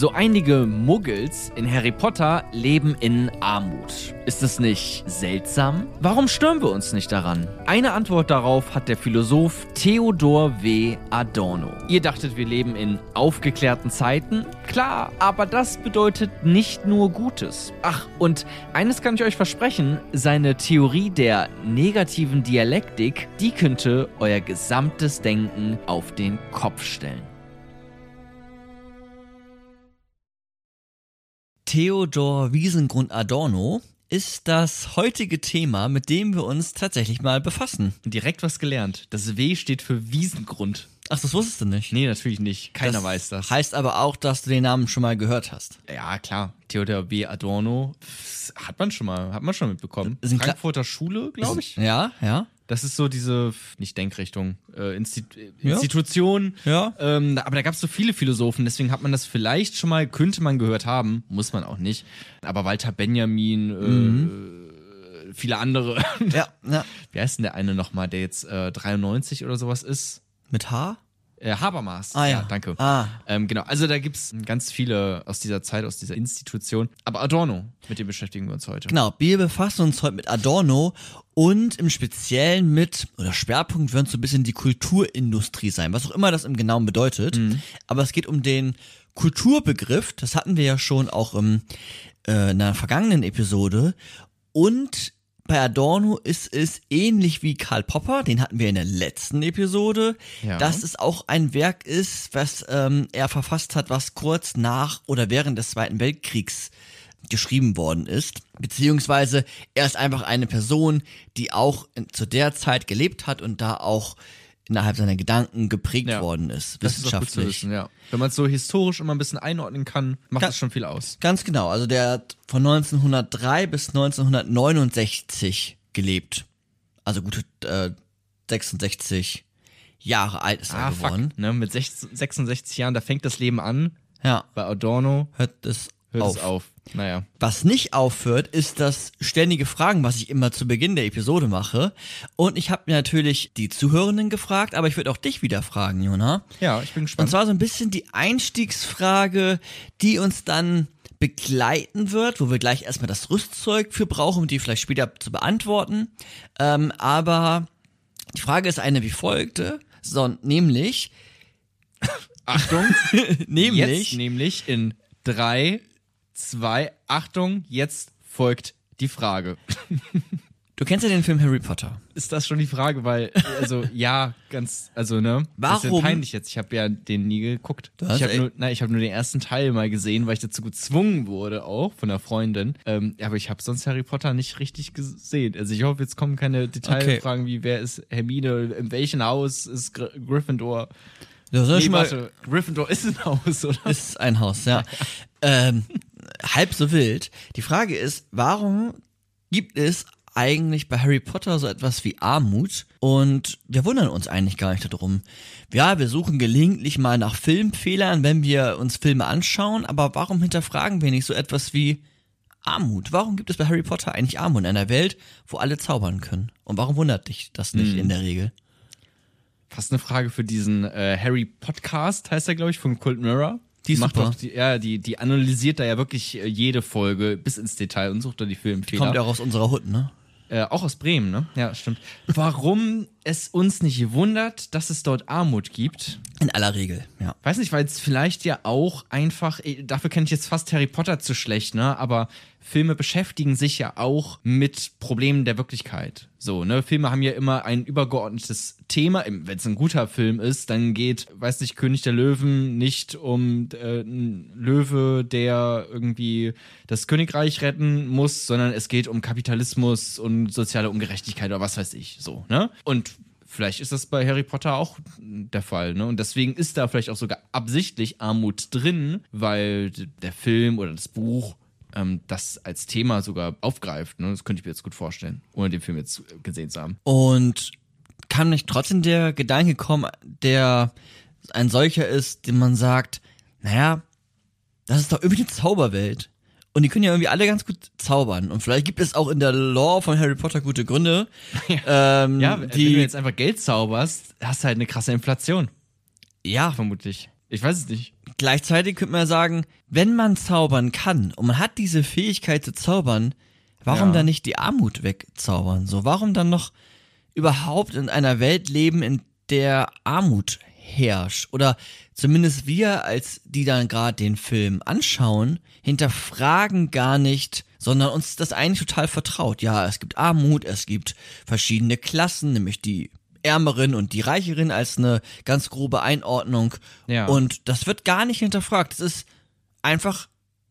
So einige Muggels in Harry Potter leben in Armut. Ist es nicht seltsam? Warum stören wir uns nicht daran? Eine Antwort darauf hat der Philosoph Theodor W. Adorno. Ihr dachtet, wir leben in aufgeklärten Zeiten? Klar, aber das bedeutet nicht nur Gutes. Ach, und eines kann ich euch versprechen, seine Theorie der negativen Dialektik, die könnte euer gesamtes Denken auf den Kopf stellen. Theodor Wiesengrund Adorno ist das heutige Thema, mit dem wir uns tatsächlich mal befassen. Direkt was gelernt. Das W steht für Wiesengrund. Ach, das wusstest du nicht? Nee, natürlich nicht. Keiner das weiß das. Heißt aber auch, dass du den Namen schon mal gehört hast. Ja, klar. Theodor W. Adorno hat man schon mal, hat man schon mitbekommen. Frankfurter Schule, glaube ich. Ja, ja. Das ist so diese, nicht Denkrichtung, äh, Insti Ja. Institution. Ja. Ähm, aber da gab es so viele Philosophen, deswegen hat man das vielleicht schon mal, könnte man gehört haben, muss man auch nicht. Aber Walter Benjamin, äh, viele andere. Ja, ja. Wie heißt denn der eine nochmal, der jetzt äh, 93 oder sowas ist? Mit H? Äh, Habermas. Ah, ja. danke. Ah. Ähm, genau, also da gibt's ganz viele aus dieser Zeit, aus dieser Institution. Aber Adorno, mit dem beschäftigen wir uns heute. Genau, wir befassen uns heute mit Adorno und im Speziellen mit, oder Schwerpunkt wird so ein bisschen die Kulturindustrie sein, was auch immer das im Genauen bedeutet. Aber es geht um den Kulturbegriff, das hatten wir ja schon auch im, äh, in einer vergangenen Episode. Und bei Adorno ist es ähnlich wie Karl Popper, den hatten wir in der letzten Episode, Ja. dass es auch ein Werk ist, was ähm, er verfasst hat, was kurz nach oder während des Zweiten Weltkriegs geschrieben worden ist. Beziehungsweise er ist einfach eine Person, die auch in, zu der Zeit gelebt hat und da auch innerhalb seiner Gedanken geprägt Ja. worden ist, Das ist wissenschaftlich. wissen, ja. Wenn man es so historisch immer ein bisschen einordnen kann, macht Ga- das schon viel aus. Ganz genau, also der hat von 1903 bis 1969 gelebt. Also gute äh, 66 Jahre alt ist er Ah, fuck. geworden. Ne? Mit 16, 66 Jahren, da fängt das Leben an. Ja, Bei Adorno hört es hört auf. es auf. Naja. Was nicht aufhört, ist das ständige Fragen, was ich immer zu Beginn der Episode mache. Und ich habe mir natürlich die Zuhörenden gefragt, aber ich würde auch dich wieder fragen, Jona. Ja, ich bin Und gespannt. zwar so ein bisschen die Einstiegsfrage, die uns dann begleiten wird, wo wir gleich erstmal das Rüstzeug für brauchen, um die vielleicht später zu beantworten. Ähm, aber die Frage ist eine wie folgte, so, nämlich, Achtung, nämlich, jetzt nämlich in drei, zwei, Achtung, jetzt folgt die Frage. du kennst ja den Film Harry Potter. Ist das schon die Frage? Weil, also, ja, ganz, also, ne? Das ist ja Warum? peinlich jetzt. Ich habe ja den nie geguckt. Hast ich habe nur, nein, ich habe nur den ersten Teil mal gesehen, weil ich dazu gezwungen wurde, auch von einer Freundin. Ähm, aber ich habe sonst Harry Potter nicht richtig gesehen. Also, ich hoffe, jetzt kommen keine Detailfragen wie, wer ist Hermine, in welchem Haus ist Gr Gryffindor? Sollst Nee, schon mal, warte, Gryffindor ist ein Haus, oder? ist ein Haus, ja. ähm, halb so wild. Die Frage ist, warum gibt es eigentlich bei Harry Potter so etwas wie Armut? Und wir wundern uns eigentlich gar nicht darum. Ja, wir suchen gelegentlich mal nach Filmfehlern, wenn wir uns Filme anschauen, aber warum hinterfragen wir nicht so etwas wie Armut? Warum gibt es bei Harry Potter eigentlich Armut in einer Welt, wo alle zaubern können? Und warum wundert dich das nicht in der Regel? Fast eine Frage für diesen äh, Harry Podcast, heißt er, glaube ich, von Cult Mirror. Die ist macht super. doch die, ja, die, die analysiert da ja wirklich äh, jede Folge bis ins Detail und sucht da die Filmfehler. Kommt ja auch aus unserer Hut, ne? Äh, auch aus Bremen, ne? Ja, stimmt. Warum es uns nicht wundert, dass es dort Armut gibt. In aller Regel, ja. Weiß nicht, weil es vielleicht ja auch einfach, eh, dafür kenne ich jetzt fast Harry Potter zu schlecht, ne? Aber Filme beschäftigen sich ja auch mit Problemen der Wirklichkeit. So, ne? Filme haben ja immer ein übergeordnetes Thema. Wenn es ein guter Film ist, dann geht, weiß nicht, König der Löwen nicht um äh, einen Löwe, der irgendwie das Königreich retten muss, sondern es geht um Kapitalismus und soziale Ungerechtigkeit oder was weiß ich. So, ne? Und vielleicht ist das bei Harry Potter auch der Fall, ne? Und deswegen ist da vielleicht auch sogar absichtlich Armut drin, weil der Film oder das Buch ähm, das als Thema sogar aufgreift. Ne? Das könnte ich mir jetzt gut vorstellen, ohne den Film jetzt gesehen zu haben. Und kann nicht trotzdem der Gedanke kommen, der ein solcher ist, den man sagt, naja, das ist doch irgendwie eine Zauberwelt. Und die können ja irgendwie alle ganz gut zaubern. Und vielleicht gibt es auch in der Lore von Harry Potter gute Gründe. Ja, ähm, ja wenn du jetzt einfach Geld zauberst, hast du halt eine krasse Inflation. Ja. Vermutlich. Ich weiß es nicht. Gleichzeitig könnte man sagen, wenn man zaubern kann und man hat diese Fähigkeit zu zaubern, warum ja. dann nicht die Armut wegzaubern? So, warum dann noch überhaupt in einer Welt leben, in der Armut herrscht? Oder zumindest wir, als die dann gerade den Film anschauen, hinterfragen gar nicht, sondern uns das eigentlich total vertraut. Ja, es gibt Armut, es gibt verschiedene Klassen, nämlich die Ärmeren und die Reicheren als eine ganz grobe Einordnung. Ja. Und das wird gar nicht hinterfragt. Es ist einfach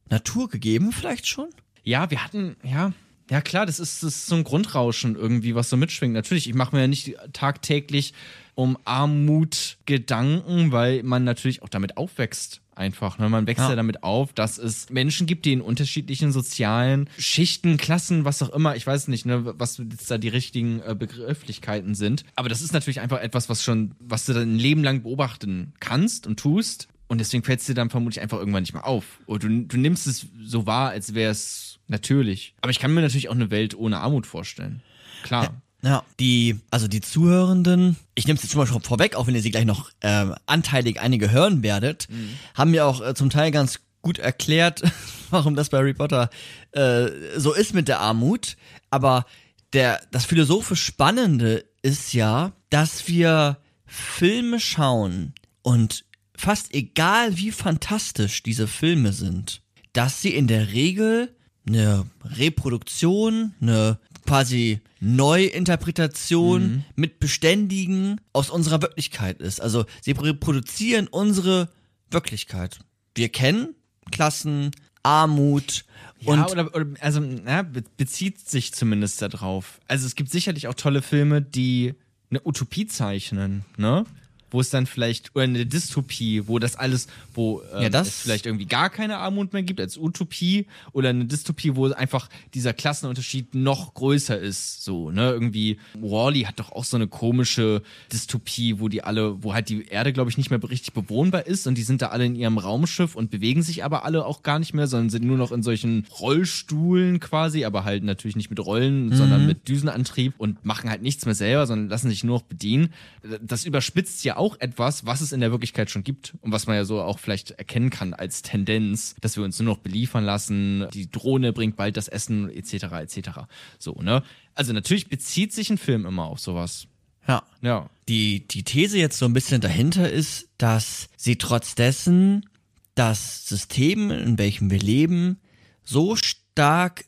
naturgegeben, vielleicht schon. Ja, wir hatten, ja, ja klar, das ist, das ist so ein Grundrauschen irgendwie, was so mitschwingt. Natürlich, ich mache mir ja nicht tagtäglich um Armut Gedanken, weil man natürlich auch damit aufwächst einfach. Ne? Man wächst ja. ja. damit auf, dass es Menschen gibt, die in unterschiedlichen sozialen Schichten, Klassen, was auch immer, ich weiß nicht, ne, was jetzt da die richtigen äh, Begrifflichkeiten sind. Aber das ist natürlich einfach etwas, was schon, was du dann ein Leben lang beobachten kannst und tust. Und deswegen fällt es dir dann vermutlich einfach irgendwann nicht mehr auf. Oder du, du nimmst es so wahr, als wäre es natürlich. Aber ich kann mir natürlich auch eine Welt ohne Armut vorstellen. Klar. Ja, die, also die Zuhörenden, ich nehme es jetzt schon mal vorweg, auch wenn ihr sie gleich noch äh, anteilig einige hören werdet, mhm. haben mir auch äh, zum Teil ganz gut erklärt, warum das bei Harry Potter äh, so ist mit der Armut. Aber der, das philosophisch Spannende ist ja, dass wir Filme schauen und fast egal wie fantastisch diese Filme sind, dass sie in der Regel eine Reproduktion, eine quasi Neuinterpretation mhm. mit Beständigen aus unserer Wirklichkeit ist. Also sie reproduzieren unsere Wirklichkeit. Wir kennen Klassen, Armut, ja, oder, oder also ja, bezieht sich zumindest darauf. Also es gibt sicherlich auch tolle Filme, die eine Utopie zeichnen, ne? Wo es dann vielleicht, oder eine Dystopie, wo das alles, wo ähm, ja, das es vielleicht irgendwie gar keine Armut mehr gibt als Utopie, oder eine Dystopie, wo einfach dieser Klassenunterschied noch größer ist, so, ne, irgendwie, Wally hat doch auch so eine komische Dystopie, wo die alle, wo halt die Erde, glaube ich, nicht mehr richtig bewohnbar ist und die sind da alle in ihrem Raumschiff und bewegen sich aber alle auch gar nicht mehr, sondern sind nur noch in solchen Rollstuhlen quasi, aber halt natürlich nicht mit Rollen, mhm. sondern mit Düsenantrieb und machen halt nichts mehr selber, sondern lassen sich nur noch bedienen. Das überspitzt ja auch etwas, was es in der Wirklichkeit schon gibt und was man ja so auch vielleicht erkennen kann als Tendenz, dass wir uns nur noch beliefern lassen, die Drohne bringt bald das Essen etc. etc. So, ne? Also natürlich bezieht sich ein Film immer auf sowas. Ja. Ja. Die, die These jetzt so ein bisschen dahinter ist, dass sie trotz dessen das System, in welchem wir leben, so stark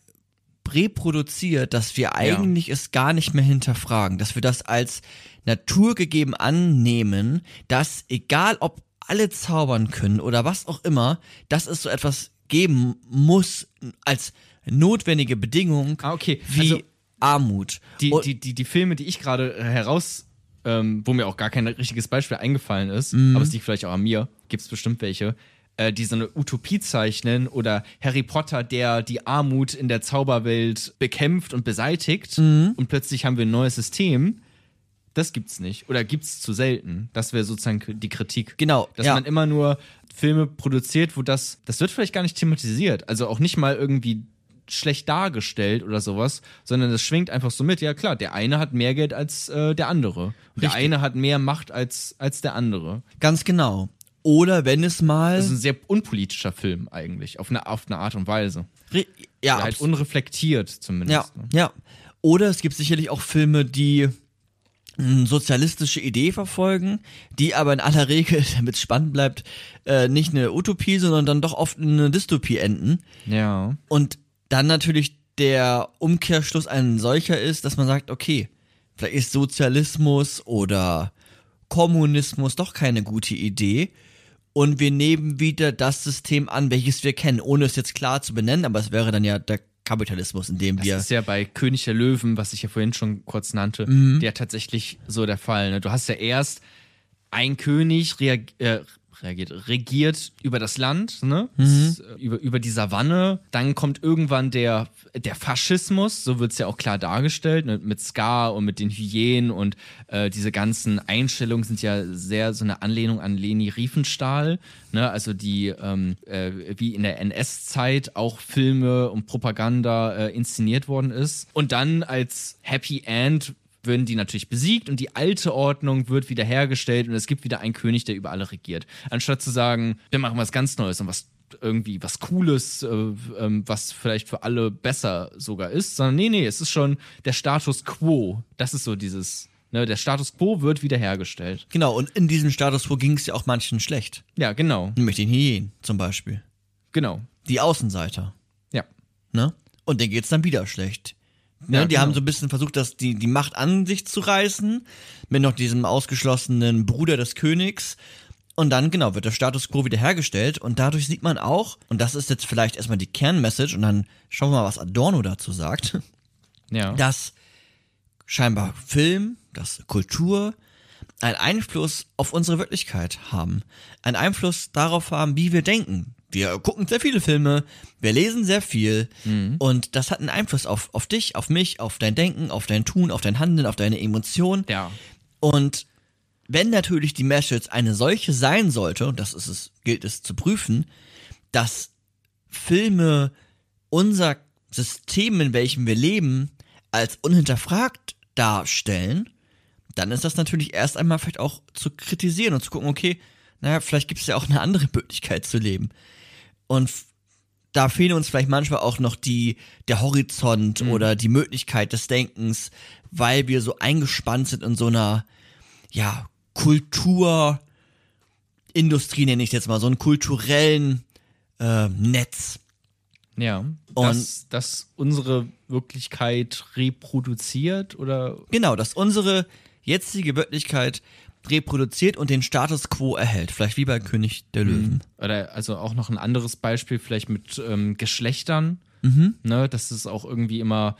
reproduziert, dass wir eigentlich ja. es gar nicht mehr hinterfragen, dass wir das als naturgegeben annehmen, dass egal ob alle zaubern können oder was auch immer, dass es so etwas geben muss als notwendige Bedingung ah, okay. wie also, Armut. Die, die, die, die Filme, die ich gerade heraus, ähm, wo mir auch gar kein richtiges Beispiel eingefallen ist, mm. aber es liegt vielleicht auch an mir, gibt es bestimmt welche, äh, die so eine Utopie zeichnen oder Harry Potter, der die Armut in der Zauberwelt bekämpft und beseitigt mm. und plötzlich haben wir ein neues System das gibt's nicht. Oder gibt's zu selten. Das wäre sozusagen die Kritik. Genau. Dass ja. man immer nur Filme produziert, wo das, das wird vielleicht gar nicht thematisiert. Also auch nicht mal irgendwie schlecht dargestellt oder sowas, sondern das schwingt einfach so mit. Ja klar, der eine hat mehr Geld als äh, der andere. Und der eine hat mehr Macht als, als der andere. Ganz genau. Oder wenn es mal. Das ist ein sehr unpolitischer Film eigentlich, auf eine, auf eine Art und Weise. Re ja. Oder halt unreflektiert zumindest. Ja, ne? ja. Oder es gibt sicherlich auch Filme, die sozialistische Idee verfolgen, die aber in aller Regel, damit es spannend bleibt, äh, nicht eine Utopie, sondern dann doch oft eine Dystopie enden. Ja. Und dann natürlich der Umkehrschluss ein solcher ist, dass man sagt, okay, vielleicht ist Sozialismus oder Kommunismus doch keine gute Idee. Und wir nehmen wieder das System an, welches wir kennen, ohne es jetzt klar zu benennen, aber es wäre dann ja der Kapitalismus, in dem Das wir. ist ja bei König der Löwen, was ich ja vorhin schon kurz nannte, der tatsächlich so der Fall. Ne? Du hast ja erst ein König äh, reagiert, regiert über das Land, ne? S- über, über die Savanne. Dann kommt irgendwann der, der Faschismus, so wird's ja auch klar dargestellt, ne? mit Scar und mit den Hyänen und äh, diese ganzen Einstellungen sind ja sehr so eine Anlehnung an Leni Riefenstahl, ne? also die ähm, äh, wie in der NS-Zeit auch Filme und Propaganda äh, inszeniert worden ist. Und dann als Happy End würden die natürlich besiegt und die alte Ordnung wird wiederhergestellt und es gibt wieder einen König, der über alle regiert. Anstatt zu sagen, wir machen was ganz Neues und was irgendwie was Cooles, äh, ähm, was vielleicht für alle besser sogar ist, sondern nee, nee, es ist schon der Status quo. Das ist so dieses, ne, der Status quo wird wiederhergestellt. Genau, und in diesem Status quo ging es ja auch manchen schlecht. Ja, genau, Nämlich den Hyänen zum Beispiel. genau. Die Außenseiter. Ja. Ne? Und denen geht's dann wieder schlecht. Ne? Ja, die genau. haben so ein bisschen versucht, das, die, die Macht an sich zu reißen, mit noch diesem ausgeschlossenen Bruder des Königs. Und dann, genau, wird der Status quo wiederhergestellt. Und dadurch sieht man auch, und das ist jetzt vielleicht erstmal die Kernmessage, und dann schauen wir mal, was Adorno dazu sagt, Ja. dass scheinbar Film, dass Kultur einen Einfluss auf unsere Wirklichkeit haben. Einen Einfluss darauf haben, wie wir denken. Wir gucken sehr viele Filme, wir lesen sehr viel und das hat einen Einfluss auf, auf dich, auf mich, auf dein Denken, auf dein Tun, auf dein Handeln, auf deine Emotionen. ja. Und wenn natürlich die Message eine solche sein sollte, und das ist es, gilt es zu prüfen, dass Filme unser System, in welchem wir leben, als unhinterfragt darstellen, dann ist das natürlich erst einmal vielleicht auch zu kritisieren und zu gucken, okay, naja, vielleicht gibt es ja auch eine andere Möglichkeit zu leben. Und da fehlen uns vielleicht manchmal auch noch die, der Horizont oder die Möglichkeit des Denkens, weil wir so eingespannt sind in so einer, ja, Kulturindustrie, nenne ich jetzt mal, so einen kulturellen äh, Netz. Ja. Und- dass, dass unsere Wirklichkeit reproduziert oder Genau, dass unsere jetzige Wirklichkeit reproduziert und den Status quo erhält. Vielleicht wie bei König der Löwen. Oder also auch noch ein anderes Beispiel, vielleicht mit ähm, Geschlechtern. Ne, das ist auch irgendwie immer,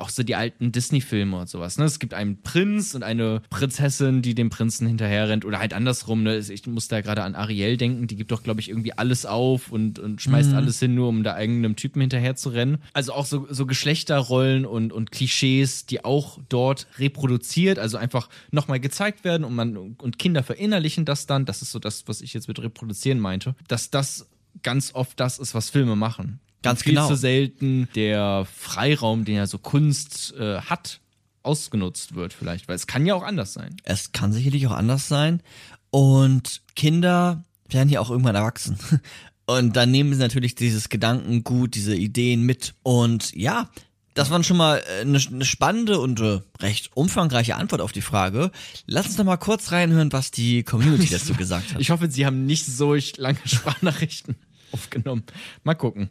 auch so die alten Disney-Filme und sowas. Ne? Es gibt einen Prinz und eine Prinzessin, die dem Prinzen hinterherrennt. Oder halt andersrum. Ne? Ich muss da gerade an Ariel denken. Die gibt doch, glaube ich, irgendwie alles auf und, und schmeißt alles hin, nur um da eigenem Typen hinterher zu rennen. Also auch so, so Geschlechterrollen und, und Klischees, die auch dort reproduziert, also einfach nochmal gezeigt werden und man und Kinder verinnerlichen das dann. Das ist so das, was ich jetzt mit reproduzieren meinte. Dass das ganz oft das ist, was Filme machen. Ganz viel genau. zu selten der Freiraum, den ja so Kunst äh, hat, ausgenutzt wird vielleicht, weil es kann ja auch anders sein. Es kann sicherlich auch anders sein. Und Kinder werden ja auch irgendwann erwachsen. Und dann nehmen sie natürlich dieses Gedankengut, diese Ideen mit. Und ja, das war schon mal äh, eine, eine spannende und äh, recht umfangreiche Antwort auf die Frage. Lass uns noch mal kurz reinhören, was die Community dazu gesagt hat. Ich hoffe, Sie haben nicht solch lange Sprachnachrichten aufgenommen. Mal gucken.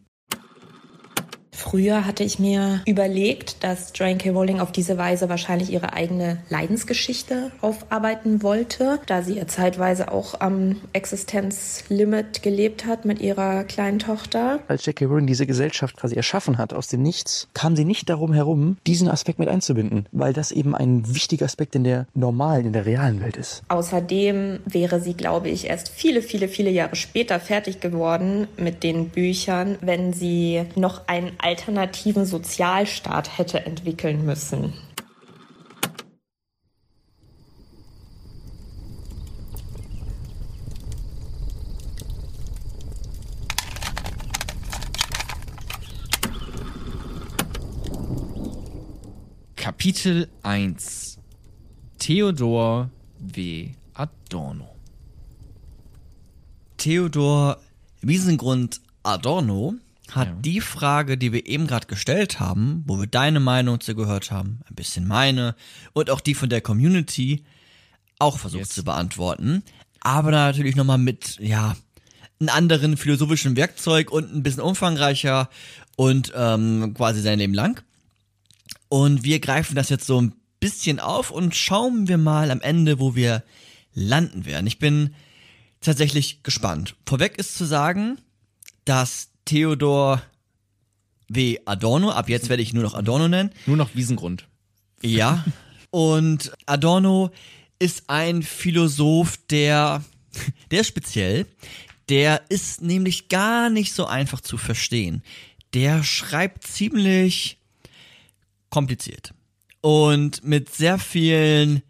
Früher hatte ich mir überlegt, dass Joanne K. Rowling auf diese Weise wahrscheinlich ihre eigene Leidensgeschichte aufarbeiten wollte, da sie ja zeitweise auch am Existenzlimit gelebt hat mit ihrer kleinen Tochter. als J.K. Rowling diese Gesellschaft quasi erschaffen hat aus dem Nichts, kam sie nicht darum herum, diesen Aspekt mit einzubinden, weil das eben ein wichtiger Aspekt in der normalen, in der realen Welt ist. Außerdem wäre sie, glaube ich, erst viele, viele, viele Jahre später fertig geworden mit den Büchern, wenn sie noch einen alternativen Sozialstaat hätte entwickeln müssen. Kapitel 1 Theodor W. Adorno Theodor Wiesengrund Adorno hat Ja. die Frage, die wir eben gerade gestellt haben, wo wir deine Meinung zu gehört haben, ein bisschen meine und auch die von der Community auch versucht Yes. zu beantworten, aber natürlich nochmal mit, ja, einem anderen philosophischen Werkzeug und ein bisschen umfangreicher und ähm, quasi sein Leben lang. Und wir greifen das jetzt so ein bisschen auf und schauen wir mal am Ende, wo wir landen werden. Ich bin tatsächlich gespannt. Vorweg ist zu sagen, dass Theodor W. Adorno. Ab jetzt werde ich nur noch Adorno nennen. Nur noch Wiesengrund. Ja. Und Adorno ist ein Philosoph, der, der ist speziell. Der ist nämlich gar nicht so einfach zu verstehen. Der schreibt ziemlich kompliziert. Und mit sehr vielen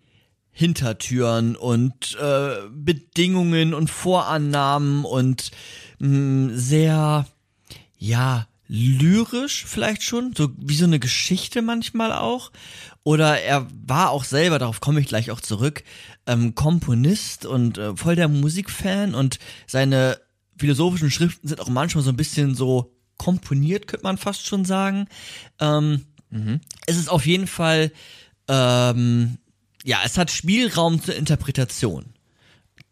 Hintertüren und äh, Bedingungen und Vorannahmen und mh, sehr, ja, lyrisch vielleicht schon, so wie so eine Geschichte manchmal auch. Oder er war auch selber, darauf komme ich gleich auch zurück, ähm, Komponist und äh, voll der Musikfan und seine philosophischen Schriften sind auch manchmal so ein bisschen so komponiert, könnte man fast schon sagen. Ähm, Es ist auf jeden Fall, ähm, ja, es hat Spielraum zur Interpretation.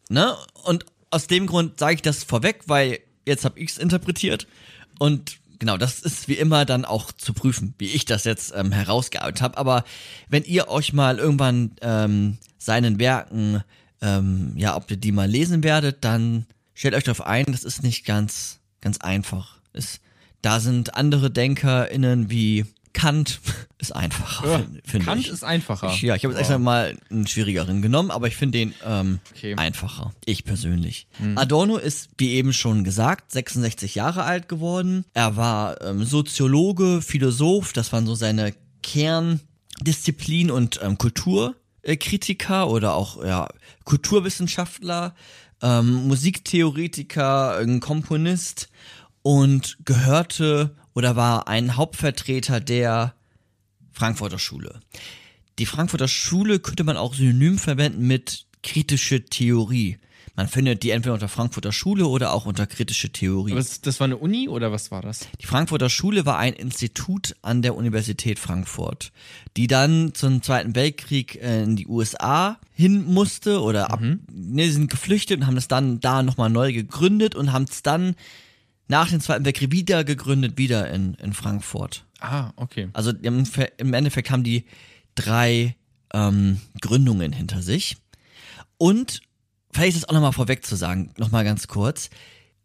Ne? Und aus dem Grund sage ich das vorweg, weil jetzt habe ich es interpretiert und genau, das ist wie immer dann auch zu prüfen, wie ich das jetzt ähm, herausgearbeitet habe. Aber wenn ihr euch mal irgendwann ähm, seinen Werken, ähm, ja, ob ihr die mal lesen werdet, dann stellt euch darauf ein, das ist nicht ganz, ganz einfach. Es, da sind andere DenkerInnen wie Kant ist einfacher, Ja, finde find Kant ich. ist einfacher. Ich, ja, ich habe jetzt extra mal einen schwierigeren genommen, aber ich finde den ähm, Okay. einfacher. Ich persönlich. Adorno ist, wie eben schon gesagt, 66 Jahre alt geworden. Er war ähm, Soziologe, Philosoph, das waren so seine Kerndisziplin und ähm, Kulturkritiker oder auch ja, Kulturwissenschaftler, ähm, Musiktheoretiker, Komponist und gehörte oder war ein Hauptvertreter der Frankfurter Schule. Die Frankfurter Schule könnte man auch synonym verwenden mit kritische Theorie. Man findet die entweder unter Frankfurter Schule oder auch unter kritische Theorie. Das, das war eine Uni oder was war das? Die Frankfurter Schule war ein Institut an der Universität Frankfurt, die dann zum Zweiten Weltkrieg äh, in die USA hin musste oder ab, ne, sie sind geflüchtet und haben das dann da nochmal neu gegründet und haben es dann nach dem Zweiten Weltkrieg wieder gegründet, wieder in, in Frankfurt. Ah, okay. Also im, im Endeffekt haben die drei ähm, Gründungen hinter sich. Und vielleicht ist es auch nochmal vorweg zu sagen, nochmal ganz kurz.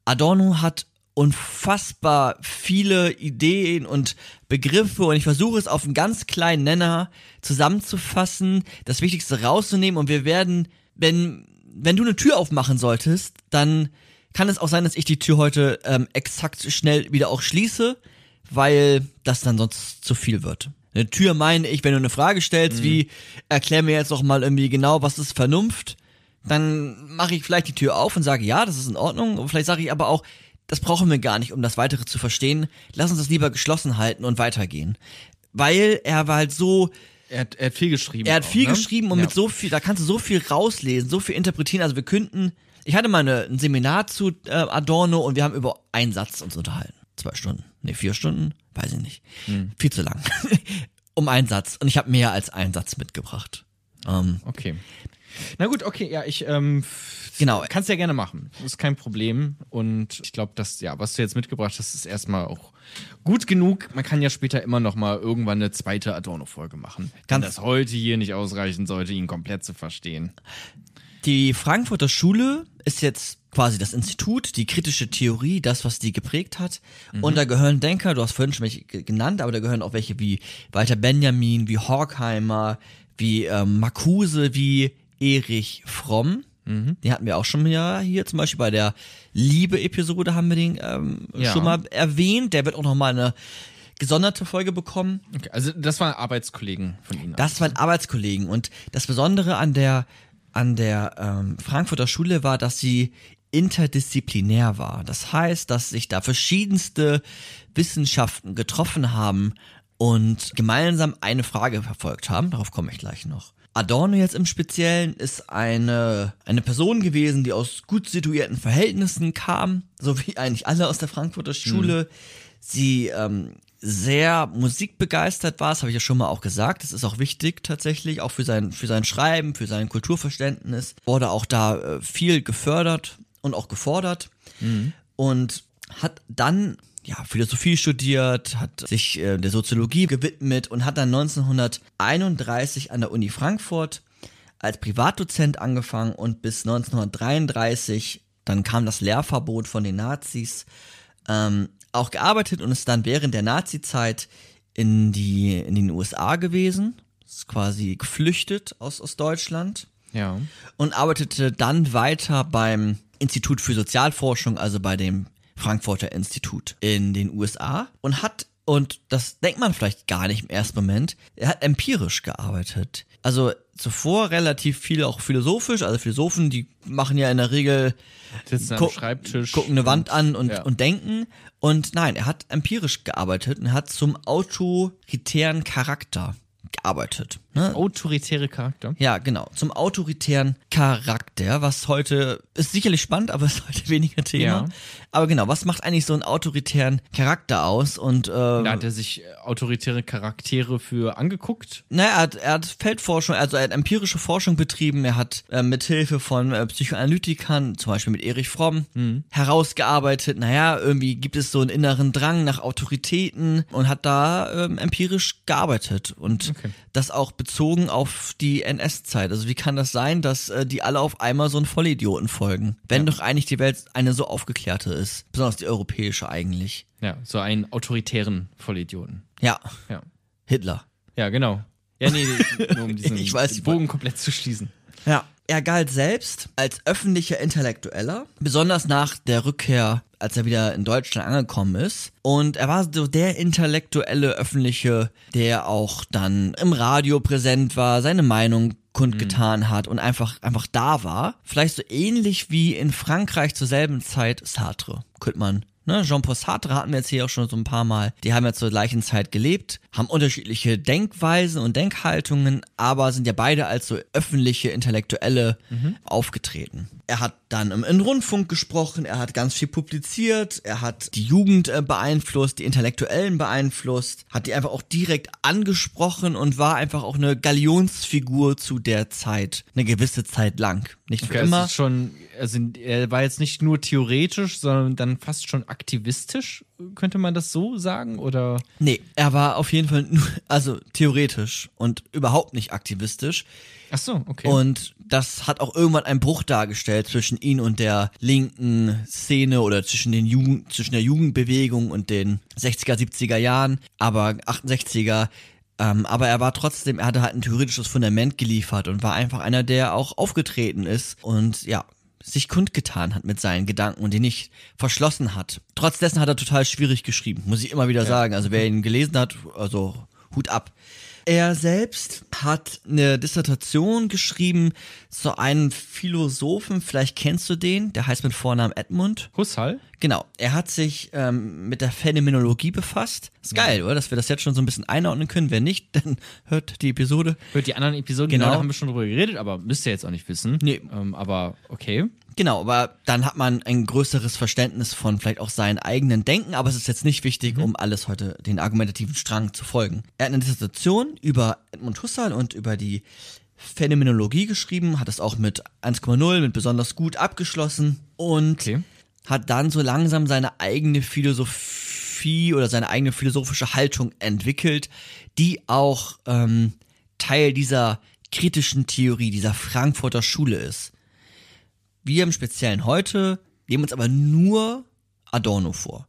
Adorno hat unfassbar viele Ideen und Begriffe und ich versuche es auf einen ganz kleinen Nenner zusammenzufassen, das Wichtigste rauszunehmen und wir werden, wenn, wenn du eine Tür aufmachen solltest, dann kann es auch sein, dass ich die Tür heute ähm, exakt schnell wieder auch schließe, weil das dann sonst zu viel wird. Eine Tür meine ich, wenn du eine Frage stellst, wie erklär mir jetzt doch mal irgendwie genau, was ist Vernunft, dann mache ich vielleicht die Tür auf und sage, ja, das ist in Ordnung. Und vielleicht sage ich aber auch, das brauchen wir gar nicht, um das Weitere zu verstehen. Lass uns das lieber geschlossen halten und weitergehen. Weil er war halt so, Er hat, er hat viel geschrieben. er hat auch, viel ne? geschrieben und ja. mit so viel, da kannst du so viel rauslesen, so viel interpretieren. Also wir könnten, ich hatte mal eine, ein Seminar zu äh, Adorno und wir haben über einen Satz uns unterhalten. Zwei Stunden. Nee, vier Stunden? Weiß ich nicht. Hm. Viel zu lang. um einen Satz. Und ich habe mehr als einen Satz mitgebracht. Ähm, Okay. Na gut, okay, ja, ich ähm, Genau. kannst ja gerne machen. Ist kein Problem. Und ich glaube, dass, ja, was du jetzt mitgebracht hast, ist erstmal auch gut genug. Man kann ja später immer noch mal irgendwann eine zweite Adorno-Folge machen. Wenn Ganz- das heute hier nicht ausreichen sollte, ihn komplett zu verstehen. Die Frankfurter Schule ist jetzt quasi das Institut, die kritische Theorie, das, was die geprägt hat. Und da gehören Denker, du hast vorhin schon welche ge- genannt, aber da gehören auch welche wie Walter Benjamin, wie Horkheimer, wie ähm, Marcuse, wie Erich Fromm. Den hatten wir auch schon ja hier zum Beispiel bei der Liebe-Episode haben wir den ähm, Ja. schon mal erwähnt. Der wird auch noch mal eine gesonderte Folge bekommen. Okay, also das waren Arbeitskollegen von Ihnen. Das waren Arbeitskollegen und das Besondere an der an der ähm, Frankfurter Schule war, dass sie interdisziplinär war. Das heißt, dass sich da verschiedenste Wissenschaften getroffen haben und gemeinsam eine Frage verfolgt haben. Darauf komme ich gleich noch. Adorno jetzt im Speziellen ist eine, eine Person gewesen, die aus gut situierten Verhältnissen kam, so wie eigentlich alle aus der Frankfurter Schule. Sie ähm, sehr musikbegeistert war, das habe ich ja schon mal auch gesagt. Das ist auch wichtig tatsächlich, auch für sein, für sein Schreiben, für sein Kulturverständnis. Wurde auch da äh, viel gefördert und auch gefordert. Und hat dann ja, Philosophie studiert, hat sich äh, der Soziologie gewidmet und hat dann 1931 an der Uni Frankfurt als Privatdozent angefangen und bis 1933, dann kam das Lehrverbot von den Nazis, ähm, auch gearbeitet und ist dann während der Nazi-Zeit in die in den USA gewesen, ist quasi geflüchtet aus aus Deutschland Ja. und arbeitete dann weiter beim Institut für Sozialforschung, also bei dem Frankfurter Institut in den USA und hat und das denkt man vielleicht gar nicht im ersten Moment. Er hat empirisch gearbeitet. Also zuvor relativ viel auch philosophisch. Also Philosophen, die machen ja in der Regel Sitzen am gu- Schreibtisch. gucken eine Wand an und, ja. und denken. Und nein, er hat empirisch gearbeitet und hat zum autoritären Charakter gearbeitet. Ne? Autoritäre Charakter. Ja, genau. Zum autoritären Charakter, was heute ist sicherlich spannend, aber ist heute weniger Thema. Ja. Aber genau, was macht eigentlich so einen autoritären Charakter aus? Und äh, Da hat er sich äh, autoritäre Charaktere für angeguckt. naja, er hat, er hat Feldforschung, also er hat empirische Forschung betrieben. Er hat äh, mit Hilfe von äh, Psychoanalytikern, zum Beispiel mit Erich Fromm, herausgearbeitet. Naja, irgendwie gibt es so einen inneren Drang nach Autoritäten und hat da ähm, empirisch gearbeitet und Okay. das auch bezogen auf die NS-Zeit. Also wie kann das sein, dass äh, die alle auf einmal so einen Vollidioten folgen, wenn doch eigentlich die Welt eine so aufgeklärte ist, besonders die europäische eigentlich. Ja, so einen autoritären Vollidioten. Ja, Ja. Hitler. Ja, genau. Ja, nee, nur um diesen Ich weiß, Bogen komplett zu schließen. Ja. Er galt selbst als öffentlicher Intellektueller, besonders nach der Rückkehr, als er wieder in Deutschland angekommen ist. Und er war so der intellektuelle Öffentliche, der auch dann im Radio präsent war, seine Meinung kundgetan hat und einfach, einfach da war. Vielleicht so ähnlich wie in Frankreich zur selben Zeit Sartre, könnte man Ne, Jean-Paul Sartre hatten wir jetzt hier auch schon so ein paar Mal. Die haben ja zur gleichen Zeit gelebt, haben unterschiedliche Denkweisen und Denkhaltungen, aber sind ja beide als so öffentliche Intellektuelle aufgetreten. Er hat dann im, Rundfunk gesprochen, er hat ganz viel publiziert, er hat die Jugend äh, beeinflusst, die Intellektuellen beeinflusst, hat die einfach auch direkt angesprochen und war einfach auch eine Galionsfigur zu der Zeit, eine gewisse Zeit lang. Nicht für Okay, immer. das ist schon, also er war jetzt nicht nur theoretisch, sondern dann fast schon aktivistisch, könnte man das so sagen? Oder? Nee, er war auf jeden Fall nur, also theoretisch und überhaupt nicht aktivistisch. Ach so, okay. Und das hat auch irgendwann einen Bruch dargestellt zwischen ihn und der linken Szene oder zwischen den Jugend, zwischen der Jugendbewegung und den 60er, 70er Jahren, aber 68er. Ähm, aber er war trotzdem, er hatte halt ein theoretisches Fundament geliefert und war einfach einer, der auch aufgetreten ist und ja, sich kundgetan hat mit seinen Gedanken und die nicht verschlossen hat. Trotz dessen hat er total schwierig geschrieben, muss ich immer wieder sagen. Also wer ihn gelesen hat, also Hut ab. Er selbst hat eine Dissertation geschrieben zu einem Philosophen, vielleicht kennst du den, der heißt mit Vornamen Edmund. Husserl? Genau, er hat sich ähm, mit der Phänomenologie befasst. Ist geil, oder? Dass wir das jetzt schon so ein bisschen einordnen können. Wer nicht, dann hört die Episode. Hört die anderen Episoden, Genau. genau, da haben wir schon drüber geredet, aber müsst ihr jetzt auch nicht wissen. Nee. Ähm, aber okay. Genau, aber dann hat man ein größeres Verständnis von vielleicht auch seinen eigenen Denken, aber es ist jetzt nicht wichtig, um alles heute den argumentativen Strang zu folgen. Er hat eine Dissertation über Edmund Husserl und über die Phänomenologie geschrieben, hat es auch mit 1,0 mit besonders gut abgeschlossen und Okay. hat dann so langsam seine eigene Philosophie oder seine eigene philosophische Haltung entwickelt, die auch ähm, Teil dieser kritischen Theorie, dieser Frankfurter Schule ist. Wir im Speziellen heute nehmen uns aber nur Adorno vor.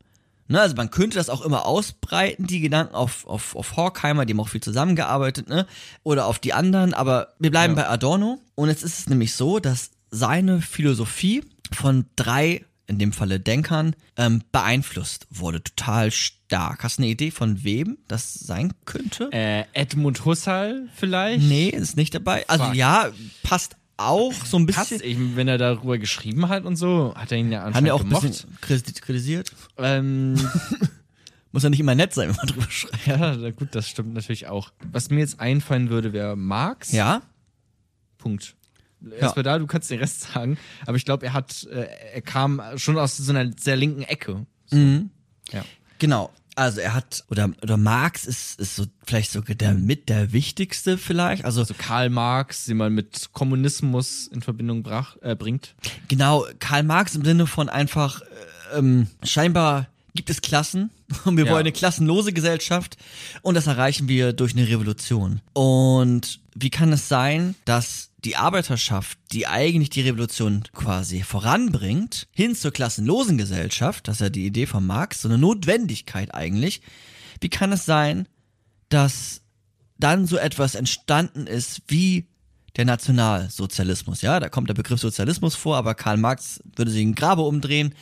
Ne, also man könnte das auch immer ausbreiten, die Gedanken auf, auf, auf Horkheimer, die haben auch viel zusammengearbeitet, ne? Oder auf die anderen, aber wir bleiben bei Adorno. Und jetzt ist es nämlich so, dass seine Philosophie von drei, in dem Falle Denkern, ähm, beeinflusst wurde. Total stark. Hast du eine Idee, von wem das sein könnte? Äh, Edmund Husserl vielleicht? nee, ist nicht dabei. Also Fuck. ja, passt auch so ein Passt, bisschen. ich, wenn er darüber geschrieben hat und so, hat er ihn ja Haben anscheinend wir auch ein gemocht. bisschen kriti- kritisiert? Ähm, Muss ja nicht immer nett sein, wenn man drüber schreibt. ja, gut, das stimmt natürlich auch. Was mir jetzt einfallen würde, wäre Marx. Ja? Punkt. Erstmal da, du kannst den Rest sagen. Aber ich glaube, er hat, äh, er kam schon aus so einer sehr linken Ecke. Ja. Genau. Also er hat, oder, oder Marx ist, ist so vielleicht sogar der mit der wichtigste vielleicht. Also Also Karl Marx, den man mit Kommunismus in Verbindung brach, äh, bringt. genau, Karl Marx im Sinne von einfach, äh, ähm, scheinbar gibt es Klassen und wir Ja. wollen eine klassenlose Gesellschaft und das erreichen wir durch eine Revolution. Und wie kann es sein, dass die Arbeiterschaft, die eigentlich die Revolution quasi voranbringt, hin zur klassenlosen Gesellschaft, das ist ja die Idee von Marx, so eine Notwendigkeit eigentlich, wie kann es sein, dass dann so etwas entstanden ist wie der Nationalsozialismus, ja, da kommt der Begriff Sozialismus vor, aber Karl Marx würde sich in Grabe umdrehen.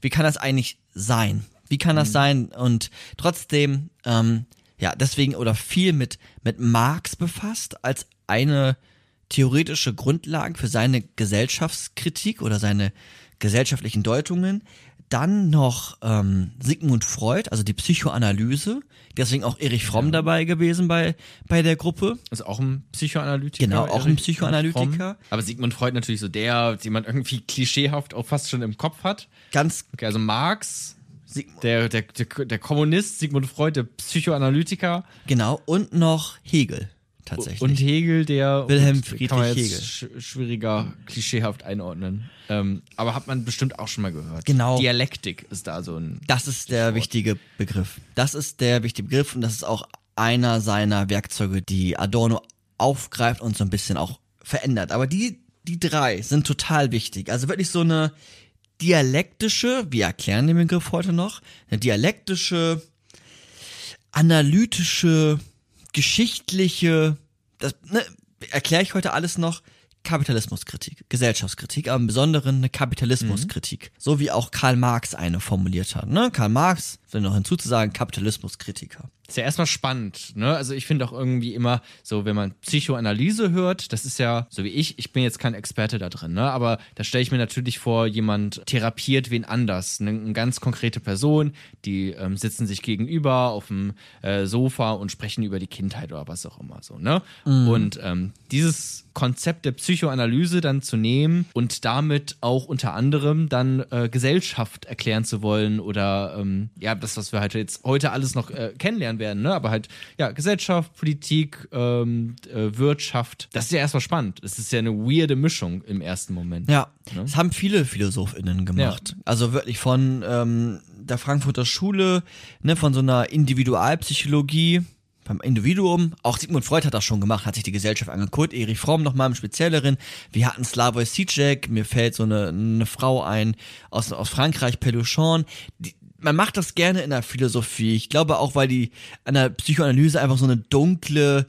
Wie kann das eigentlich sein? Wie kann das sein? Und trotzdem, ähm, ja, deswegen oder viel mit, mit Marx befasst als eine theoretische Grundlage für seine Gesellschaftskritik oder seine gesellschaftlichen Deutungen. Dann noch ähm, Sigmund Freud, also die Psychoanalyse. Deswegen auch Erich Fromm dabei gewesen bei, bei der Gruppe. Ist auch ein Psychoanalytiker. Genau, auch ein Erich Psychoanalytiker. Fromm. Aber Sigmund Freud natürlich so der, den man irgendwie klischeehaft auch fast schon im Kopf hat. Ganz Okay, also Marx, der, der, der, der Kommunist, Sigmund Freud, der Psychoanalytiker genau. Und noch Hegel, tatsächlich. und Hegel, der Wilhelm Friedrich kann man jetzt Hegel. sch- schwieriger klischeehaft einordnen. Ähm, aber hat man bestimmt auch schon mal gehört. Genau. Dialektik ist da so ein. Das ist der wichtige Begriff. Das ist der wichtige Begriff und das ist auch einer seiner Werkzeuge, die Adorno aufgreift und so ein bisschen auch verändert. Aber die, die drei sind total wichtig. Also wirklich so eine dialektische, wir erklären den Begriff heute noch, eine dialektische, analytische, geschichtliche, das ne, erkläre ich heute alles noch, Kapitalismuskritik, Gesellschaftskritik, aber im Besonderen eine Kapitalismuskritik. So wie auch Karl Marx eine formuliert hat. Ne? Karl Marx, wenn noch hinzuzusagen, Kapitalismuskritiker. Ist ja erstmal spannend, ne? Also ich finde auch irgendwie immer so, wenn man Psychoanalyse hört, das ist ja, so wie ich, ich bin jetzt kein Experte da drin, ne? Aber da stelle ich mir natürlich vor, jemand therapiert wen anders. Ne? Eine ganz konkrete Person, die ähm, sitzen sich gegenüber auf dem äh, Sofa und sprechen über die Kindheit oder was auch immer so, ne? Und ähm, dieses Konzept der Psychoanalyse dann zu nehmen und damit auch unter anderem dann äh, Gesellschaft erklären zu wollen oder ähm, ja, das, was wir halt jetzt heute alles noch äh, kennenlernen werden, ne? Aber halt, ja, Gesellschaft, Politik, ähm, äh, Wirtschaft, das ist ja erstmal spannend. Es ist ja eine weirde Mischung im ersten Moment. Ja, Ne? das haben viele PhilosophInnen gemacht. Also wirklich von ähm, der Frankfurter Schule, ne, von so einer Individualpsychologie beim Individuum. Auch Sigmund Freud hat das schon gemacht, hat sich die Gesellschaft angeguckt. Erich Fromm nochmal im Spezielleren. Wir hatten Slavoj Zizek, mir fällt so eine, eine Frau ein aus, aus Frankreich, Peluchon. Die, man macht das gerne in der Philosophie. Ich glaube auch, weil die an der Psychoanalyse einfach so eine dunkle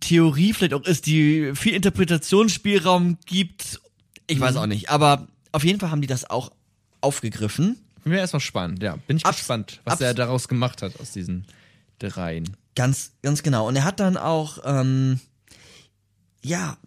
Theorie vielleicht auch ist, die viel Interpretationsspielraum gibt. Ich weiß auch nicht. Aber auf jeden Fall haben die das auch aufgegriffen. Mir erstmal spannend, ja. Bin ich Abs- gespannt, was er daraus gemacht hat aus diesen dreien. Ganz, ganz genau. Und er hat dann auch, ähm, ja,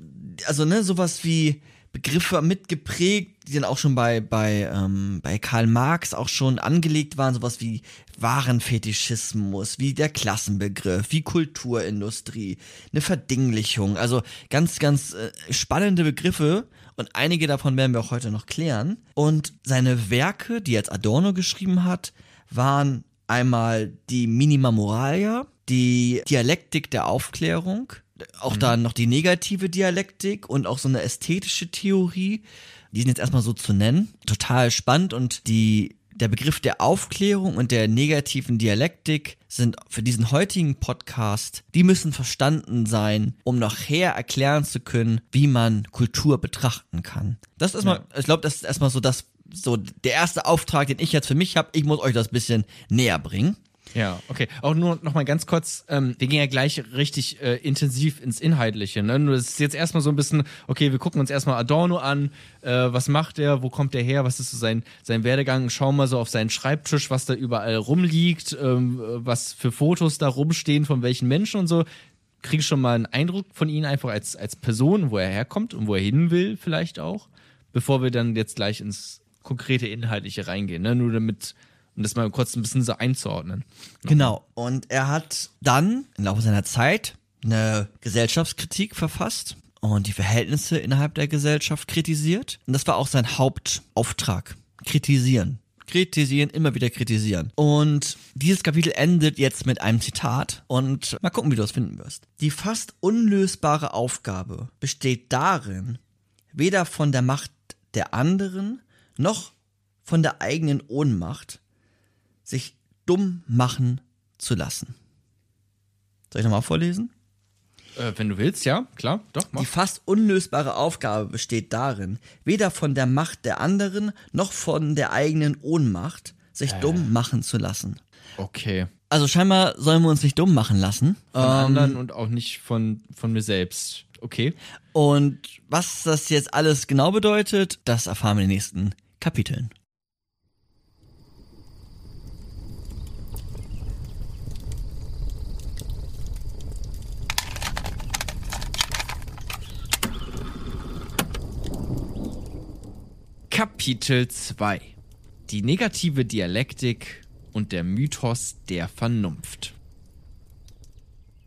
also ne, sowas wie Begriffe mitgeprägt, die dann auch schon bei, bei, ähm, bei Karl Marx auch schon angelegt waren, sowas wie Warenfetischismus, wie der Klassenbegriff, wie Kulturindustrie, eine Verdinglichung. Also ganz, ganz äh, spannende Begriffe und einige davon werden wir auch heute noch klären. Und seine Werke, die jetzt Adorno geschrieben hat, waren einmal die Minima Moralia, die Dialektik der Aufklärung, auch dann noch die negative Dialektik und auch so eine ästhetische Theorie. Die sind jetzt erstmal so zu nennen. Total spannend und die, der Begriff der Aufklärung und der negativen Dialektik sind für diesen heutigen Podcast, die müssen verstanden sein, um nachher erklären zu können, wie man Kultur betrachten kann. Das ist erstmal, ich glaube, das ist erstmal so das, so der erste Auftrag, den ich jetzt für mich habe. Ich muss euch das bisschen näher bringen. Ja, okay. Auch nur noch mal ganz kurz, ähm, wir gehen ja gleich richtig äh, intensiv ins Inhaltliche. Ne? Nur das ist jetzt erstmal so ein bisschen, okay, wir gucken uns erstmal Adorno an, äh, was macht er, wo kommt er her, was ist so sein, sein Werdegang, schauen mal so auf seinen Schreibtisch, was da überall rumliegt, ähm, was für Fotos da rumstehen, von welchen Menschen und so. Kriege schon mal einen Eindruck von ihm einfach als, als Person, wo er herkommt und wo er hin will, vielleicht auch, bevor wir dann jetzt gleich ins konkrete Inhaltliche reingehen. Ne? Nur damit, um das mal kurz ein bisschen so einzuordnen. Genau. Und er hat dann im Laufe seiner Zeit eine Gesellschaftskritik verfasst und die Verhältnisse innerhalb der Gesellschaft kritisiert. Und das war auch sein Hauptauftrag. Kritisieren. Kritisieren, immer wieder kritisieren. Und dieses Kapitel endet jetzt mit einem Zitat und mal gucken, wie du das finden wirst. Die fast unlösbare Aufgabe besteht darin, weder von der Macht der anderen noch von der eigenen Ohnmacht sich dumm machen zu lassen. Soll ich nochmal vorlesen? Äh, wenn du willst, ja, klar, doch, mach. Die fast unlösbare Aufgabe besteht darin, weder von der Macht der anderen noch von der eigenen Ohnmacht sich dumm machen zu lassen. Okay. Also scheinbar sollen wir uns nicht dumm machen lassen. Von anderen und auch nicht von, von mir selbst. Okay. Und was das jetzt alles genau bedeutet, das erfahren wir in den nächsten Kapiteln. Kapitel 2 Die negative Dialektik und der Mythos der Vernunft.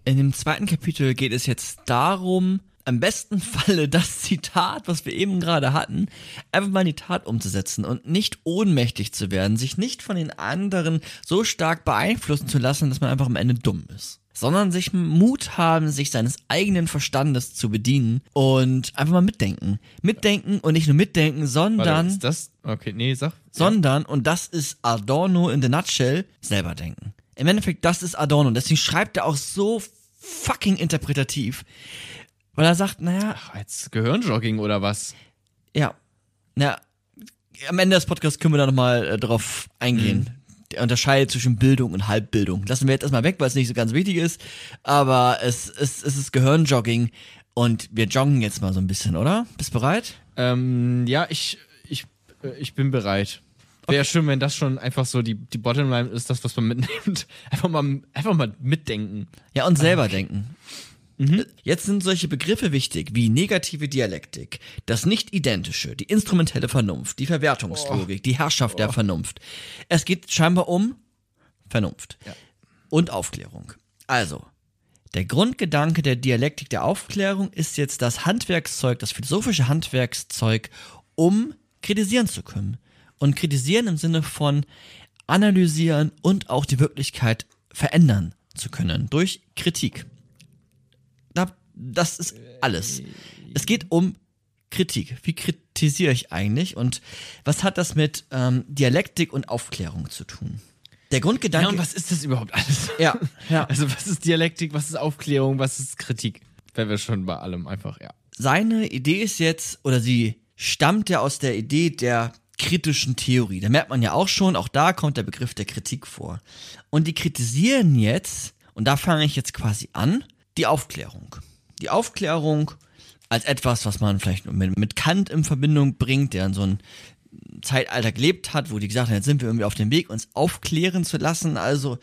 In dem zweiten Kapitel geht es jetzt darum, am besten Falle das Zitat, was wir eben gerade hatten, einfach mal in die Tat umzusetzen und nicht ohnmächtig zu werden, sich nicht von den anderen so stark beeinflussen zu lassen, dass man einfach am Ende dumm ist. Sondern sich Mut haben, sich seines eigenen Verstandes zu bedienen und einfach mal mitdenken. Mitdenken und nicht nur mitdenken, sondern Warte, ist das? Okay, nee, sag. sondern, und das ist Adorno in the nutshell, selber denken. Im Endeffekt, das ist Adorno. Deswegen schreibt er auch so fucking interpretativ. Weil er sagt, naja, Ach, jetzt Gehirnjogging oder was? ja, na, am Ende des Podcasts können wir da nochmal äh, drauf eingehen. Der Unterscheid zwischen Bildung und Halbbildung. Lassen wir jetzt erstmal weg, weil es nicht so ganz wichtig ist. Aber es, es, es ist Gehirnjogging und wir joggen jetzt mal so ein bisschen, oder? Bist bereit? Ähm, ja, ich, ich, äh, ich bin bereit. Wäre schön, wenn das schon einfach so die, die Bottomline ist, das, was man mitnimmt. Einfach mal, einfach mal mitdenken. Ja, und selber denken. Jetzt sind solche Begriffe wichtig wie negative Dialektik, das Nicht-Identische, die instrumentelle Vernunft, die Verwertungslogik, die Herrschaft der Vernunft. Es geht scheinbar um Vernunft und Aufklärung. Also, der Grundgedanke der Dialektik der Aufklärung ist jetzt das Handwerkszeug, das philosophische Handwerkszeug, um kritisieren zu können. Und kritisieren im Sinne von analysieren und auch die Wirklichkeit verändern zu können durch Kritik. Da- Das ist alles. Es geht um Kritik. Wie kritisiere ich eigentlich? Und was hat das mit ähm, Dialektik und Aufklärung zu tun? Der Grundgedanke. Ja, und was ist das überhaupt alles? Ja, ja. Also, was ist Dialektik, was ist Aufklärung, was ist Kritik? Wären wir schon bei allem einfach, ja. seine Idee ist jetzt, oder sie stammt ja aus der Idee der kritischen Theorie. Da merkt man ja auch schon, auch da kommt der Begriff der Kritik vor. Und die kritisieren jetzt, und da fange ich jetzt quasi an, die Aufklärung. Die Aufklärung als etwas, was man vielleicht mit, mit Kant in Verbindung bringt, der in so ein Zeitalter gelebt hat, wo die gesagt haben, jetzt sind wir irgendwie auf dem Weg, uns aufklären zu lassen. Also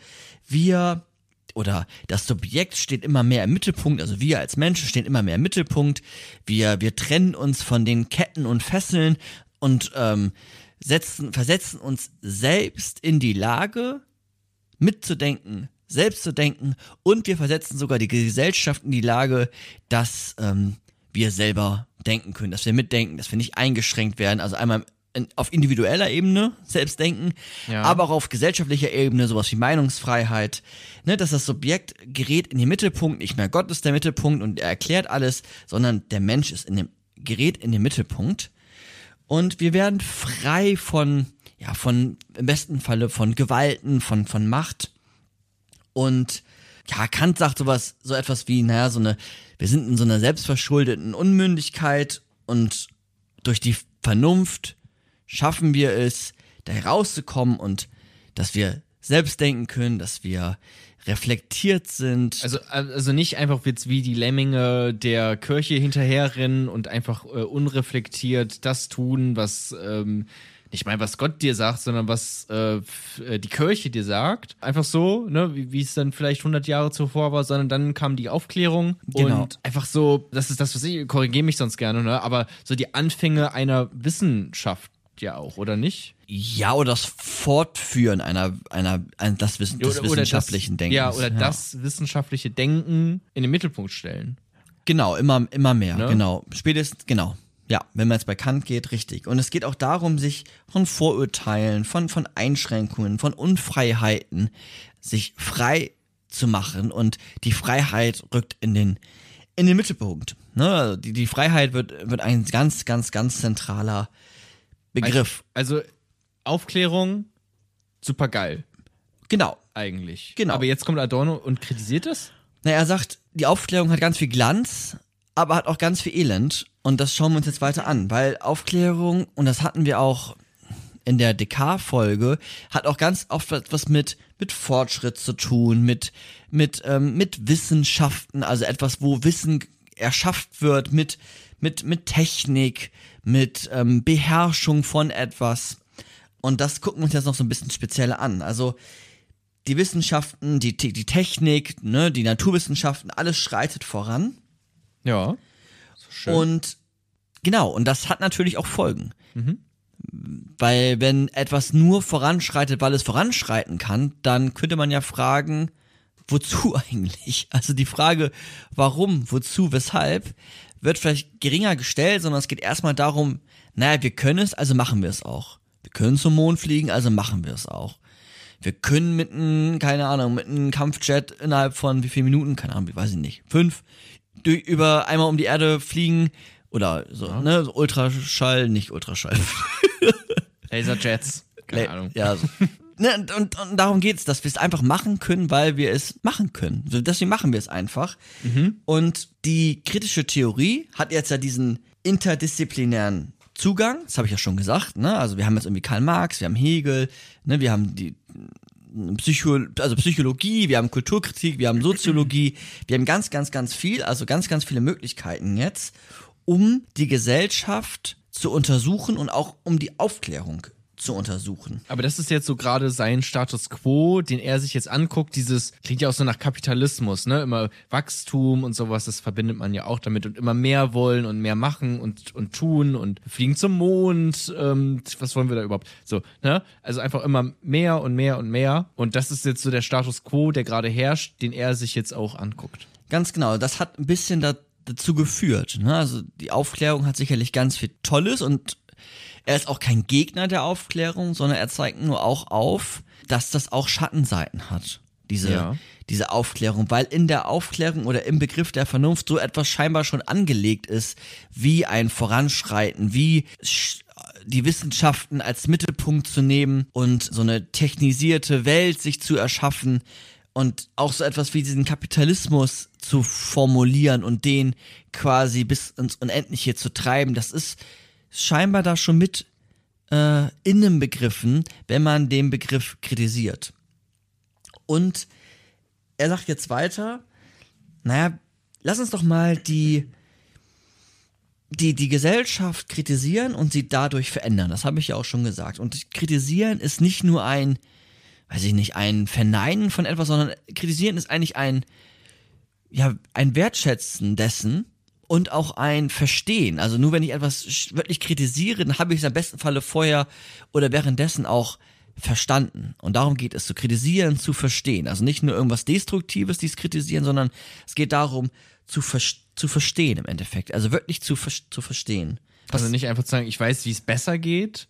wir oder das Subjekt steht immer mehr im Mittelpunkt, also wir als Menschen stehen immer mehr im Mittelpunkt. Wir, wir trennen uns von den Ketten und Fesseln und ähm, setzen, versetzen uns selbst in die Lage, mitzudenken, selbst zu denken und wir versetzen sogar die Gesellschaft in die Lage, dass ähm, wir selber denken können, dass wir mitdenken, dass wir nicht eingeschränkt werden. Also einmal in, auf individueller Ebene selbst denken, Ja. aber auch auf gesellschaftlicher Ebene sowas wie Meinungsfreiheit, ne, dass das Subjekt gerät in den Mittelpunkt, nicht mehr Gott ist der Mittelpunkt und er erklärt alles, sondern der Mensch ist in dem gerät in den Mittelpunkt und wir werden frei von ja von im besten Falle von Gewalten, von von Macht und ja, Kant sagt sowas, so etwas wie, naja, so eine, wir sind in so einer selbstverschuldeten Unmündigkeit und durch die Vernunft schaffen wir es, da herauszukommen und dass wir selbst denken können, dass wir reflektiert sind. Also, also nicht einfach jetzt wie die Lemminge der Kirche hinterherrennen und einfach äh, unreflektiert das tun, was ähm, nicht mal was Gott dir sagt, sondern was äh, äh, die Kirche dir sagt. Einfach so, ne, wie wie es dann vielleicht 100 Jahre zuvor war, sondern dann kam die Aufklärung Genau. und einfach so, das ist das, was ich korrigiere mich sonst gerne, ne, aber so die Anfänge einer Wissenschaft ja auch, oder nicht? ja, oder das Fortführen einer, einer, ein, das Wissen, des wissenschaftlichen das, Denkens. Ja, oder das wissenschaftliche Denken in den Mittelpunkt stellen. Genau, immer, immer mehr, Ne? genau. Spätestens, genau. Ja, wenn man jetzt bei Kant geht, richtig. Und es geht auch darum, sich von Vorurteilen, von, von Einschränkungen, von Unfreiheiten, sich frei zu machen und die Freiheit rückt in den, in den Mittelpunkt. Ne? Also Die, die Freiheit wird, wird ein ganz, ganz, ganz zentraler Begriff. Also Aufklärung, super geil Genau. eigentlich. Genau. Aber jetzt kommt Adorno und kritisiert das? Na, er sagt, die Aufklärung hat ganz viel Glanz, aber hat auch ganz viel Elend. Und das schauen wir uns jetzt weiter an, weil Aufklärung, und das hatten wir auch in der DK-Folge, hat auch ganz oft was mit, mit Fortschritt zu tun, mit, mit, ähm, mit Wissenschaften, also etwas, wo Wissen erschafft wird, mit, mit, mit Technik, mit ähm, Beherrschung von etwas. Und das gucken wir uns jetzt noch so ein bisschen spezieller an. Also die Wissenschaften, die, die Technik, ne, die Naturwissenschaften, alles schreitet voran. Ja. Schön. Und genau, und das hat natürlich auch Folgen. Weil wenn etwas nur voranschreitet, weil es voranschreiten kann, dann könnte man ja fragen, wozu eigentlich? Also die Frage, warum, wozu, weshalb, wird vielleicht geringer gestellt, sondern es geht erstmal darum, naja, wir können es, also machen wir es auch. Wir können zum Mond fliegen, also machen wir es auch. Wir können mit einem, keine Ahnung, mit einem Kampfjet innerhalb von wie viel Minuten, keine Ahnung, weiß ich nicht, fünf, durch, über einmal um die Erde fliegen oder so, ne, so Ultraschall, nicht Ultraschall. Laserjets. Keine Ahnung. Ja, so. ne, und, und, und darum geht's, dass wir es einfach machen können, weil wir es machen können. So, Deswegen machen wir es einfach. Und die kritische Theorie hat jetzt ja diesen interdisziplinären Zugang, das habe ich ja schon gesagt, ne? Also wir haben jetzt irgendwie Karl Marx, wir haben Hegel, ne, wir haben die Psycho also Psychologie, wir haben Kulturkritik, wir haben Soziologie, wir haben ganz, ganz, ganz viel, also ganz, ganz viele Möglichkeiten jetzt, um die Gesellschaft zu untersuchen und auch um die Aufklärung zu untersuchen. Aber das ist jetzt so gerade sein Status quo, den er sich jetzt anguckt. Dieses klingt ja auch so nach Kapitalismus, ne? Immer Wachstum und sowas, das verbindet man ja auch damit und immer mehr wollen und mehr machen und, und tun und fliegen zum Mond. Ähm, was wollen wir da überhaupt? So, ne? Also einfach immer mehr und mehr und mehr. Und das ist jetzt so der Status quo, der gerade herrscht, den er sich jetzt auch anguckt. Ganz genau, das hat ein bisschen da, dazu geführt. Ne? Also die Aufklärung hat sicherlich ganz viel Tolles und er ist auch kein Gegner der Aufklärung, sondern er zeigt nur auch auf, dass das auch Schattenseiten hat. Diese, Ja. diese Aufklärung, weil in der Aufklärung oder im Begriff der Vernunft so etwas scheinbar schon angelegt ist, wie ein Voranschreiten, wie die Wissenschaften als Mittelpunkt zu nehmen und so eine technisierte Welt sich zu erschaffen und auch so etwas wie diesen Kapitalismus zu formulieren und den quasi bis ins Unendliche zu treiben, das ist scheinbar da schon mit äh, innen begriffen, wenn man den Begriff kritisiert. Und er sagt jetzt weiter, naja, lass uns doch mal die, die, die Gesellschaft kritisieren und sie dadurch verändern. Das habe ich ja auch schon gesagt. Und kritisieren ist nicht nur ein, weiß ich nicht, ein Verneinen von etwas, sondern kritisieren ist eigentlich ein, ja, ein Wertschätzen dessen und auch ein Verstehen. Also nur wenn ich etwas wirklich kritisiere, dann habe ich es am besten Falle vorher oder währenddessen auch verstanden. Und darum geht es, zu kritisieren, zu verstehen. Also nicht nur irgendwas Destruktives, dies kritisieren, sondern es geht darum, zu, vers zu verstehen im Endeffekt. Also wirklich zu, ver zu verstehen. Also nicht einfach zu sagen, ich weiß, wie es besser geht,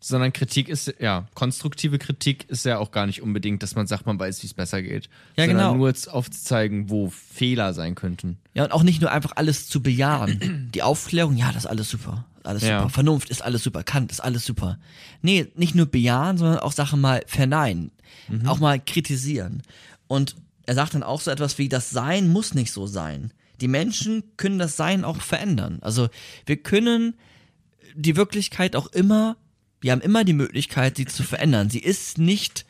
sondern Kritik ist, ja, konstruktive Kritik ist ja auch gar nicht unbedingt, dass man sagt, man weiß, wie es besser geht. Ja, sondern genau. nur jetzt aufzuzeigen, wo Fehler sein könnten. Ja, und auch nicht nur einfach alles zu bejahen. Die Aufklärung, ja, das ist alles super. Alles Ja. super. Vernunft ist alles super. Kant ist alles super. Nee, nicht nur bejahen, sondern auch Sachen mal verneinen. Auch mal kritisieren. Und er sagt dann auch so etwas wie, das Sein muss nicht so sein. Die Menschen können das Sein auch verändern. Also wir können die Wirklichkeit auch immer, wir haben immer die Möglichkeit, sie zu verändern. Sie ist nicht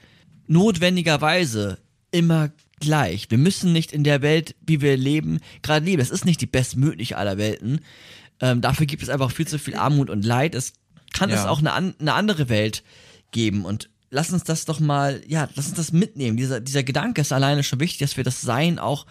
notwendigerweise immer gleich. Wir müssen nicht in der Welt, wie wir leben, gerade leben. Es ist nicht die bestmögliche aller Welten. Ähm, dafür gibt es einfach viel zu viel Armut und Leid. Es kann Ja. es auch eine, an, eine andere Welt geben. Und lass uns das doch mal, ja, lass uns das mitnehmen. Dieser, dieser Gedanke ist alleine schon wichtig, dass wir das Sein auch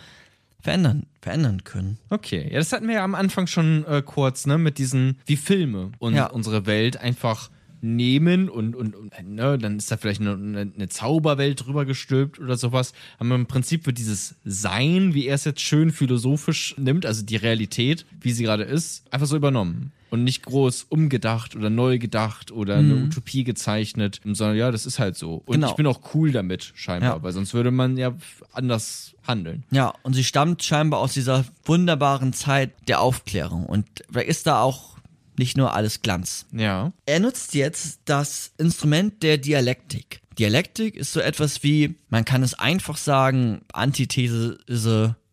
verändern, verändern können. Okay, ja, das hatten wir ja am Anfang schon äh, kurz, ne, mit diesen, wie Filme und Ja. unsere Welt einfach nehmen und, und, und ne, dann ist da vielleicht eine, eine, Zauberwelt drüber gestülpt oder sowas. Aber im Prinzip wird dieses Sein, wie er es jetzt schön philosophisch nimmt, also die Realität, wie sie gerade ist, einfach so übernommen. Und nicht groß umgedacht oder neu gedacht oder eine Utopie gezeichnet, sondern ja, das ist halt so. Und Genau. ich bin auch cool damit, scheinbar, Ja. weil sonst würde man ja anders handeln. Ja, und sie stammt scheinbar aus dieser wunderbaren Zeit der Aufklärung. Und ist da auch nicht nur alles Glanz. Ja. Er nutzt jetzt das Instrument der Dialektik. Dialektik ist so etwas wie, man kann es einfach sagen, Antithese ist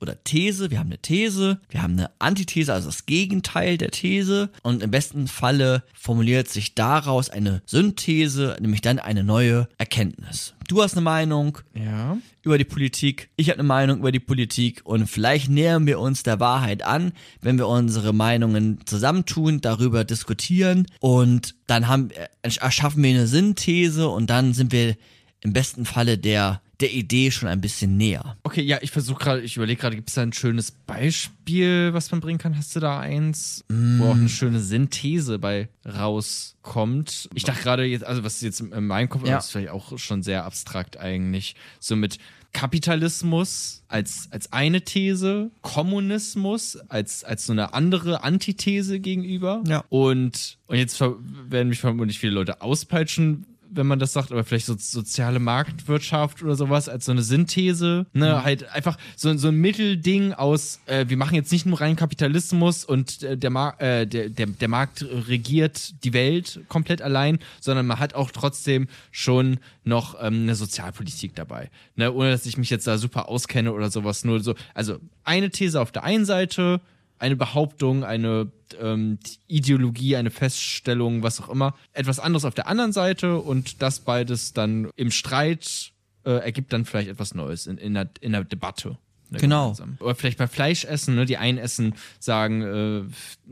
oder These, wir haben eine These, wir haben eine Antithese, also das Gegenteil der These. Und im besten Falle formuliert sich daraus eine Synthese, nämlich dann eine neue Erkenntnis. Du hast eine Meinung Ja. über die Politik, ich habe eine Meinung über die Politik. Und vielleicht nähern wir uns der Wahrheit an, wenn wir unsere Meinungen zusammentun, darüber diskutieren. Und dann haben, äh, erschaffen wir eine Synthese. Und dann sind wir im besten Falle der der Idee schon ein bisschen näher. Okay, ja, ich versuche gerade, ich überlege gerade, gibt es da ein schönes Beispiel, was man bringen kann? Hast du da eins, wo auch eine schöne Synthese bei rauskommt? Ich dachte gerade jetzt, also was jetzt in meinem Kopf Ja. ist, vielleicht auch schon sehr abstrakt eigentlich, so mit Kapitalismus als, als eine These, Kommunismus als, als so eine andere Antithese gegenüber. Ja. Und, und jetzt werden mich vermutlich viele Leute auspeitschen, wenn man das sagt, aber vielleicht so soziale Marktwirtschaft oder sowas als so eine Synthese, ne, halt einfach so, so ein Mittelding aus, äh, wir machen jetzt nicht nur rein Kapitalismus und äh, der, Mar äh, der, der, der Markt regiert die Welt komplett allein, sondern man hat auch trotzdem schon noch ähm, eine Sozialpolitik dabei, ne, ohne dass ich mich jetzt da super auskenne oder sowas, nur so, also eine These auf der einen Seite, eine Behauptung, eine ähm, Ideologie, eine Feststellung, was auch immer. Etwas anderes auf der anderen Seite und das beides dann im Streit äh, ergibt dann vielleicht etwas Neues in, in, der, in der Debatte. Ne, Genau. gemeinsam. Oder vielleicht bei Fleischessen, ne? Die einen essen, sagen, äh,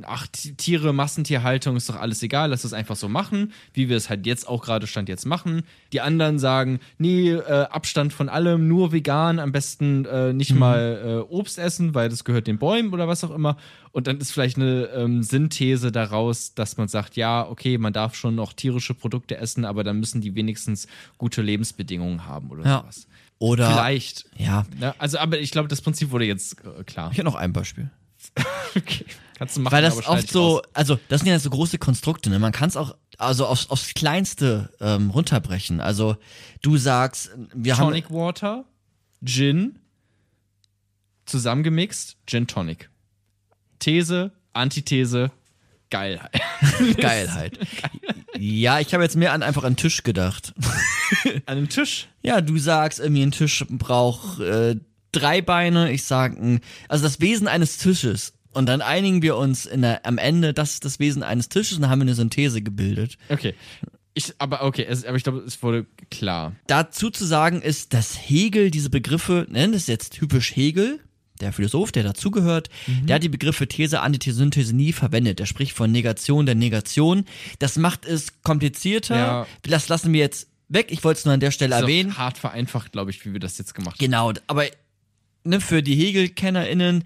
ach, Tiere, Massentierhaltung ist doch alles egal, lass es einfach so machen, wie wir es halt jetzt auch gerade Stand jetzt machen. Die anderen sagen, nee, äh, Abstand von allem, nur vegan, am besten äh, nicht mal äh, Obst essen, weil das gehört den Bäumen oder was auch immer. Und dann ist vielleicht eine ähm, Synthese daraus, dass man sagt, ja, okay, man darf schon noch tierische Produkte essen, aber dann müssen die wenigstens gute Lebensbedingungen haben oder Ja. sowas. Oder Vielleicht. ja, Ja, also, aber ich glaube, das Prinzip wurde jetzt äh, klar. ich habe noch ein Beispiel. Okay. Kannst du machen, Weil das oft so, raus. also das sind ja so große Konstrukte, ne? Man kann es auch also aufs, aufs Kleinste ähm, runterbrechen. Also du sagst, wir haben Tonic Water, Gin, zusammengemixt, Gin Tonic. These, Antithese, Geilheit. Geilheit. ja, ich habe jetzt mehr an einfach an Tisch gedacht. An einem Tisch. Ja, du sagst irgendwie ein Tisch braucht äh, drei Beine. Ich sag ein, also das Wesen eines Tisches. Und dann einigen wir uns in der, am Ende, das ist das Wesen eines Tisches und haben eine Synthese gebildet. Okay. Ich, aber okay, es, aber ich glaube, es wurde klar. Dazu zu sagen ist, dass Hegel diese Begriffe, nennen es jetzt typisch Hegel, der Philosoph, der dazugehört, der hat die Begriffe These, Antithese, Synthese nie verwendet. Er spricht von Negation der Negation. Das macht es komplizierter. Ja. Das lassen wir jetzt weg. Ich wollte es nur an der Stelle Ist auch erwähnen. hart vereinfacht, glaube ich, wie wir das jetzt gemacht haben. Genau, aber ne, für die Hegel-KennerInnen,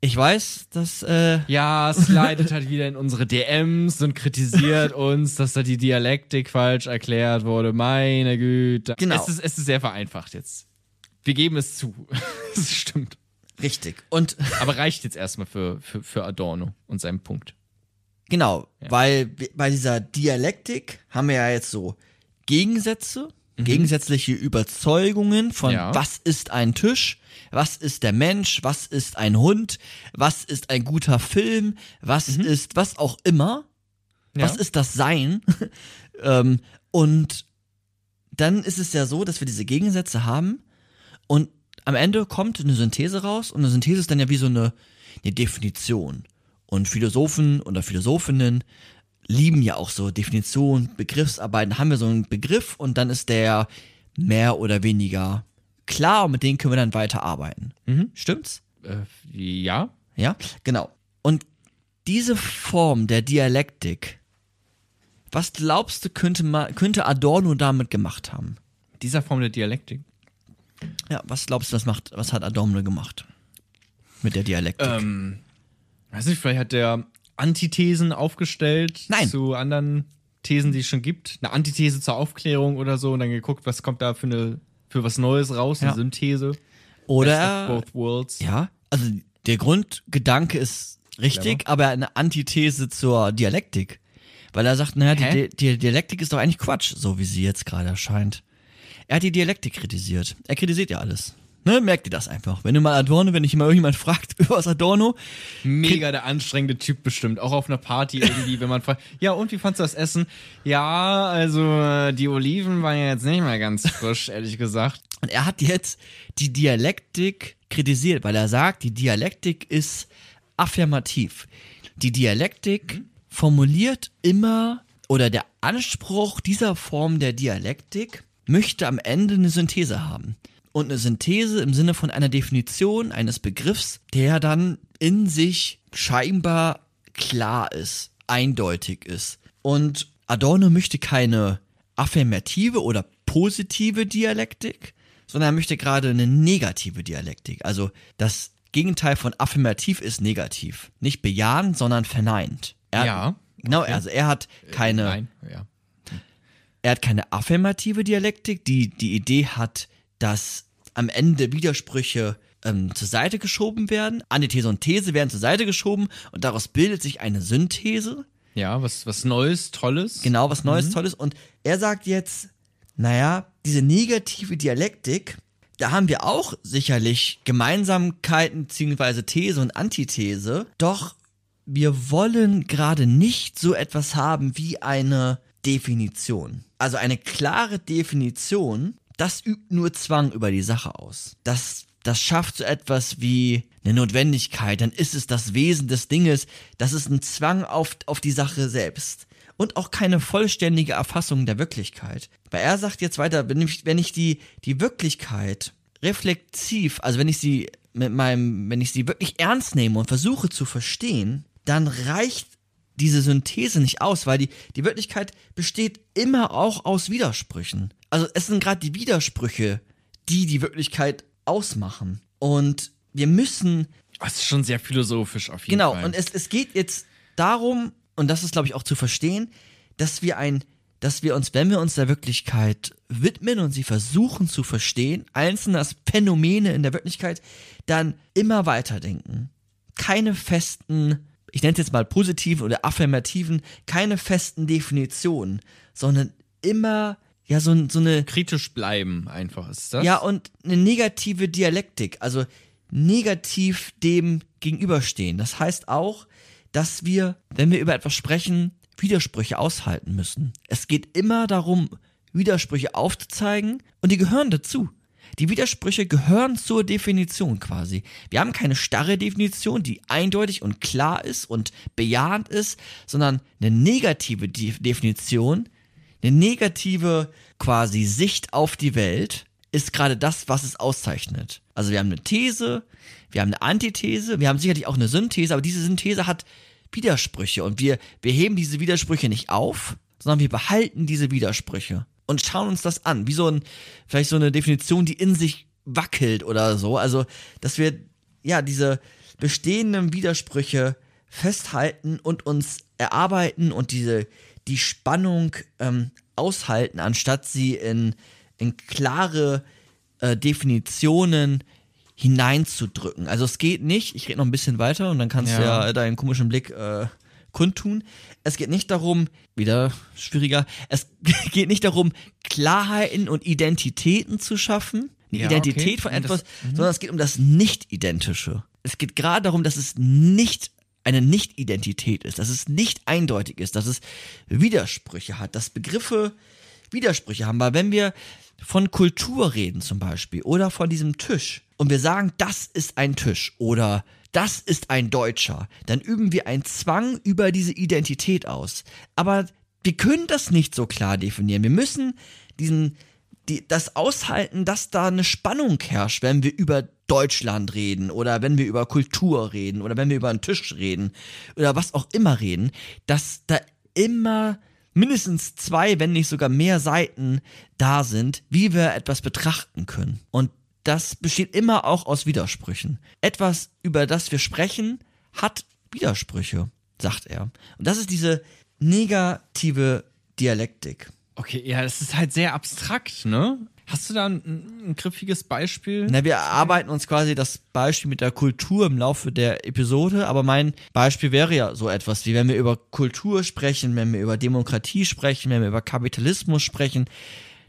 ich weiß, dass äh, Ja, es leidet halt wieder in unsere DMs und kritisiert uns, dass da die Dialektik falsch erklärt wurde. Meine Güte. Genau. Es ist, es ist sehr vereinfacht jetzt. Wir geben es zu. Es stimmt. Richtig. Und Aber reicht jetzt erstmal für, für, für Adorno und seinen Punkt. Genau, weil wir- bei dieser Dialektik haben wir ja jetzt so Gegensätze, gegensätzliche Überzeugungen von Ja. was ist ein Tisch, was ist der Mensch, was ist ein Hund, was ist ein guter Film, was ist was auch immer, Ja. was ist das Sein. ähm, und dann ist es ja so, dass wir diese Gegensätze haben und am Ende kommt eine Synthese raus und eine Synthese ist dann ja wie so eine, eine Definition. Und Philosophen oder Philosophinnen lieben ja auch so Definitionen, Begriffsarbeiten, haben wir so einen Begriff und dann ist der mehr oder weniger klar und mit dem können wir dann weiterarbeiten. Stimmt's? Äh, ja. Ja, genau. Und diese Form der Dialektik, was glaubst du, könnte, man, könnte Adorno damit gemacht haben? Dieser Form der Dialektik. Ja, was glaubst du, was, macht, was hat Adorno gemacht? Mit der Dialektik? Ähm, weiß nicht, vielleicht hat der Antithesen aufgestellt Nein. zu anderen Thesen, die es schon gibt. Eine Antithese zur Aufklärung oder so und dann geguckt, was kommt da für eine für was Neues raus, eine Ja. Synthese. Oder, both worlds. ja, also der Grundgedanke ist richtig, aber eine Antithese zur Dialektik. Weil er sagt, naja, die, die Dialektik ist doch eigentlich Quatsch, so wie sie jetzt gerade erscheint. Er hat die Dialektik kritisiert. Er kritisiert ja alles. Ne, merkt ihr das einfach. Wenn du mal Adorno, wenn dich mal irgendjemand fragt über was Adorno, Mega der anstrengende Typ bestimmt. Auch auf einer Party irgendwie, wenn man fragt, ja, und wie fandst du das Essen? Ja, also äh, die Oliven waren ja jetzt nicht mehr ganz frisch, ehrlich gesagt. Und er hat jetzt die Dialektik kritisiert, weil er sagt, die Dialektik ist affirmativ. Die Dialektik formuliert immer oder der Anspruch dieser Form der Dialektik möchte am Ende eine Synthese haben. Und eine Synthese im Sinne von einer Definition eines Begriffs, der dann in sich scheinbar klar ist, eindeutig ist. Und Adorno möchte keine affirmative oder positive Dialektik, sondern er möchte gerade eine negative Dialektik. Also das Gegenteil von affirmativ ist negativ. Nicht bejahend, sondern verneint. Er, Ja. Genau, also er hat keine, Nein, ja. Er hat keine affirmative Dialektik, die die Idee hat, dass am Ende Widersprüche ähm, zur Seite geschoben werden. Antithese und These werden zur Seite geschoben und daraus bildet sich eine Synthese. Ja, was, was Neues, Tolles. Genau, was Neues, Tolles. Und er sagt jetzt, naja, diese negative Dialektik, da haben wir auch sicherlich Gemeinsamkeiten beziehungsweise These und Antithese. Doch wir wollen gerade nicht so etwas haben wie eine Definition. Also eine klare Definition, das übt nur Zwang über die Sache aus. Das, das schafft so etwas wie eine Notwendigkeit, dann ist es das Wesen des Dinges, das ist ein Zwang auf, auf die Sache selbst. Und auch keine vollständige Erfassung der Wirklichkeit. Weil er sagt jetzt weiter, wenn ich, wenn ich die, die Wirklichkeit reflexiv, also wenn ich sie mit meinem, wenn ich sie wirklich ernst nehme und versuche zu verstehen, dann reicht diese Synthese nicht aus, weil die, die Wirklichkeit besteht immer auch aus Widersprüchen. Also es sind gerade die Widersprüche, die die Wirklichkeit ausmachen. Und wir müssen Das ist schon sehr philosophisch auf jeden Genau, Fall. und es, es geht jetzt darum, und das ist, glaube ich, auch zu verstehen, dass wir ein, dass wir uns, wenn wir uns der Wirklichkeit widmen und sie versuchen zu verstehen, einzelne Phänomene in der Wirklichkeit, dann immer weiterdenken. Keine festen, ich nenne es jetzt mal positiven oder affirmativen, keine festen Definitionen, sondern immer, ja, so, so eine, Kritisch bleiben einfach, ist das? ja, und eine negative Dialektik, also negativ dem gegenüberstehen. Das heißt auch, dass wir, wenn wir über etwas sprechen, Widersprüche aushalten müssen. Es geht immer darum, Widersprüche aufzuzeigen und die gehören dazu. Die Widersprüche gehören zur Definition quasi. Wir haben keine starre Definition, die eindeutig und klar ist und bejahend ist, sondern eine negative De Definition, eine negative quasi Sicht auf die Welt ist gerade das, was es auszeichnet. Also wir haben eine These, wir haben eine Antithese, wir haben sicherlich auch eine Synthese, aber diese Synthese hat Widersprüche und wir, wir heben diese Widersprüche nicht auf, sondern wir behalten diese Widersprüche und schauen uns das an, wie so ein, vielleicht so eine Definition, die in sich wackelt oder so. Also, dass wir, ja, diese bestehenden Widersprüche festhalten und uns erarbeiten und diese, die Spannung ähm, aushalten, anstatt sie in, in klare äh, Definitionen hineinzudrücken. Also es geht nicht, ich rede noch ein bisschen weiter und dann kannst du Ja. ja deinen komischen Blick äh, kundtun. Es geht nicht darum, wieder schwieriger, es geht nicht darum, Klarheiten und Identitäten zu schaffen, eine Ja, Identität okay. von etwas, das- mhm. sondern es geht um das Nicht-Identische. Es geht gerade darum, dass es nicht eine Nicht-Identität ist, dass es nicht eindeutig ist, dass es Widersprüche hat, dass Begriffe Widersprüche haben. Weil wenn wir von Kultur reden zum Beispiel oder von diesem Tisch und wir sagen, das ist ein Tisch oder das ist ein Deutscher, dann üben wir einen Zwang über diese Identität aus. Aber wir können das nicht so klar definieren. Wir müssen diesen, die, das aushalten, dass da eine Spannung herrscht, wenn wir über Deutschland reden oder wenn wir über Kultur reden oder wenn wir über einen Tisch reden oder was auch immer reden, dass da immer mindestens zwei, wenn nicht sogar mehr Seiten da sind, wie wir etwas betrachten können. Und das besteht immer auch aus Widersprüchen. Etwas, über das wir sprechen, hat Widersprüche, sagt er. Und das ist diese negative Dialektik. Okay, ja, das ist halt sehr abstrakt, ne? Hast du da ein, ein griffiges Beispiel? Na, wir erarbeiten uns quasi das Beispiel mit der Kultur im Laufe der Episode, aber mein Beispiel wäre ja so etwas wie, wenn wir über Kultur sprechen, wenn wir über Demokratie sprechen, wenn wir über Kapitalismus sprechen,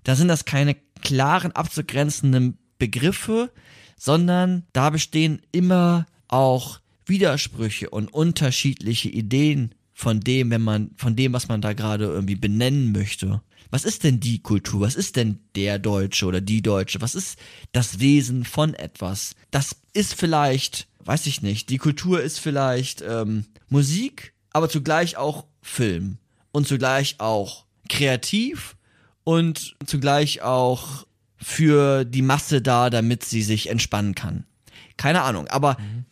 da sind das keine klaren abzugrenzenden Begriffe, sondern da bestehen immer auch Widersprüche und unterschiedliche Ideen von dem, wenn man, von dem, was man da gerade irgendwie benennen möchte. Was ist denn die Kultur? Was ist denn der Deutsche oder die Deutsche? Was ist das Wesen von etwas? Das ist vielleicht, weiß ich nicht, die Kultur ist vielleicht ähm, Musik, aber zugleich auch Film und zugleich auch kreativ und zugleich auch für die Masse da, damit sie sich entspannen kann. Keine Ahnung, aber mhm.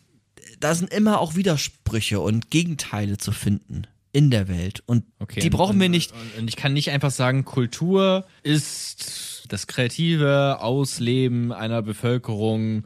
da sind immer auch Widersprüche und Gegenteile zu finden in der Welt und okay, die brauchen und, wir nicht. Und ich kann nicht einfach sagen, Kultur ist das kreative Ausleben einer Bevölkerung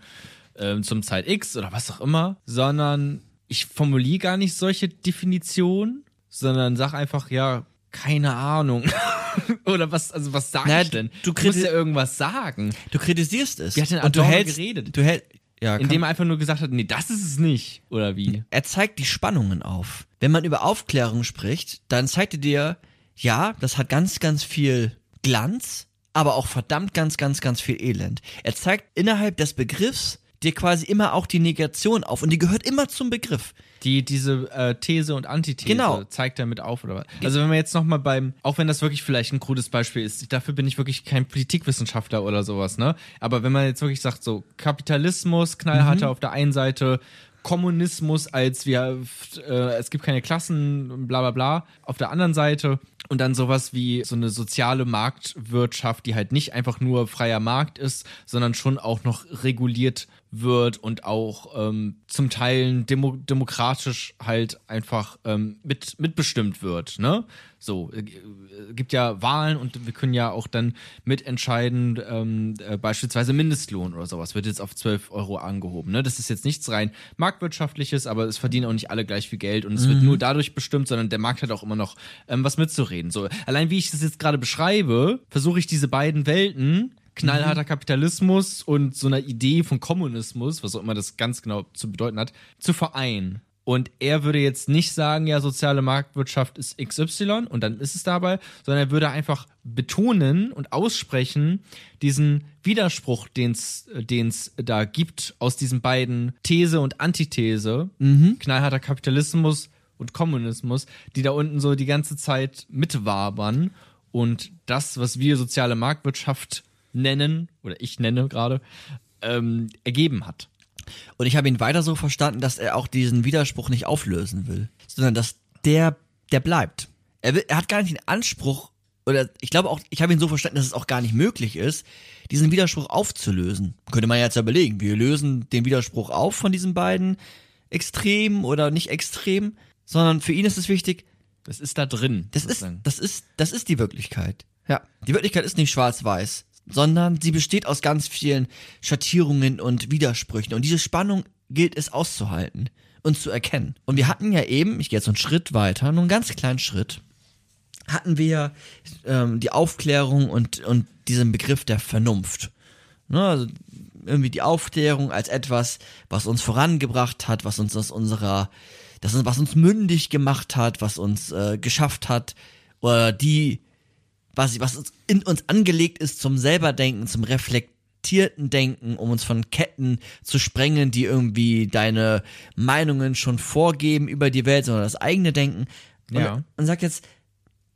äh, zum Zeit X oder was auch immer, sondern ich formuliere gar nicht solche Definitionen, sondern sag einfach, ja, keine Ahnung. Oder was, also was sag naja, ich denn? Du, du musst ja irgendwas sagen. Du kritisierst es. Wie hat denn und du hältst, geredet? Du hältst, ja, Indem er einfach nur gesagt hat, nee, das ist es nicht. Oder wie? Er zeigt die Spannungen auf. Wenn man über Aufklärung spricht, dann zeigt er dir, ja, das hat ganz, ganz viel Glanz, aber auch verdammt ganz, ganz, ganz viel Elend. Er zeigt innerhalb des Begriffs dir quasi immer auch die Negation auf und die gehört immer zum Begriff. Die, diese äh, These und Antithese genau. zeigt er mit auf, oder was? Also wenn wir jetzt nochmal beim, auch wenn das wirklich vielleicht ein krudes Beispiel ist, dafür bin ich wirklich kein Politikwissenschaftler oder sowas, ne? Aber wenn man jetzt wirklich sagt, so Kapitalismus, knallharter mhm. auf der einen Seite, Kommunismus als wir, äh, es gibt keine Klassen, bla bla bla. Auf der anderen Seite und dann sowas wie so eine soziale Marktwirtschaft, die halt nicht einfach nur freier Markt ist, sondern schon auch noch reguliert wird und auch ähm, zum Teil demo demokratisch halt einfach ähm, mit, mitbestimmt wird. Ne? So, äh, gibt ja Wahlen und wir können ja auch dann mitentscheiden, ähm, äh, beispielsweise Mindestlohn oder sowas wird jetzt auf 12 Euro angehoben. Ne? Das ist jetzt nichts rein marktwirtschaftliches, aber es verdienen auch nicht alle gleich viel Geld und es mhm. wird nur dadurch bestimmt, sondern der Markt hat auch immer noch ähm, was mitzureden. So, allein wie ich das jetzt gerade beschreibe, versuche ich diese beiden Welten knallharter mhm. Kapitalismus und so einer Idee von Kommunismus, was auch immer das ganz genau zu bedeuten hat, zu vereinen. Und er würde jetzt nicht sagen, ja, soziale Marktwirtschaft ist XY und dann ist es dabei, sondern er würde einfach betonen und aussprechen diesen Widerspruch, den es da gibt aus diesen beiden These und Antithese, mhm. knallharter Kapitalismus und Kommunismus, die da unten so die ganze Zeit mitwabern und das, was wir soziale Marktwirtschaft nennen, oder ich nenne gerade, ähm, ergeben hat. Und ich habe ihn weiter so verstanden, dass er auch diesen Widerspruch nicht auflösen will, sondern dass der, der bleibt. Er, will, er hat gar nicht den Anspruch, oder ich glaube auch, ich habe ihn so verstanden, dass es auch gar nicht möglich ist, diesen Widerspruch aufzulösen. Könnte man jetzt überlegen, wir lösen den Widerspruch auf von diesen beiden Extremen oder nicht extrem, sondern für ihn ist es wichtig, das ist da drin. Das ist, das ist, das ist die Wirklichkeit. Ja. Die Wirklichkeit ist nicht schwarz-weiß sondern sie besteht aus ganz vielen Schattierungen und Widersprüchen. Und diese Spannung gilt es auszuhalten und zu erkennen. Und wir hatten ja eben, ich gehe jetzt einen Schritt weiter, nur einen ganz kleinen Schritt, hatten wir ähm, die Aufklärung und, und diesen Begriff der Vernunft. Ne, also irgendwie die Aufklärung als etwas, was uns vorangebracht hat, was uns aus unserer, das, was uns mündig gemacht hat, was uns äh, geschafft hat, oder die was, was in uns angelegt ist zum selberdenken, zum reflektierten Denken, um uns von Ketten zu sprengen, die irgendwie deine Meinungen schon vorgeben über die Welt, sondern das eigene Denken. Und, ja. und sagt jetzt,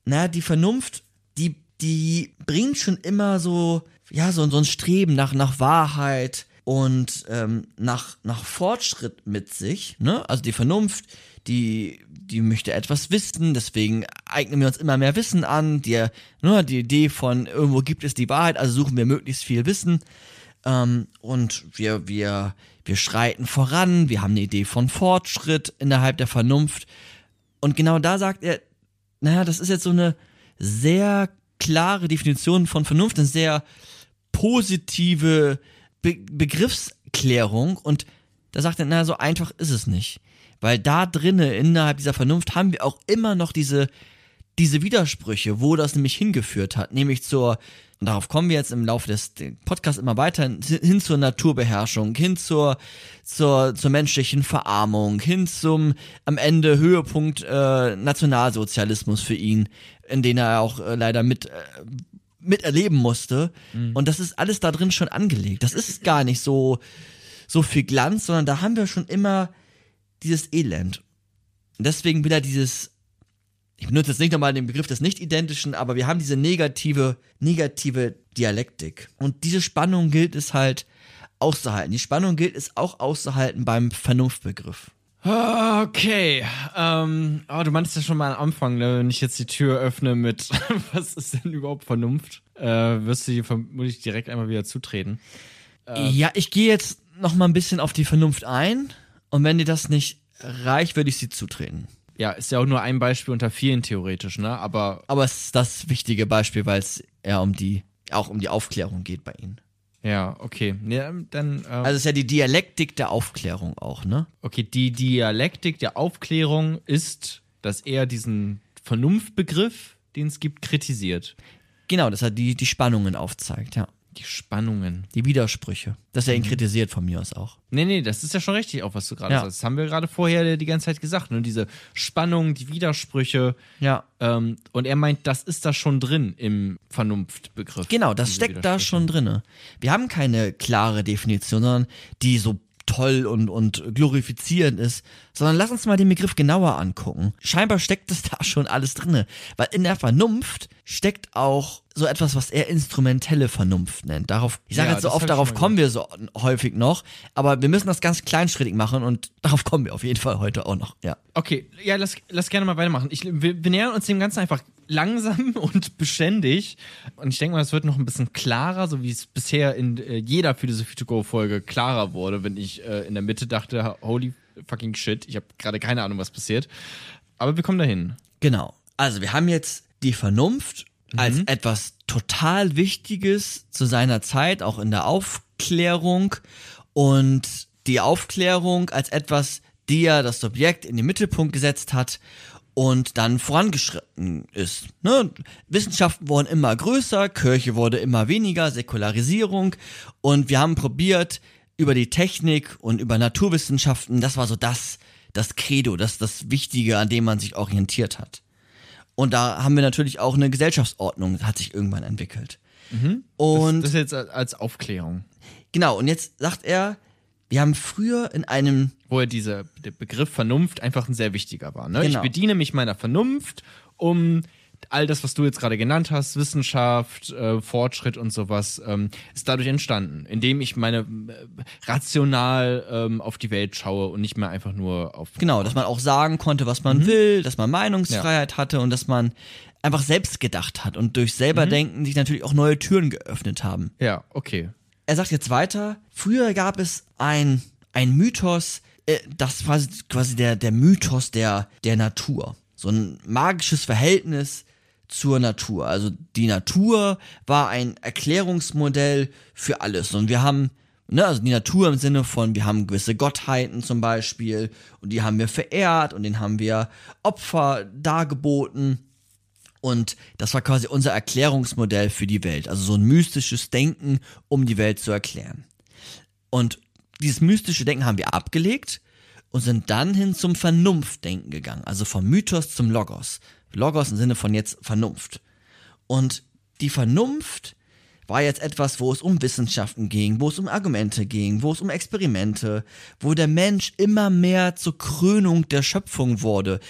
na, die Vernunft, die, die bringt schon immer so, ja, so, so ein Streben nach, nach Wahrheit und ähm, nach, nach Fortschritt mit sich. Ne? Also die Vernunft, die, die möchte etwas wissen, deswegen eignen wir uns immer mehr Wissen an. Die, ne, die Idee von irgendwo gibt es die Wahrheit, also suchen wir möglichst viel Wissen. Ähm, und wir, wir, wir schreiten voran, wir haben eine Idee von Fortschritt innerhalb der Vernunft. Und genau da sagt er, naja, das ist jetzt so eine sehr klare Definition von Vernunft, eine sehr positive Be Begriffsklärung und da sagt er, naja, so einfach ist es nicht. Weil da drinnen, innerhalb dieser Vernunft, haben wir auch immer noch diese, diese Widersprüche, wo das nämlich hingeführt hat, nämlich zur, und darauf kommen wir jetzt im Laufe des Podcasts immer weiter, hin zur Naturbeherrschung, hin zur, zur, zur menschlichen Verarmung, hin zum am Ende Höhepunkt äh, Nationalsozialismus für ihn, in den er auch äh, leider mit äh, miterleben musste. Und das ist alles da drin schon angelegt. Das ist gar nicht so, so viel Glanz, sondern da haben wir schon immer dieses Elend. Und deswegen wieder dieses, ich benutze jetzt nicht nochmal den Begriff des Nicht-Identischen, aber wir haben diese negative, negative Dialektik. Und diese Spannung gilt es halt auszuhalten. Die Spannung gilt es auch auszuhalten beim Vernunftbegriff. Okay, ähm, oh, du meintest ja schon mal am Anfang, ne, wenn ich jetzt die Tür öffne mit, was ist denn überhaupt Vernunft, äh, wirst du hier vermutlich direkt einmal wieder zutreten. Ja, ich gehe jetzt noch mal ein bisschen auf die Vernunft ein und wenn dir das nicht reicht, würde ich sie zutreten. Ja, ist ja auch nur ein Beispiel unter vielen theoretisch, ne, aber Aber es ist das wichtige Beispiel, weil es eher um die, auch um die Aufklärung geht bei ihnen. ja, okay, ja, dann, ähm, Also es ist ja die Dialektik der Aufklärung auch, ne? okay, die Dialektik der Aufklärung ist, dass er diesen Vernunftbegriff, den es gibt, kritisiert. Genau, dass er die, die Spannungen aufzeigt, ja. Die Spannungen. Die Widersprüche. Dass er ihn kritisiert von mir aus auch. Nee, nee, das ist ja schon richtig, auch was du gerade Ja. sagst. Das haben wir gerade vorher die ganze Zeit gesagt. Ne? Diese Spannung, die Widersprüche. Ja. Ähm, und er meint, das ist da schon drin im Vernunftbegriff. Genau, das steckt da schon drinne. Wir haben keine klare Definition, sondern die so toll und, und glorifizierend ist, sondern lass uns mal den Begriff genauer angucken. Scheinbar steckt es da schon alles drinne, weil in der Vernunft steckt auch so etwas, was er instrumentelle Vernunft nennt. Darauf, ich sage Ja, jetzt so oft, darauf kommen wir so häufig noch, aber wir müssen das ganz kleinschrittig machen und darauf kommen wir auf jeden Fall heute auch noch, ja. Okay, ja, lass, lass gerne mal weitermachen. Ich, wir, wir nähern uns dem Ganzen einfach langsam und beständig. Und ich denke mal, es wird noch ein bisschen klarer, so wie es bisher in äh, jeder Philosophie to go Folge klarer wurde, wenn ich äh, in der Mitte dachte, holy fucking shit, ich habe gerade keine Ahnung, was passiert. Aber wir kommen dahin. Genau. Also wir haben jetzt die Vernunft als etwas total Wichtiges zu seiner Zeit, auch in der Aufklärung und die Aufklärung als etwas, die ja das Subjekt in den Mittelpunkt gesetzt hat und dann vorangeschritten ist. Ne? Wissenschaften wurden immer größer, Kirche wurde immer weniger, Säkularisierung und wir haben probiert, über die Technik und über Naturwissenschaften, das war so das, das Credo, das, das Wichtige, an dem man sich orientiert hat. Und da haben wir natürlich auch eine Gesellschaftsordnung, hat sich irgendwann entwickelt. Und das, das jetzt als Aufklärung. genau, und jetzt sagt er, wir haben früher in einem, Wo er dieser Begriff Vernunft einfach ein sehr wichtiger war. Ne? Genau. Ich bediene mich meiner Vernunft, um all das, was du jetzt gerade genannt hast, Wissenschaft, äh, Fortschritt und sowas, ähm, ist dadurch entstanden, indem ich meine äh, rational ähm, auf die Welt schaue und nicht mehr einfach nur auf. genau, dass man auch sagen konnte, was man will, dass man Meinungsfreiheit hatte und dass man einfach selbst gedacht hat und durch selber Denken sich natürlich auch neue Türen geöffnet haben. Ja, okay. Er sagt jetzt weiter, früher gab es ein, ein Mythos, äh, das war quasi der, der Mythos der, der Natur. So ein magisches Verhältnis zur Natur. Also die Natur war ein Erklärungsmodell für alles. Und wir haben, ne, also die Natur im Sinne von, wir haben gewisse Gottheiten zum Beispiel und die haben wir verehrt und denen haben wir Opfer dargeboten. Und das war quasi unser Erklärungsmodell für die Welt. Also so ein mystisches Denken, um die Welt zu erklären. Und dieses mystische Denken haben wir abgelegt und sind dann hin zum Vernunftdenken gegangen. Also vom Mythos zum Logos. Logos im Sinne von jetzt Vernunft. Und die Vernunft war jetzt etwas, wo es um Wissenschaften ging, wo es um Argumente ging, wo es um Experimente, wo der Mensch immer mehr zur Krönung der Schöpfung wurde,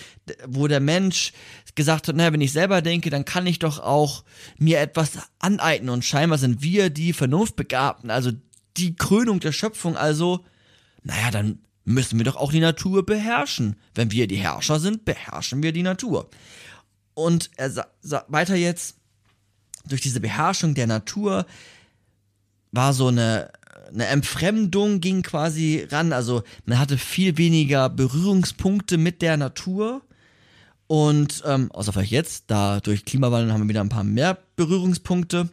wo der Mensch gesagt hat, naja, wenn ich selber denke, dann kann ich doch auch mir etwas aneignen und scheinbar sind wir die Vernunftbegabten, also die Krönung der Schöpfung, also, naja, dann müssen wir doch auch die Natur beherrschen. Wenn wir die Herrscher sind, beherrschen wir die Natur. Und er sa sa weiter jetzt, durch diese Beherrschung der Natur war so eine, eine Entfremdung ging quasi ran. Also man hatte viel weniger Berührungspunkte mit der Natur. Und ähm, außer vielleicht jetzt, da durch Klimawandel haben wir wieder ein paar mehr Berührungspunkte.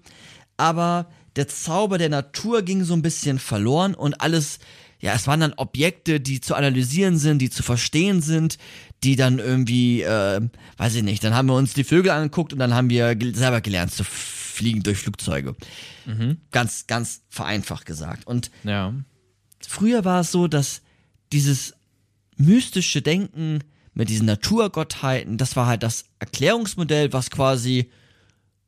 Aber der Zauber der Natur ging so ein bisschen verloren und alles, ja, es waren dann Objekte, die zu analysieren sind, die zu verstehen sind, die dann irgendwie, äh, weiß ich nicht, dann haben wir uns die Vögel angeguckt und dann haben wir selber gelernt zu fliegen durch Flugzeuge. Ganz, ganz vereinfacht gesagt. Und Ja. früher war es so, dass dieses mystische Denken mit diesen Naturgottheiten, das war halt das Erklärungsmodell, was quasi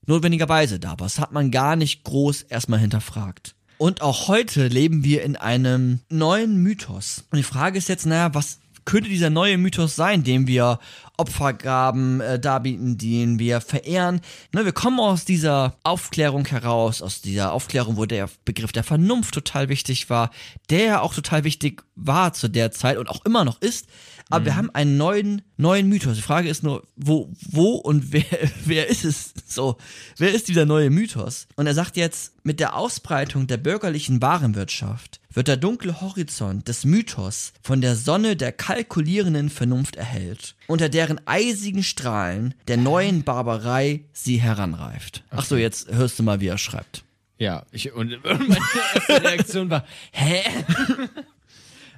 notwendigerweise da war. Das hat man gar nicht groß erstmal hinterfragt. Und auch heute leben wir in einem neuen Mythos. Und die Frage ist jetzt, naja, was könnte dieser neue Mythos sein, den wir Opfergaben äh, darbieten, den wir verehren. Ne, wir kommen aus dieser Aufklärung heraus, aus dieser Aufklärung, wo der Begriff der Vernunft total wichtig war, der auch total wichtig war zu der Zeit und auch immer noch ist. Aber mhm. wir haben einen neuen, neuen Mythos. Die Frage ist nur, wo, wo und wer, wer ist es? So, wer ist dieser neue Mythos? Und er sagt jetzt, mit der Ausbreitung der bürgerlichen Warenwirtschaft wird der dunkle Horizont des Mythos von der Sonne der kalkulierenden Vernunft erhellt, unter deren eisigen Strahlen der neuen Barbarei sie heranreift. Okay. Ach so, jetzt hörst du mal, wie er schreibt. Ja, ich, und meine erste Reaktion war, hä?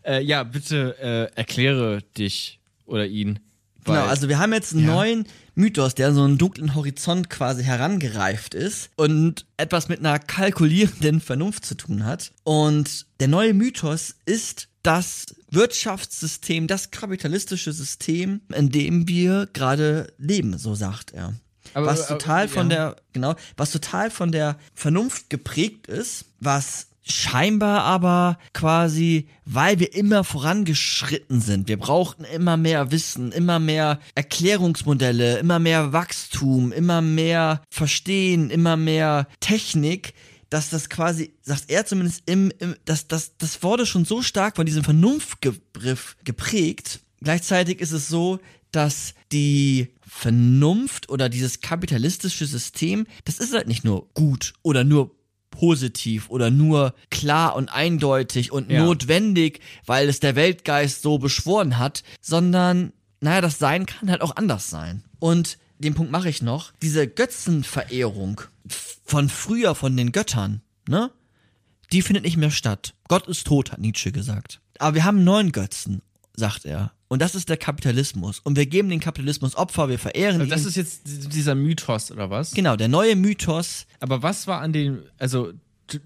äh, ja, bitte äh, erkläre dich oder ihn. Genau, also wir haben jetzt einen ja. neuen Mythos, der so einen dunklen Horizont quasi herangereift ist und etwas mit einer kalkulierenden Vernunft zu tun hat. Und der neue Mythos ist das Wirtschaftssystem, das kapitalistische System, in dem wir gerade leben, so sagt er. Aber, was total aber, ja. von der, genau, was total von der Vernunft geprägt ist, was scheinbar aber quasi, weil wir immer vorangeschritten sind. Wir brauchten immer mehr Wissen, immer mehr Erklärungsmodelle, immer mehr Wachstum, immer mehr Verstehen, immer mehr Technik, dass das quasi, sagt er zumindest, im, im das, das, das wurde schon so stark von diesem Vernunftbegriff geprägt. Gleichzeitig ist es so, dass die Vernunft oder dieses kapitalistische System, das ist halt nicht nur gut oder nur positiv oder nur klar und eindeutig und ja. notwendig, weil es der Weltgeist so beschworen hat, sondern, naja, das Sein kann halt auch anders sein. Und den Punkt mache ich noch. Diese Götzenverehrung von früher, von den Göttern, ne? Die findet nicht mehr statt. Gott ist tot, hat Nietzsche gesagt. Aber wir haben neuen Götzen, sagt er. Und das ist der Kapitalismus. Und wir geben den Kapitalismus Opfer, wir verehren also das ihn. Das ist jetzt dieser Mythos, oder was? Genau, der neue Mythos. Aber was war an dem, also, ich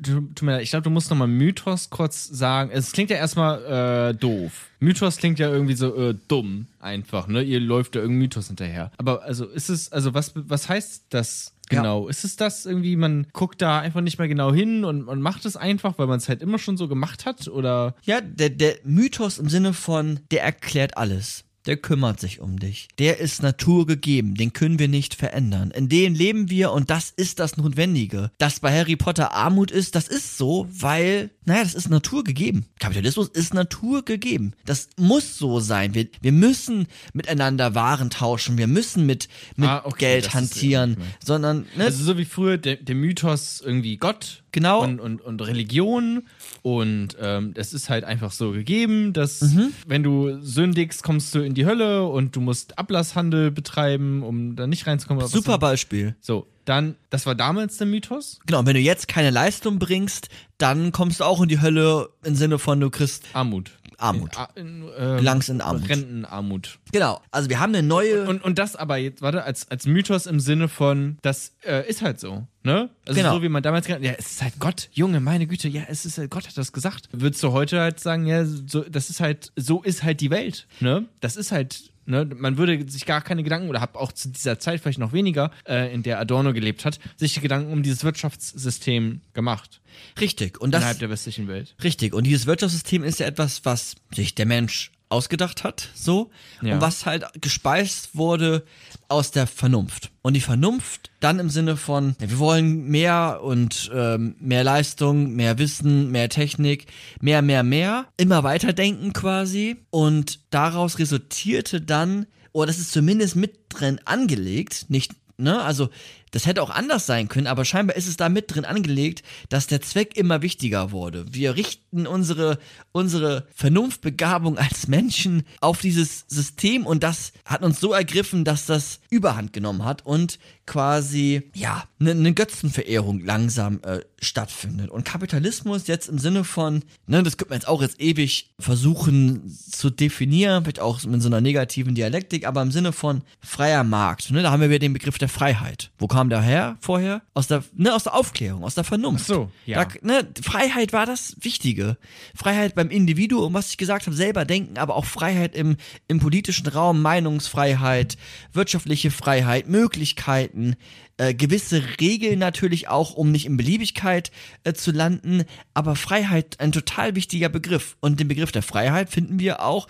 glaube, du musst nochmal Mythos kurz sagen. Es klingt ja erstmal äh, doof. Mythos klingt ja irgendwie so äh, dumm, einfach, ne? Ihr läuft da irgendein Mythos hinterher. Aber also ist es, also was, was heißt das Genau. Ja. Ist es das irgendwie, man guckt da einfach nicht mehr genau hin und man macht es einfach, weil man es halt immer schon so gemacht hat? Oder? Ja, der, der Mythos im Sinne von, der erklärt alles der kümmert sich um dich. Der ist naturgegeben, den können wir nicht verändern. In dem leben wir und das ist das Notwendige. Dass bei Harry Potter Armut ist, das ist so, weil, naja, das ist naturgegeben. Kapitalismus ist naturgegeben. Das muss so sein. Wir, wir müssen miteinander Waren tauschen, wir müssen mit, mit ah, okay, Geld hantieren, sondern, ne? Also so wie früher der, der Mythos irgendwie Gott Genau. Und, und, und Religion. Und ähm, es ist halt einfach so gegeben, dass mhm. wenn du sündigst, kommst du in die Hölle und du musst Ablasshandel betreiben, um da nicht reinzukommen. Super Beispiel. So, dann, das war damals der Mythos. Genau, und wenn du jetzt keine Leistung bringst, dann kommst du auch in die Hölle im Sinne von du kriegst Armut. Armut. In, in, ähm, Langst in Armut. Rentenarmut. Genau. Also wir haben eine neue. Und, und, das aber jetzt, warte, als, als Mythos im Sinne von, das äh, ist halt so. Ne? Also genau. so wie man damals gesagt ja, es ist halt Gott, Junge, meine Güte, ja, es ist halt, Gott hat das gesagt. Würdest du heute halt sagen, ja, so, das ist halt, so ist halt die Welt, ne? Das ist halt Ne, man würde sich gar keine Gedanken, oder habe auch zu dieser Zeit vielleicht noch weniger, äh, in der Adorno gelebt hat, sich Gedanken um dieses Wirtschaftssystem gemacht. Richtig. Und das, innerhalb der westlichen Welt. Richtig. Und dieses Wirtschaftssystem ist ja etwas, was sich der Mensch ausgedacht hat, so, ja. und was halt gespeist wurde aus der Vernunft. Und die Vernunft dann im Sinne von, wir wollen mehr und ähm, mehr Leistung, mehr Wissen, mehr Technik, mehr, mehr, mehr, immer weiterdenken quasi. Und daraus resultierte dann, oder das ist zumindest mit drin angelegt, nicht, ne, also das hätte auch anders sein können, aber scheinbar ist es da mit drin angelegt, dass der Zweck immer wichtiger wurde. Wir richten unsere, unsere Vernunftbegabung als Menschen auf dieses System und das hat uns so ergriffen, dass das Überhand genommen hat und quasi, ja, eine ne Götzenverehrung langsam äh, stattfindet. Und Kapitalismus jetzt im Sinne von, ne, das könnte man jetzt auch jetzt ewig versuchen zu definieren, vielleicht auch mit so einer negativen Dialektik, aber im Sinne von freier Markt, ne, da haben wir wieder den Begriff der Freiheit. Wo kam kam daher vorher? Aus der, ne, aus der Aufklärung, aus der Vernunft. Ach so, ja. Da, ne, Freiheit war das Wichtige. Freiheit beim Individuum, was ich gesagt habe, selber denken, aber auch Freiheit im, im politischen Raum, Meinungsfreiheit, wirtschaftliche Freiheit, Möglichkeiten, äh, gewisse Regeln natürlich auch, um nicht in Beliebigkeit äh, zu landen, aber Freiheit ein total wichtiger Begriff. Und den Begriff der Freiheit finden wir auch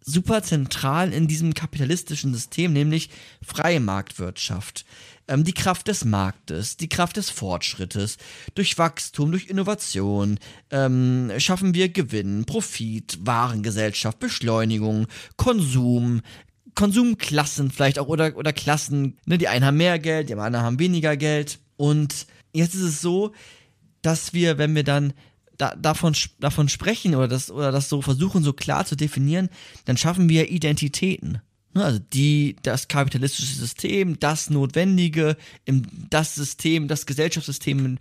super zentral in diesem kapitalistischen System, nämlich freie Marktwirtschaft. Ähm, die Kraft des Marktes, die Kraft des Fortschrittes, durch Wachstum, durch Innovation ähm, schaffen wir Gewinn, Profit, Warengesellschaft, Beschleunigung, Konsum, Konsumklassen vielleicht auch oder, oder Klassen. Ne? Die einen haben mehr Geld, die anderen haben weniger Geld. Und jetzt ist es so, dass wir, wenn wir dann da, davon, davon sprechen oder das, oder das so versuchen, so klar zu definieren, dann schaffen wir Identitäten. Ne, Also die, das kapitalistische System, das Notwendige, im, das System, das Gesellschaftssystem, in,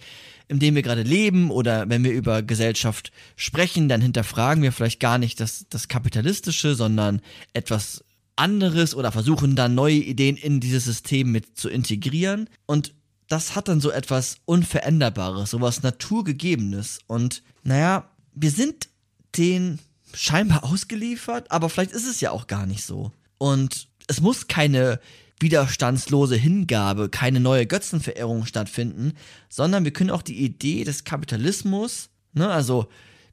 in dem wir gerade leben, oder wenn wir über Gesellschaft sprechen, dann hinterfragen wir vielleicht gar nicht das, das Kapitalistische, sondern etwas anderes oder versuchen dann neue Ideen in dieses System mit zu integrieren. Und das hat dann so etwas Unveränderbares, sowas Naturgegebenes. Und naja, wir sind den scheinbar ausgeliefert, aber vielleicht ist es ja auch gar nicht so. Und es muss keine widerstandslose Hingabe, keine neue Götzenverehrung stattfinden, sondern wir können auch die Idee des Kapitalismus, ne, also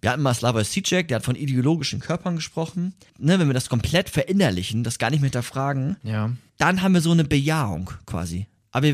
wir hatten mal Slavoj Zizek, der hat von ideologischen Körpern gesprochen, ne, wenn wir das komplett verinnerlichen, das gar nicht mehr hinterfragen, Ja. dann haben wir so eine Bejahung quasi. Aber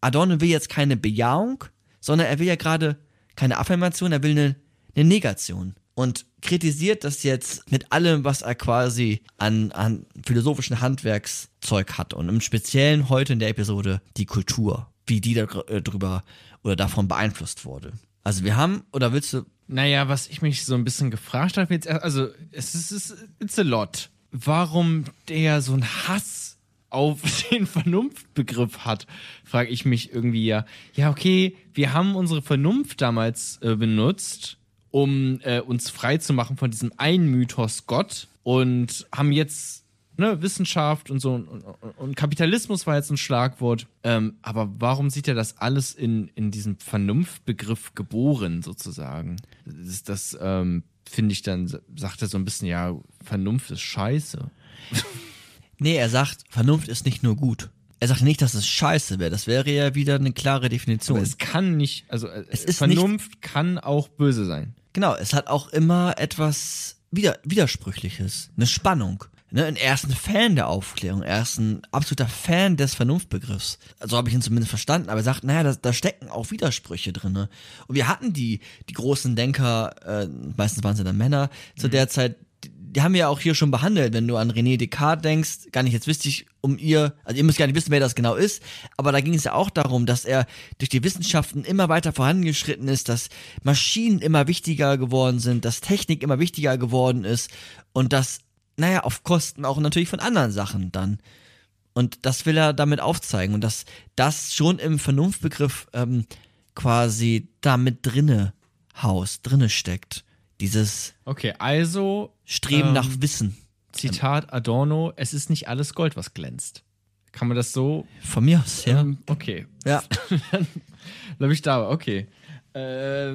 Adorno will jetzt keine Bejahung, sondern er will ja gerade keine Affirmation, er will eine, eine Negation. Und kritisiert das jetzt mit allem, was er quasi an, an philosophischen Handwerkszeug hat. Und im Speziellen heute in der Episode die Kultur, wie die darüber oder davon beeinflusst wurde. Also wir haben, oder willst du, Naja, was ich mich so ein bisschen gefragt habe jetzt, also es ist, es ist it's a lot. Warum der so einen Hass auf den Vernunftbegriff hat, frage ich mich irgendwie ja. Ja, okay, wir haben unsere Vernunft damals äh, benutzt, um äh, uns frei zu machen von diesem einen Mythos Gott und haben jetzt ne, Wissenschaft und so und, und, und Kapitalismus war jetzt ein Schlagwort. Ähm, aber warum sieht er das alles in, in diesem Vernunftbegriff geboren, sozusagen? Das, das ähm, finde ich dann, sagt er so ein bisschen, ja, Vernunft ist scheiße. nee, er sagt, Vernunft ist nicht nur gut. Er sagt nicht, dass es scheiße wäre. Das wäre ja wieder eine klare Definition. Aber es kann nicht, also äh, Es ist Vernunft kann auch böse sein. Genau, es hat auch immer etwas Wider Widersprüchliches, eine Spannung. Ne, er ist ein Fan der Aufklärung, er ist ein absoluter Fan des Vernunftbegriffs. So habe ich ihn zumindest verstanden, aber er sagt, naja, da, da stecken auch Widersprüche drinne. Und wir hatten die, die großen Denker, äh, meistens waren sie dann Männer, zu der Zeit, die, die haben wir ja auch hier schon behandelt, wenn du an René Descartes denkst, gar nicht jetzt wichtig um ihr, also ihr müsst gar nicht wissen, wer das genau ist, aber da ging es ja auch darum, dass er durch die Wissenschaften immer weiter vorangeschritten ist, dass Maschinen immer wichtiger geworden sind, dass Technik immer wichtiger geworden ist und dass naja, auf Kosten auch natürlich von anderen Sachen dann. Und das will er damit aufzeigen und dass das schon im Vernunftbegriff ähm, quasi damit drinne haust, drinne steckt. Dieses Okay, also Streben Ähm, nach Wissen. Zitat Adorno, es ist nicht alles Gold, was glänzt. Kann man das so? Von mir aus, ja. Ähm, okay. Ja. Bleib ich da, okay. Äh,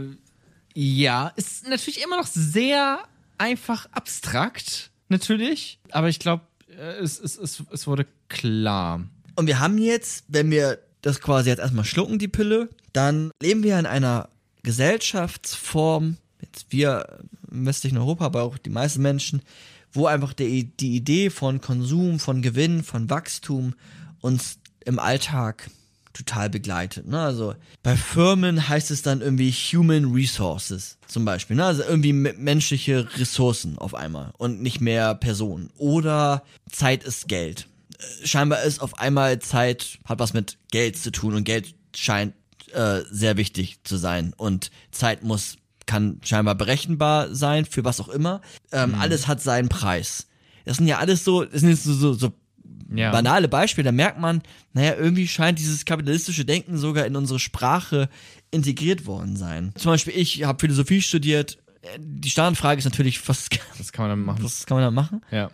ja, ist natürlich immer noch sehr einfach abstrakt, natürlich. Aber ich glaube, es, es, es, es wurde klar. Und wir haben jetzt, wenn wir das quasi jetzt erstmal schlucken, die Pille, dann leben wir in einer Gesellschaftsform, jetzt wir im westlichen Europa, aber auch die meisten Menschen, wo einfach die, die Idee von Konsum, von Gewinn, von Wachstum uns im Alltag total begleitet. Ne? Also bei Firmen heißt es dann irgendwie Human Resources zum Beispiel. Ne? Also irgendwie me- menschliche Ressourcen auf einmal und nicht mehr Personen. Oder Zeit ist Geld. Äh, Scheinbar ist auf einmal Zeit, hat was mit Geld zu tun und Geld scheint äh, sehr wichtig zu sein. Und Zeit muss, kann scheinbar berechenbar sein, für was auch immer. Ähm, Alles hat seinen Preis. Das sind ja alles so, das sind jetzt so, so, so Ja. banale Beispiele, da merkt man, naja, irgendwie scheint dieses kapitalistische Denken sogar in unsere Sprache integriert worden sein. Zum Beispiel, ich habe Philosophie studiert. Die Standardfrage ist natürlich, was, Das kann man dann machen. was kann man da machen? ja.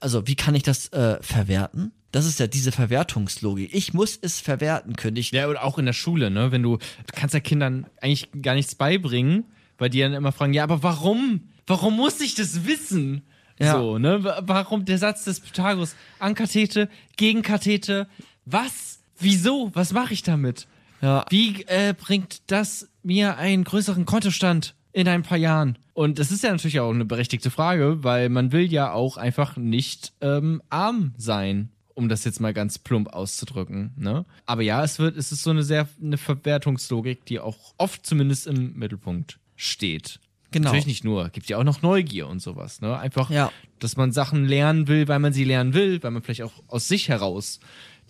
Also, wie kann ich das äh, verwerten? Das ist ja diese Verwertungslogik. Ich muss es verwerten können. Ich, Ja, oder auch in der Schule, ne? Wenn du, du kannst ja Kindern eigentlich gar nichts beibringen, weil die dann immer fragen, ja, aber warum? Warum muss ich das wissen? Ja. So, ne? Wa- Warum der Satz des Pythagoras? Ankathete, Gegenkathete. Was? Wieso? Was mache ich damit? Ja. Wie äh, bringt das mir einen größeren Kontostand in ein paar Jahren? Und das ist ja natürlich auch eine berechtigte Frage, weil man will ja auch einfach nicht ähm, arm sein, um das jetzt mal ganz plump auszudrücken. Ne? Aber ja, es wird, es ist so eine sehr eine Verwertungslogik, die auch oft zumindest im Mittelpunkt steht. Genau. Natürlich nicht nur, gibt ja auch noch Neugier und sowas. Ne? Einfach, Ja. dass man Sachen lernen will, weil man sie lernen will, weil man vielleicht auch aus sich heraus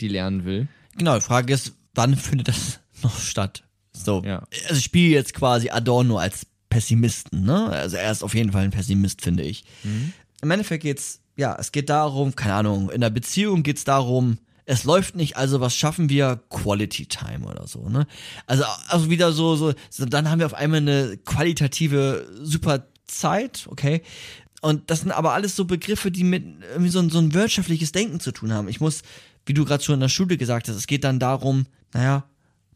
die lernen will. Genau, die Frage ist, wann findet das noch statt? So. Ja. Also ich spiele jetzt quasi Adorno als Pessimisten, ne? Also er ist auf jeden Fall ein Pessimist, finde ich. Im Endeffekt geht's, ja, es geht darum, keine Ahnung, in der Beziehung geht's darum, es läuft nicht, also was schaffen wir? Quality Time oder so, ne? Also, also wieder so, so, so, dann haben wir auf einmal eine qualitative super Zeit, okay? Und das sind aber alles so Begriffe, die mit irgendwie so ein, so ein wirtschaftliches Denken zu tun haben. Ich muss, wie du gerade schon in der Schule gesagt hast, es geht dann darum, naja,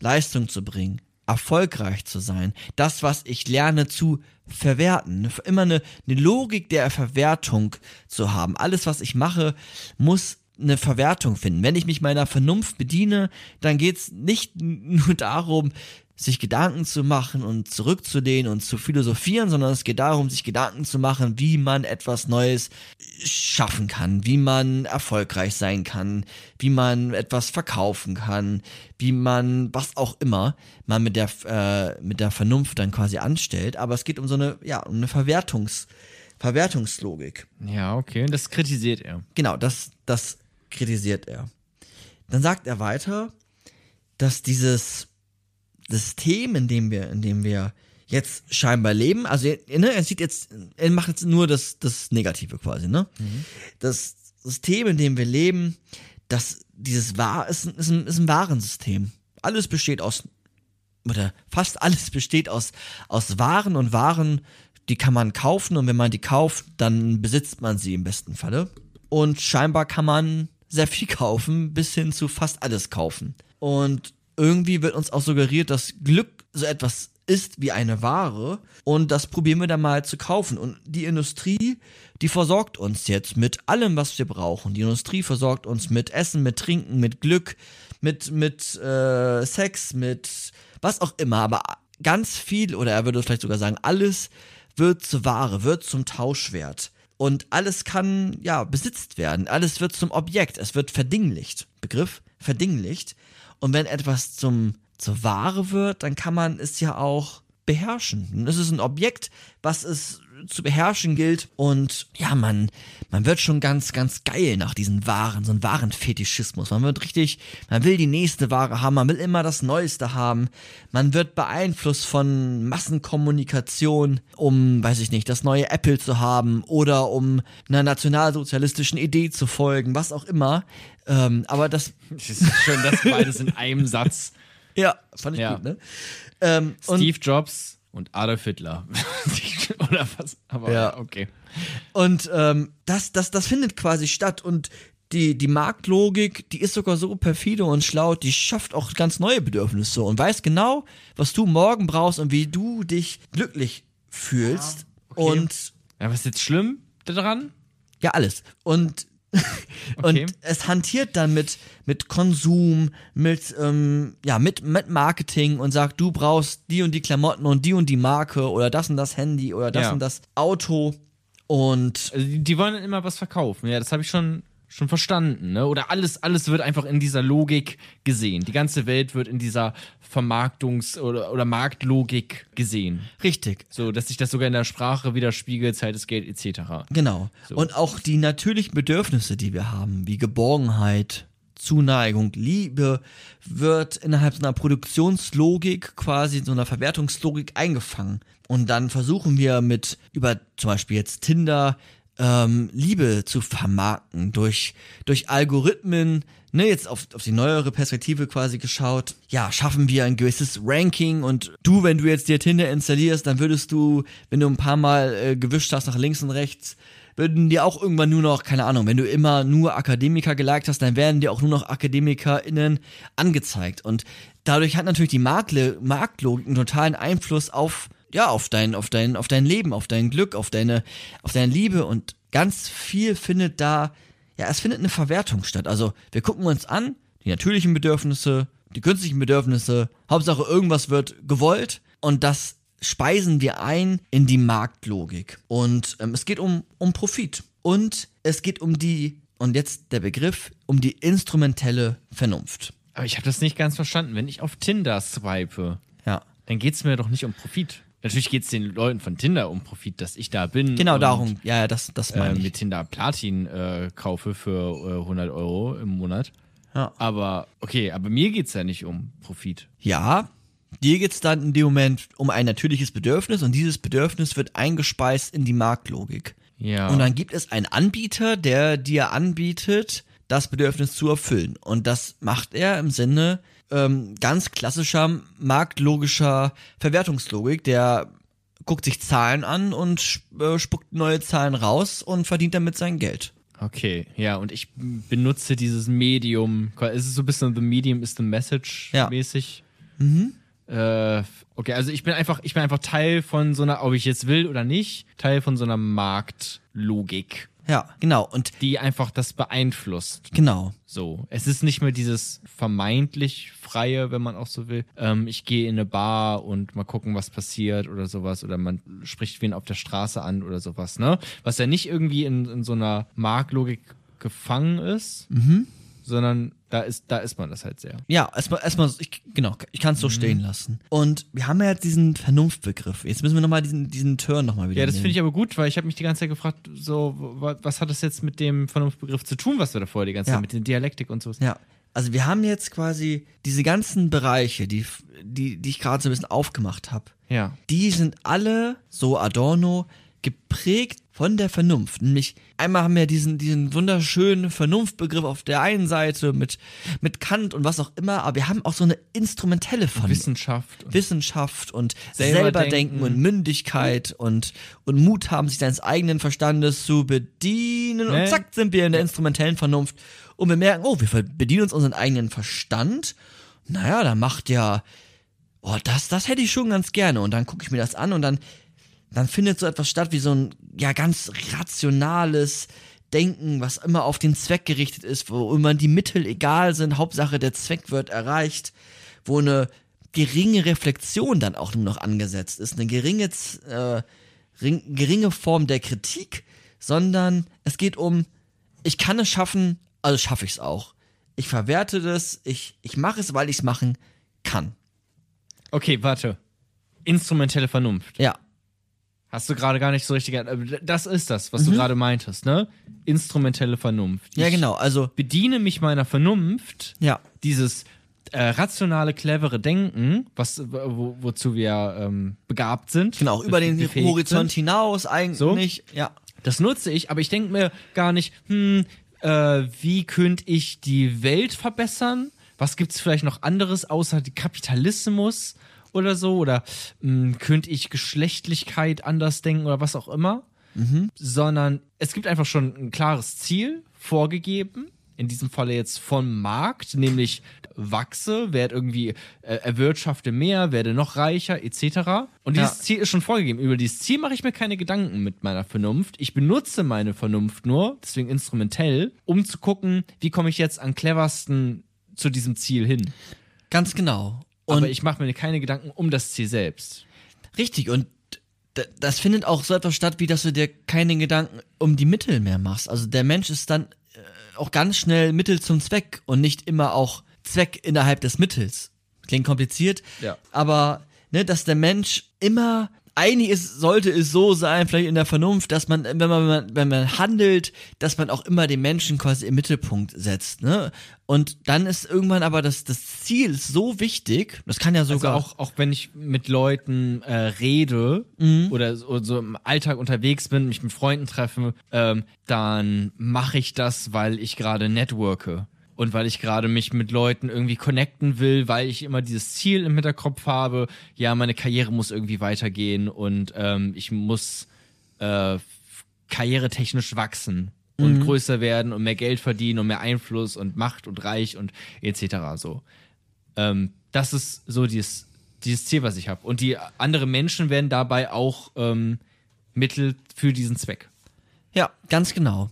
Leistung zu bringen, erfolgreich zu sein, das, was ich lerne, zu verwerten. Immer eine, eine Logik der Verwertung zu haben. Alles, was ich mache, muss eine Verwertung finden. Wenn ich mich meiner Vernunft bediene, dann geht's nicht nur darum, sich Gedanken zu machen und zurückzulehnen und zu philosophieren, sondern es geht darum, sich Gedanken zu machen, wie man etwas Neues schaffen kann, wie man erfolgreich sein kann, wie man etwas verkaufen kann, wie man was auch immer man mit der äh, mit der Vernunft dann quasi anstellt. Aber es geht um so eine ja um eine Verwertungs Verwertungslogik. Ja, okay. Und das kritisiert er. Genau, das, das kritisiert er. Dann sagt er weiter, dass dieses System, in dem wir, in dem wir jetzt scheinbar leben, also er, ne, er sieht jetzt, er macht jetzt nur das, das Negative quasi, ne? Das System, in dem wir leben, das, dieses Wahr, ist, ein- ist, ein, ist ein Warensystem. Alles besteht aus, oder fast alles besteht aus, aus Waren und Waren, die kann man kaufen und wenn man die kauft, dann besitzt man sie im besten Falle. Und scheinbar kann man sehr viel kaufen, bis hin zu fast alles kaufen. Und irgendwie wird uns auch suggeriert, dass Glück so etwas ist wie eine Ware und das probieren wir dann mal zu kaufen. Und die Industrie, die versorgt uns jetzt mit allem, was wir brauchen. Die Industrie versorgt uns mit Essen, mit Trinken, mit Glück, mit, mit äh, Sex, mit was auch immer. Aber ganz viel, oder er würde vielleicht sogar sagen, alles wird zur Ware, wird zum Tauschwert. Und alles kann, ja, besitzt werden. Alles wird zum Objekt. Es wird verdinglicht. Begriff? Verdinglicht. Und wenn etwas zum, zur Ware wird, dann kann man es ja auch beherrschen. Es ist ein Objekt, was es zu beherrschen gilt. Und ja, man, man wird schon ganz, ganz geil nach diesen Waren, so ein Warenfetischismus. Man wird richtig, man will die nächste Ware haben, man will immer das Neueste haben. Man wird beeinflusst von Massenkommunikation, um, weiß ich nicht, das neue Apple zu haben oder um einer nationalsozialistischen Idee zu folgen, was auch immer. Ähm, aber das, Es ist schön, dass beides in einem Satz. ja, fand ich Ja. gut, ne? Ähm, Steve Jobs und Adolf Hitler. Oder was? Aber Ja. ja, okay. Und ähm, das, das, das findet quasi statt und die, die Marktlogik, die ist sogar so perfide und schlau, die schafft auch ganz neue Bedürfnisse und weiß genau, was du morgen brauchst und wie du dich glücklich fühlst. okay. Und Ja, was ist jetzt schlimm daran? ja, alles. Und, Okay. und es hantiert dann mit, mit Konsum, mit, ähm, ja, mit, mit Marketing und sagt, du brauchst die und die Klamotten und die und die Marke oder das und das Handy oder das Ja. und das Auto. Und Also die, die wollen dann immer was verkaufen. Ja, das habe ich schon, schon verstanden. Ne? Oder alles, alles wird einfach in dieser Logik gesehen. Die ganze Welt wird in dieser Vermarktungs- oder, oder Marktlogik gesehen. richtig. So, dass sich das sogar in der Sprache widerspiegelt, Zeit ist Geld etc. Genau. Und auch die natürlichen Bedürfnisse, die wir haben, wie Geborgenheit, Zuneigung, Liebe, wird innerhalb so einer Produktionslogik, quasi so einer Verwertungslogik eingefangen. Und dann versuchen wir mit über zum Beispiel jetzt Tinder ähm, Liebe zu vermarkten durch durch Algorithmen. Ne, jetzt auf, auf die neuere Perspektive quasi geschaut. Ja, schaffen wir ein gewisses Ranking und du, wenn du jetzt dir Tinder installierst, dann würdest du, wenn du ein paar Mal äh, gewischt hast nach links und rechts, würden dir auch irgendwann nur noch, keine Ahnung, wenn du immer nur Akademiker geliked hast, dann werden dir auch nur noch AkademikerInnen angezeigt. Und dadurch hat natürlich die Markle Marktlogik einen totalen Einfluss auf, ja, auf dein, auf dein, auf dein Leben, auf dein Glück, auf deine, auf deine Liebe und ganz viel findet da, ja, es findet eine Verwertung statt. Also wir gucken uns an, die natürlichen Bedürfnisse, die künstlichen Bedürfnisse, Hauptsache irgendwas wird gewollt und das speisen wir ein in die Marktlogik. Und ähm, es geht um, um Profit. Und es geht um die, und jetzt der Begriff, um die instrumentelle Vernunft. Aber ich habe das nicht ganz verstanden. Wenn ich auf Tinder swipe, Ja. dann geht es mir doch nicht um Profit. Natürlich geht es den Leuten von Tinder um Profit, dass ich da bin. Genau und, darum. Ja, ja, das, das Äh, meine ich. mit Tinder Platin äh, kaufe für äh, 100 Euro im Monat. Ja. Aber, okay, aber mir geht es ja nicht um Profit. Ja, dir geht's dann in dem Moment um ein natürliches Bedürfnis und dieses Bedürfnis wird eingespeist in die Marktlogik. Ja. Und dann gibt es einen Anbieter, der dir anbietet, das Bedürfnis zu erfüllen. Und das macht er im Sinne ähm, ganz klassischer marktlogischer Verwertungslogik. Der guckt sich Zahlen an und äh, spuckt neue Zahlen raus und verdient damit sein Geld. Okay, ja, und ich benutze dieses Medium. Ist es so ein bisschen The Medium is the Message Ja. mäßig? Mhm. Äh, okay, also ich bin einfach, ich bin einfach Teil von so einer, ob ich jetzt will oder nicht, Teil von so einer Marktlogik, Ja, genau. Und die einfach das beeinflusst. genau. So, es ist nicht mehr dieses vermeintlich freie, wenn man auch so will. Ähm, ich gehe in eine Bar und mal gucken, was passiert oder sowas. Oder man spricht wen auf der Straße an oder sowas, ne? Was ja nicht irgendwie in, in so einer Marktlogik gefangen ist, sondern da ist, da ist man das halt sehr. Ja, erstmal, erstmal, ich, genau, ich kann es so stehen lassen. Und wir haben ja jetzt diesen Vernunftbegriff. Jetzt müssen wir nochmal diesen, diesen Turn nochmal wieder Ja, das finde ich aber gut, weil ich habe mich die ganze Zeit gefragt, so, wa- was hat das jetzt mit dem Vernunftbegriff zu tun, was wir da vorher die ganze Ja. Zeit mit der Dialektik und so. Ja, also wir haben jetzt quasi diese ganzen Bereiche, die, die, die ich gerade so ein bisschen aufgemacht habe. Ja. Die sind alle, so Adorno, geprägt von der Vernunft. Nämlich einmal haben wir diesen, diesen wunderschönen Vernunftbegriff auf der einen Seite mit, mit Kant und was auch immer, aber wir haben auch so eine instrumentelle Vernunft. Wissenschaft. Und Wissenschaft und Selber selber, und Mündigkeit und, und Mut haben, sich seines eigenen Verstandes zu bedienen. Ne? Und zack, sind wir in der instrumentellen Vernunft. Und wir merken, oh, wir bedienen uns unseren eigenen Verstand. Naja, da macht ja, oh, das, das hätte ich schon ganz gerne. Und dann gucke ich mir das an und dann, dann findet so etwas statt wie so ein, ja, ganz rationales Denken, was immer auf den Zweck gerichtet ist, wo immer die Mittel egal sind, Hauptsache der Zweck wird erreicht, wo eine geringe Reflexion dann auch nur noch angesetzt ist, eine geringe, äh, ring, geringe Form der Kritik, sondern es geht um, ich kann es schaffen, also schaffe ich es auch. Ich verwerte das, ich, ich mache es, weil ich es machen kann. Okay, warte. Instrumentelle Vernunft. Ja, Hast du gerade gar nicht so richtig. äh, Das ist das, was du gerade meintest, ne? Instrumentelle Vernunft. Mhm. ja Ich genau, also, Bediene mich meiner Vernunft, ja, dieses äh, rationale, clevere Denken, was, wo, wozu wir ähm, begabt sind. genau, über den Horizont Sind. hinaus eigentlich, ja. Das nutze ich, aber ich denke mir gar nicht, hm, äh, wie könnte ich die Welt verbessern? Was gibt's vielleicht noch anderes außer Kapitalismus oder so? Oder hm, könnte ich Geschlechtlichkeit anders denken oder was auch immer? Sondern es gibt einfach schon ein klares Ziel vorgegeben. In diesem Falle jetzt vom Markt, nämlich wachse, werde irgendwie äh, erwirtschafte mehr, werde noch reicher, etc. Und dieses Ja. Ziel ist schon vorgegeben. Über dieses Ziel mache ich mir keine Gedanken mit meiner Vernunft. Ich benutze meine Vernunft nur, deswegen instrumentell, um zu gucken, wie komme ich jetzt am cleversten zu diesem Ziel hin. Ganz genau. Und Aber ich mache mir keine Gedanken um das Ziel selbst. Richtig, und das findet auch so etwas statt, wie dass du dir keine Gedanken um die Mittel mehr machst. Also der Mensch ist dann äh, auch ganz schnell Mittel zum Zweck und nicht immer auch Zweck innerhalb des Mittels. Klingt kompliziert, Ja. aber ne, dass der Mensch immer eigentlich ist, sollte es so sein, vielleicht in der Vernunft, dass man, wenn man, wenn man, handelt, dass man auch immer den Menschen quasi im Mittelpunkt setzt, ne? Und dann ist irgendwann aber das, das Ziel so wichtig, das kann ja Also sogar auch, auch wenn ich mit Leuten äh, rede Mhm. oder so, so im Alltag unterwegs bin, mich mit Freunden treffe, ähm, dann mache ich das, weil ich gerade networke. Und weil ich gerade mich mit Leuten irgendwie connecten will, weil ich immer dieses Ziel im Hinterkopf habe, ja, meine Karriere muss irgendwie weitergehen und ähm, ich muss äh, karrieretechnisch wachsen und größer werden und mehr Geld verdienen und mehr Einfluss und Macht und Reich und etc. so. Ähm, das ist so dieses, dieses Ziel, was ich habe. Und die anderen Menschen werden dabei auch ähm, Mittel für diesen Zweck. Ja, ganz genau.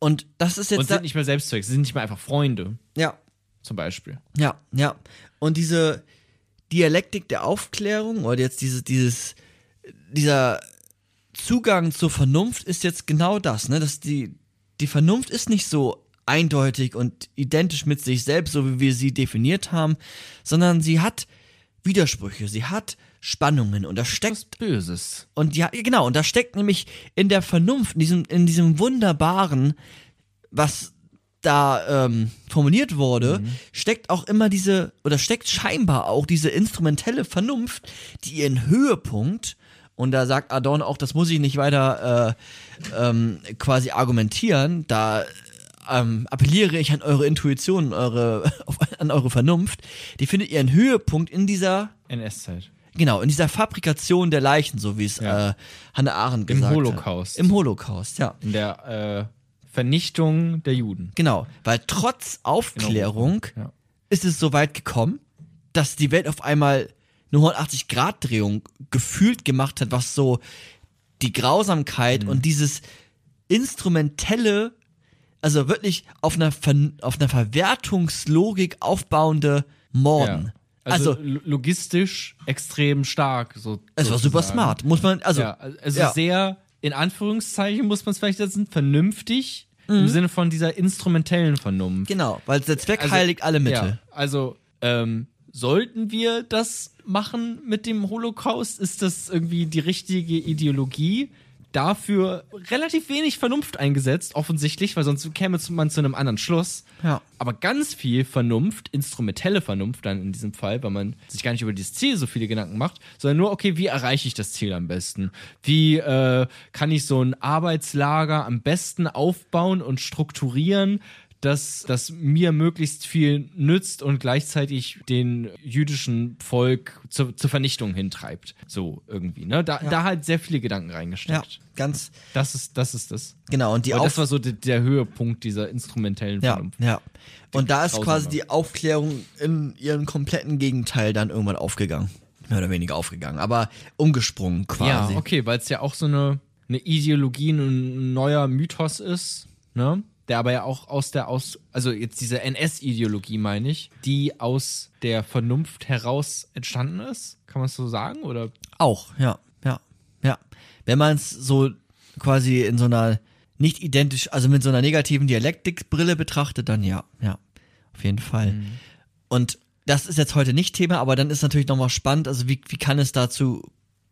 Und das ist Und jetzt da, sind nicht mehr Selbstzweck, sie sind nicht mehr einfach Freunde, ja, zum Beispiel. ja, ja. Und diese Dialektik der Aufklärung oder jetzt dieses dieses dieser Zugang zur Vernunft ist jetzt genau das, ne? Dass die die Vernunft ist nicht so eindeutig und identisch mit sich selbst, so wie wir sie definiert haben, sondern sie hat Widersprüche, sie hat Spannungen und da steckt Was Böses. Und ja, genau, und da steckt nämlich in der Vernunft, in diesem, in diesem wunderbaren, was da ähm, formuliert wurde, steckt auch immer diese, oder steckt scheinbar auch diese instrumentelle Vernunft, die ihren Höhepunkt, und da sagt Adorno auch, das muss ich nicht weiter äh, ähm, quasi argumentieren, da ähm, appelliere ich an eure Intuition, eure, auf, an eure Vernunft, die findet ihren Höhepunkt in dieser NS-Zeit. Genau, in dieser Fabrikation der Leichen, so wie es Ja. äh, Hannah Arendt Im gesagt Holocaust. hat. Im Holocaust, ja. In der äh, Vernichtung der Juden. Genau, weil trotz Aufklärung Ja. ist es so weit gekommen, dass die Welt auf einmal eine 180-Grad-Drehung gefühlt gemacht hat, was so die Grausamkeit und dieses instrumentelle, also wirklich auf einer, Ver auf einer Verwertungslogik aufbauende Morden. Ja. Also, Also, lo- logistisch extrem stark. So, es war super smart, muss man, also, ja, also ja. sehr, in Anführungszeichen muss man es vielleicht setzen, vernünftig Mhm. im Sinne von dieser instrumentellen Vernunft. genau, weil der Zweck Also, heiligt alle Mittel. Ja, also, ähm, sollten wir das machen mit dem Holocaust? Ist das irgendwie die richtige Ideologie? Dafür relativ wenig Vernunft eingesetzt, offensichtlich, weil sonst käme man zu einem anderen Schluss. Ja. Aber ganz viel Vernunft, instrumentelle Vernunft dann in diesem Fall, weil man sich gar nicht über dieses Ziel so viele Gedanken macht, sondern nur, okay, wie erreiche ich das Ziel am besten? Wie äh, kann ich so ein Arbeitslager am besten aufbauen und strukturieren, dass das mir möglichst viel nützt und gleichzeitig den jüdischen Volk zur, zur Vernichtung hintreibt. So irgendwie, ne? Da, da halt sehr viele Gedanken Ja, reingesteckt. ganz, Das ist, das ist das. genau, und die Auf das war so der, der Höhepunkt dieser instrumentellen Ja, Vernunft. ja. Und da ist quasi die Aufklärung in ihrem kompletten Gegenteil dann irgendwann aufgegangen. Mehr oder weniger aufgegangen, aber umgesprungen quasi. Ja, okay, weil es ja auch so eine, eine Ideologie, ein neuer Mythos ist, ne? Der aber ja auch aus der, aus, also jetzt diese NS-Ideologie meine ich, die aus der Vernunft heraus entstanden ist. Kann man es so sagen? Oder? Auch, ja, ja, ja. Wenn man es so quasi in so einer nicht identisch, also mit so einer negativen Dialektikbrille betrachtet, dann ja, ja, auf jeden Fall. Und das ist jetzt heute nicht Thema, aber dann ist natürlich nochmal spannend, also wie, wie kann es dazu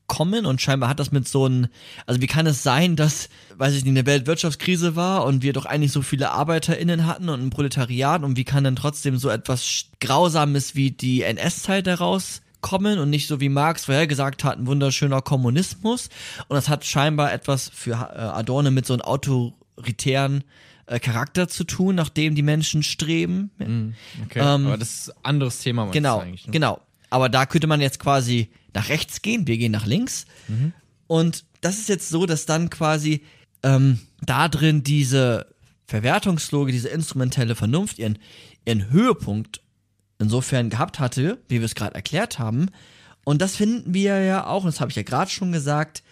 kommen und scheinbar hat das mit so einem, also wie kann es sein, dass, weiß ich nicht, eine Weltwirtschaftskrise war und wir doch eigentlich so viele ArbeiterInnen hatten und ein Proletariat und wie kann dann trotzdem so etwas Grausames wie die NS-Zeit daraus kommen und nicht so wie Marx vorhergesagt hat, ein wunderschöner Kommunismus und das hat scheinbar etwas für äh, Adorno mit so einem autoritären äh, Charakter zu tun, nach dem die Menschen streben. Okay, Ähm, aber das ist ein anderes Thema. Genau, eigentlich, ne? genau. Aber da könnte man jetzt quasi nach rechts gehen, wir gehen nach links. Und das ist jetzt so, dass dann quasi ähm, da drin diese Verwertungslogik, diese instrumentelle Vernunft ihren, ihren Höhepunkt insofern gehabt hatte, wie wir es gerade erklärt haben. Und das finden wir ja auch, und das habe ich ja gerade schon gesagt,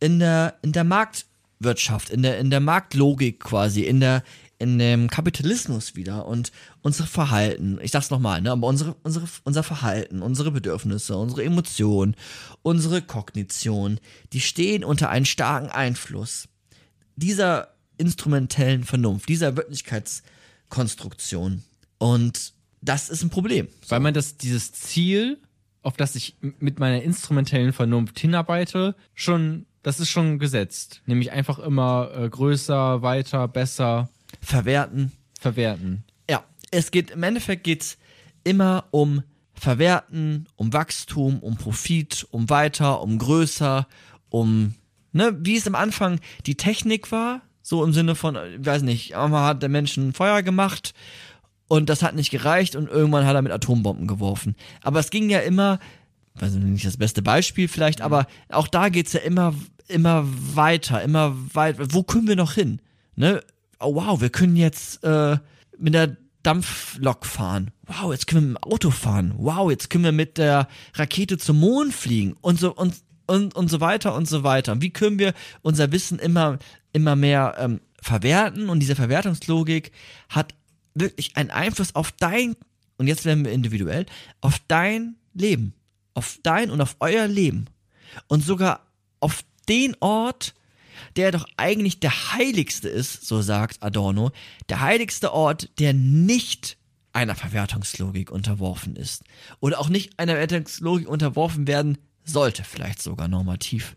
in der, in der Marktwirtschaft, in der, in der Marktlogik quasi, in der, in dem Kapitalismus wieder und unser Verhalten, ich sag's nochmal, ne, aber unsere, unsere, unser Verhalten, unsere Bedürfnisse, unsere Emotionen, unsere Kognition, die stehen unter einem starken Einfluss dieser instrumentellen Vernunft, dieser Wirklichkeitskonstruktion. Und das ist ein Problem. Weil man das, dieses Ziel, auf das ich mit meiner instrumentellen Vernunft hinarbeite, schon, das ist schon gesetzt. Nämlich einfach immer äh, größer, weiter, besser Verwerten, verwerten. Ja, es geht im Endeffekt geht's immer um Verwerten, um Wachstum, um Profit, um weiter, um größer, um ne, wie es am Anfang die Technik war, so im Sinne von, ich weiß nicht, einmal hat der Mensch ein Feuer gemacht und das hat nicht gereicht und irgendwann hat er mit Atombomben geworfen. Aber es ging ja immer also nicht das beste Beispiel vielleicht, aber auch da geht's ja immer, immer weiter, immer weiter. Wo können wir noch hin? Ne? Oh wow, wir können jetzt äh, mit der Dampflok fahren. Wow, jetzt können wir mit dem Auto fahren. Wow, jetzt können wir mit der Rakete zum Mond fliegen und so und und, und so weiter und so weiter. Wie können wir unser Wissen immer, immer mehr ähm, verwerten? Und diese Verwertungslogik hat wirklich einen Einfluss auf dein, und jetzt werden wir individuell, auf dein Leben. Auf dein und auf euer Leben. Und sogar auf den Ort, der doch eigentlich der heiligste ist, so sagt Adorno, der heiligste Ort, der nicht einer Verwertungslogik unterworfen ist. Oder auch nicht einer Verwertungslogik unterworfen werden sollte, vielleicht sogar normativ.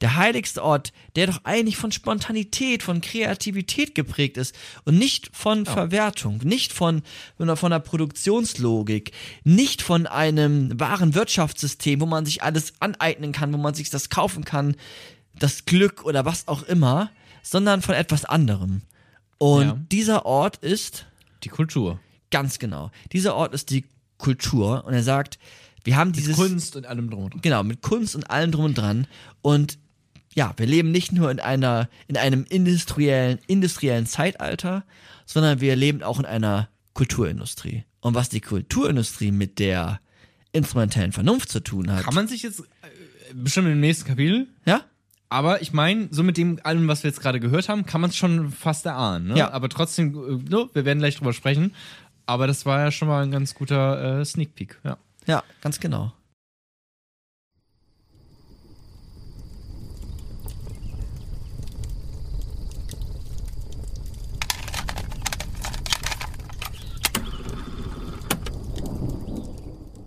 Der heiligste Ort, der doch eigentlich von Spontanität, von Kreativität geprägt ist und nicht von Verwertung, nicht von, von einer Produktionslogik, nicht von einem wahren Wirtschaftssystem, wo man sich alles aneignen kann, wo man sich das kaufen kann, das Glück oder was auch immer, sondern von etwas anderem. Und Ja. dieser Ort ist Die Kultur. ganz genau. Dieser Ort ist die Kultur und er sagt, wir haben dieses Kunst und allem drum und dran. genau mit Kunst und allem drum und dran und ja, wir leben nicht nur in einer in einem industriellen industriellen Zeitalter, sondern wir leben auch in einer Kulturindustrie. Und was die Kulturindustrie mit der instrumentellen Vernunft zu tun hat, Kann man sich jetzt äh, bestimmt im nächsten Kapitel, ja, aber ich meine, so mit dem allem, was wir jetzt gerade gehört haben, kann man es schon fast erahnen. Ne? Ja. Aber trotzdem, äh, ne, wir werden gleich drüber sprechen. Aber das war ja schon mal ein ganz guter äh, Sneak Peek. Ja. ja, ganz genau.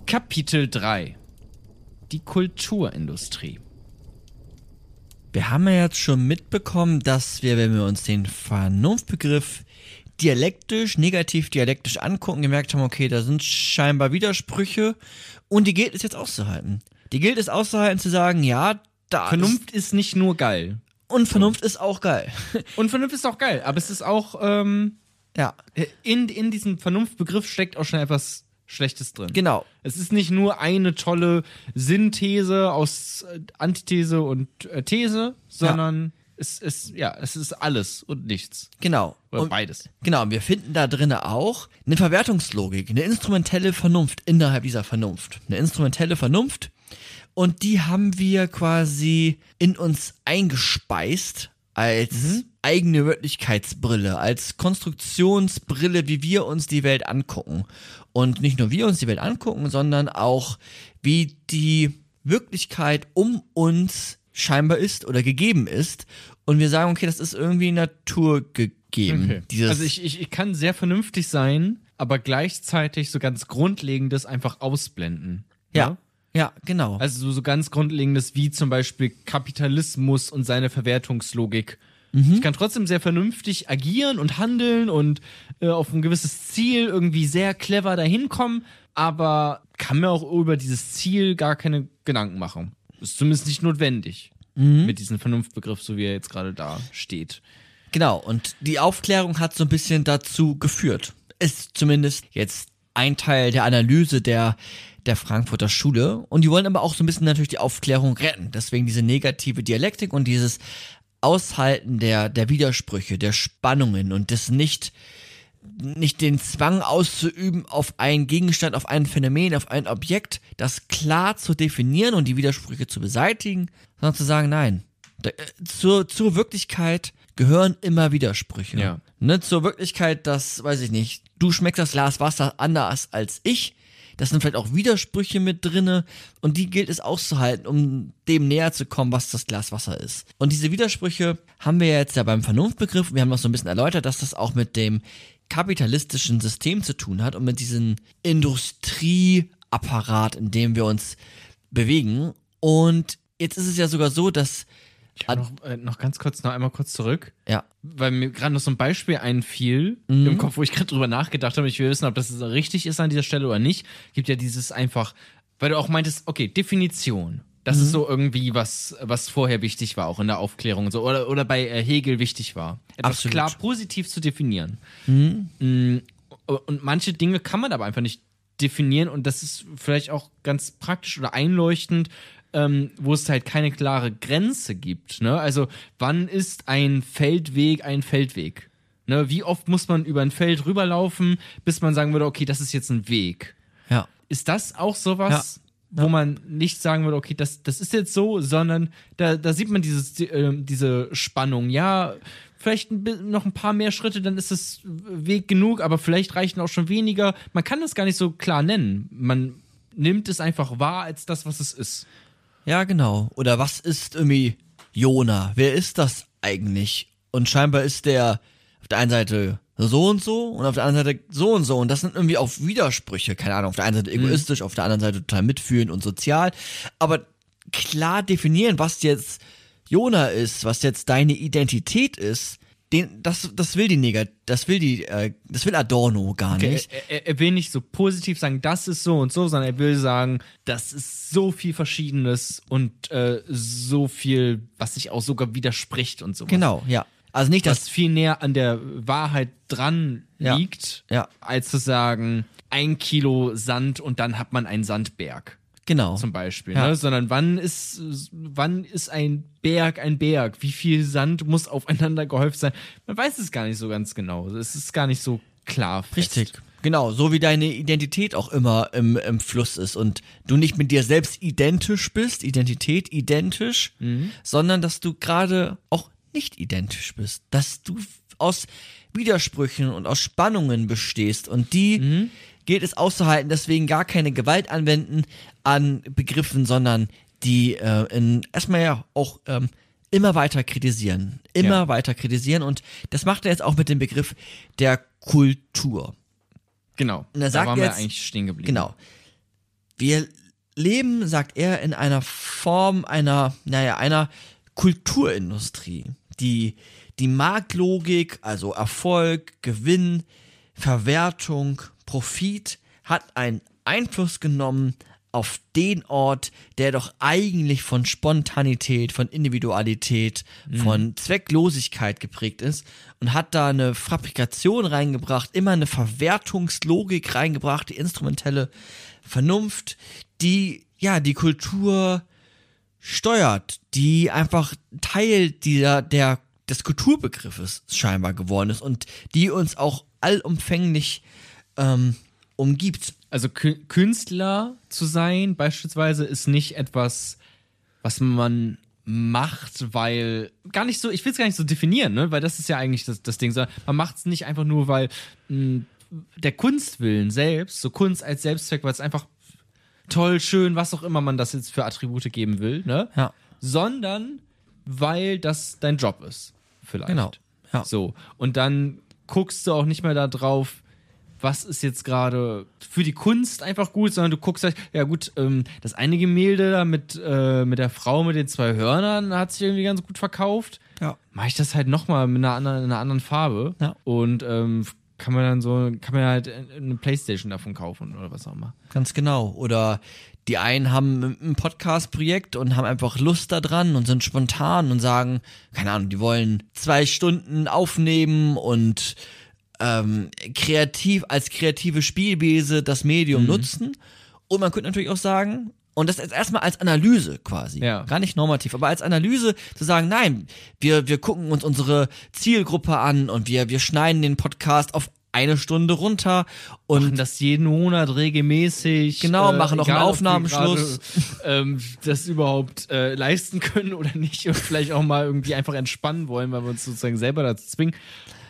Kapitel 3 Die Kulturindustrie. Wir haben ja jetzt schon mitbekommen, dass wir, wenn wir uns den Vernunftbegriff dialektisch, negativ dialektisch angucken, gemerkt haben, okay, da sind scheinbar Widersprüche und die gilt es jetzt auszuhalten. Die gilt es auszuhalten zu sagen, ja, da Vernunft ist nicht nur geil. ist, und Vernunft ist auch geil. Und Vernunft ist auch geil, aber es ist auch, ähm, ja, in, in diesem Vernunftbegriff steckt auch schon etwas Schlechtes drin. genau. Es ist nicht nur eine tolle Synthese aus äh, Antithese und äh, These, sondern es ist, ja, es ist alles und nichts. Genau. Oder Und- beides. Genau, und wir finden da drinnen auch eine Verwertungslogik, eine instrumentelle Vernunft innerhalb dieser Vernunft. Eine instrumentelle Vernunft. Und die haben wir quasi in uns eingespeist als eigene Wirklichkeitsbrille, als Konstruktionsbrille, wie wir uns die Welt angucken. Und nicht nur wir uns die Welt angucken, sondern auch wie die Wirklichkeit um uns scheinbar ist oder gegeben ist. Und wir sagen, okay, das ist irgendwie Natur gegeben. Dieses, also ich, ich, ich kann sehr vernünftig sein, aber gleichzeitig so ganz Grundlegendes einfach ausblenden. ja, ja, genau. Also so, so ganz Grundlegendes wie zum Beispiel Kapitalismus und seine Verwertungslogik. Mhm. Ich kann trotzdem sehr vernünftig agieren und handeln und äh, auf ein gewisses Ziel irgendwie sehr clever dahin kommen, aber kann mir auch über dieses Ziel gar keine Gedanken machen. Ist zumindest nicht notwendig. Mhm. Mit diesem Vernunftbegriff, so wie er jetzt gerade da steht. Genau, und die Aufklärung hat so ein bisschen dazu geführt. Ist zumindest jetzt ein Teil der Analyse der, der Frankfurter Schule. Und die wollen aber auch so ein bisschen natürlich die Aufklärung retten. Deswegen diese negative Dialektik und dieses Aushalten der, der Widersprüche, der Spannungen und das nicht, nicht den Zwang auszuüben, auf einen Gegenstand, auf ein Phänomen, auf ein Objekt, das klar zu definieren und die Widersprüche zu beseitigen, sondern zu sagen, nein, äh, zur, zur Wirklichkeit gehören immer Widersprüche. Ja. Ne, zur Wirklichkeit, dass, weiß ich nicht, du schmeckst das Glas Wasser anders als ich. Das sind vielleicht auch Widersprüche mit drinne und die gilt es auszuhalten, um dem näher zu kommen, was das Glas Wasser ist. Und diese Widersprüche haben wir jetzt ja beim Vernunftbegriff. Wir haben noch so ein bisschen erläutert, dass das auch mit dem kapitalistischen System zu tun hat und mit diesem Industrieapparat, in dem wir uns bewegen. Und jetzt ist es ja sogar so, dass Ich noch, äh, noch ganz kurz, noch einmal kurz zurück. ja, weil mir gerade noch so ein Beispiel einfiel Mhm. im Kopf, wo ich gerade drüber nachgedacht habe. Ich will wissen, ob das richtig ist an dieser Stelle oder nicht. Gibt ja dieses einfach, weil du auch meintest, okay, Definition. Das Mhm. ist so irgendwie was, was vorher wichtig war, auch in der Aufklärung und so, oder, oder bei äh, Hegel wichtig war. Etwas Absolut. klar positiv zu definieren. Mm, Und manche Dinge kann man aber einfach nicht definieren und das ist vielleicht auch ganz praktisch oder einleuchtend, ähm, wo es halt keine klare Grenze gibt. Ne? Also wann ist ein Feldweg ein Feldweg? Ne? Wie oft muss man über ein Feld rüberlaufen, bis man sagen würde, okay, das ist jetzt ein Weg? Ja. Ist das auch sowas, wo man nicht sagen würde, okay, das, das ist jetzt so, sondern da, da sieht man dieses, äh, diese Spannung. Ja, vielleicht ein, noch ein paar mehr Schritte, dann ist es Weg genug, aber vielleicht reichen auch schon weniger. Man kann das gar nicht so klar nennen. Man nimmt es einfach wahr als das, was es ist. Ja, genau. Oder was ist irgendwie Jona? Wer ist das eigentlich? Und scheinbar ist der auf der einen Seite so und so und auf der anderen Seite so und so. Und das sind irgendwie auch Widersprüche. Keine Ahnung, auf der einen Seite egoistisch, auf der anderen Seite total mitfühlend und sozial. Aber klar definieren, was jetzt Jona ist, was jetzt deine Identität ist, den, das, das will die Neger, das will die, äh, das will Adorno gar Okay, nicht. er, er, will nicht so positiv sagen, das ist so und so, sondern er will sagen, das ist so viel Verschiedenes und äh, so viel, was sich auch sogar widerspricht und so. Genau, ja. Also nicht, dass was viel näher an der Wahrheit dran Ja. liegt, Ja. als zu sagen, ein Kilo Sand und dann hat man einen Sandberg genau. zum Beispiel. Ja. Ne? Sondern wann ist, wann ist ein Berg ein Berg? Wie viel Sand muss aufeinander gehäuft sein? Man weiß es gar nicht so ganz genau. Es ist gar nicht so klar. Fest. Richtig. Genau, so wie deine Identität auch immer im, im Fluss ist und du nicht mit dir selbst identisch bist, Identität identisch, sondern dass du gerade auch nicht identisch bist, dass du aus Widersprüchen und aus Spannungen bestehst und die gilt es auszuhalten, deswegen gar keine Gewalt anwenden an Begriffen, sondern die äh, in, erstmal ja auch ähm, immer weiter kritisieren, immer Ja. weiter kritisieren und das macht er jetzt auch mit dem Begriff der Kultur. Genau. Und er da sagt waren wir jetzt- eigentlich stehen geblieben. Genau. Wir leben, sagt er, in einer Form einer, naja, einer Kulturindustrie, die die Marktlogik, also Erfolg, Gewinn, Verwertung, Profit, hat einen Einfluss genommen auf den Ort, der doch eigentlich von Spontanität, von Individualität, von Zwecklosigkeit geprägt ist und hat da eine Fabrikation reingebracht, immer eine Verwertungslogik reingebracht, die instrumentelle Vernunft, die ja die Kultur steuert, die einfach Teil dieser der des Kulturbegriffes scheinbar geworden ist und die uns auch allumfänglich ähm, umgibt. Also Kü- Künstler zu sein beispielsweise ist nicht etwas, was man macht, weil gar nicht so, ich will es gar nicht so definieren, ne? weil das ist ja eigentlich das, das Ding, sondern man macht es nicht einfach nur, weil mh, der Kunstwillen selbst, so Kunst als Selbstzweck, weil es einfach toll, schön, was auch immer man das jetzt für Attribute geben will, ne? Ja. sondern weil das dein Job ist, vielleicht. Genau, ja. So. Und dann guckst du auch nicht mehr da drauf, was ist jetzt gerade für die Kunst einfach gut, sondern du guckst halt, ja gut, ähm, das eine Gemälde da mit, äh, mit der Frau mit den zwei Hörnern hat sich irgendwie ganz gut verkauft. Ja. Mache ich das halt nochmal mit einer anderen, in einer anderen Farbe. Ja. Und ähm, kann man dann so, kann man halt eine Playstation davon kaufen oder was auch immer. Ganz genau. Oder die einen haben ein Podcast-Projekt und haben einfach Lust daran und sind spontan und sagen, keine Ahnung, die wollen zwei Stunden aufnehmen und ähm, kreativ als kreative Spielbese das Medium Mhm. nutzen. Und man könnte natürlich auch sagen, und das jetzt erstmal als Analyse quasi, Ja. gar nicht normativ, aber als Analyse zu sagen, nein, wir, wir gucken uns unsere Zielgruppe an und wir, wir schneiden den Podcast auf eine Stunde runter und machen das jeden Monat regelmäßig. Genau, machen auch einen egal, ob wir Aufnahmeschluss. gerade, ähm, das überhaupt äh, leisten können oder nicht und vielleicht auch mal irgendwie einfach entspannen wollen, weil wir uns sozusagen selber dazu zwingen.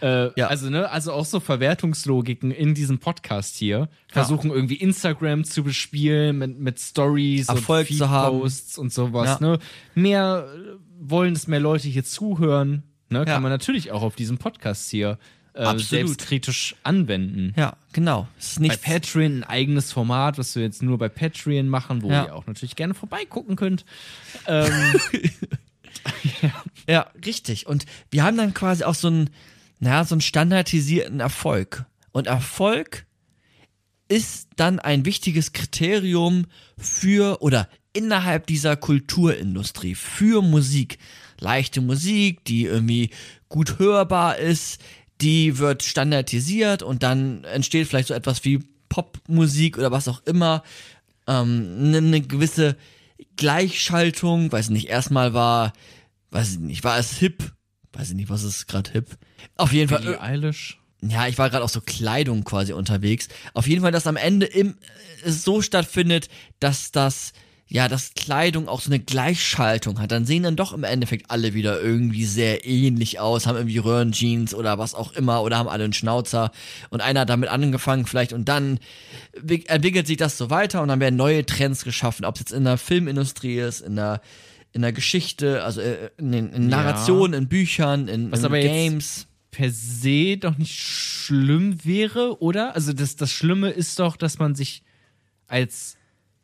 Äh, Ja. Also, ne, also auch so Verwertungslogiken in diesem Podcast hier. Versuchen irgendwie Instagram zu bespielen mit, mit Stories Erfolg und. Posts und sowas. Ja. Ne? Mehr äh, wollen, dass mehr Leute hier zuhören. Ne? Kann Ja. man natürlich auch auf diesem Podcast hier äh, Absolut. selbstkritisch anwenden ja, genau. Es ist bei nicht Patreon ein eigenes Format, was wir jetzt nur bei Patreon machen, wo Ja. ihr auch natürlich gerne vorbeigucken könnt. Ähm, Ja, richtig. Und wir haben dann quasi auch so einen, naja, so einen standardisierten Erfolg. Und Erfolg ist dann ein wichtiges Kriterium für oder innerhalb dieser Kulturindustrie für Musik. Leichte Musik, die irgendwie gut hörbar ist, die wird standardisiert und dann entsteht vielleicht so etwas wie Popmusik oder was auch immer, ähm, eine ne gewisse Gleichschaltung, weiß nicht, erstmal war, weiß ich nicht, war es hip, weiß ich nicht, was ist gerade hip. Auf jeden Fall. Billie Eilish. Ja, ich war gerade auch so Kleidung quasi unterwegs. Auf jeden Fall, dass am Ende im, es so stattfindet, dass das, ja, dass Kleidung auch so eine Gleichschaltung hat. Dann sehen dann doch im Endeffekt alle wieder irgendwie sehr ähnlich aus, haben irgendwie Röhrenjeans oder was auch immer oder haben alle einen Schnauzer und einer hat damit angefangen vielleicht und dann entwickelt sich das so weiter und dann werden neue Trends geschaffen, ob es jetzt in der Filmindustrie ist, in der in der Geschichte, also äh, in, in, in Narrationen, in Büchern, in, in aber jetzt- Games. Per se doch nicht schlimm wäre, oder? Also das, das Schlimme ist doch, dass man sich als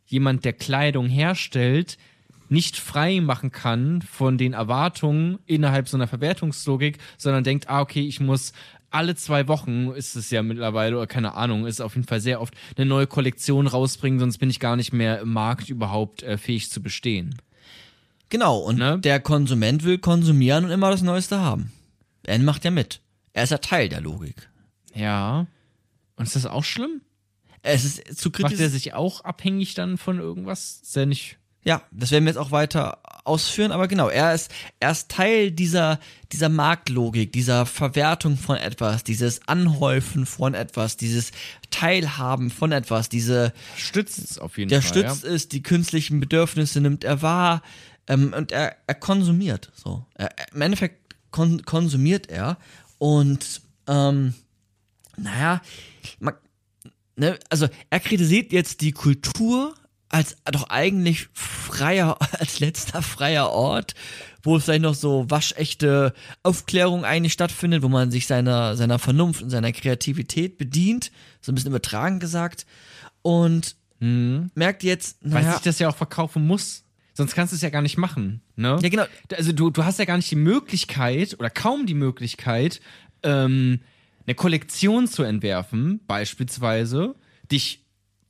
jemand, der Kleidung herstellt, nicht frei machen kann von den Erwartungen innerhalb so einer Verwertungslogik, sondern denkt, ah, okay, ich muss alle zwei Wochen ist es ja mittlerweile, oder keine Ahnung, ist auf jeden Fall sehr oft eine neue Kollektion rausbringen, sonst bin ich gar nicht mehr im Markt überhaupt äh, fähig zu bestehen. Genau, und Ne? der Konsument will konsumieren und immer das Neueste haben. Er macht ja mit. Er ist ja Teil der Logik. Ja. Und ist das auch schlimm? Es ist zu Macht er kritisch. sich auch abhängig dann von irgendwas? Ist er nicht. Ja, das werden wir jetzt auch weiter ausführen, aber genau, er ist, er ist Teil dieser, dieser Marktlogik, dieser Verwertung von etwas, dieses Anhäufen von etwas, dieses Teilhaben von etwas, diese, Stützt es auf jeden der Fall. stützt es, die künstlichen Bedürfnisse nimmt er wahr ähm, und er, er konsumiert so. Er- Im Endeffekt kon konsumiert er und ähm, naja, man, ne, also er kritisiert jetzt die Kultur als doch eigentlich freier, als letzter freier Ort, wo es vielleicht noch so waschechte Aufklärung eigentlich stattfindet, wo man sich seiner, seiner Vernunft und seiner Kreativität bedient, so ein bisschen übertragen gesagt, und merkt jetzt, Ja. Weil naja, sich das ja auch verkaufen muss. Sonst kannst du es ja gar nicht machen. Ne? Ja, genau. Also du, du hast ja gar nicht die Möglichkeit oder kaum die Möglichkeit, ähm, eine Kollektion zu entwerfen, beispielsweise, dich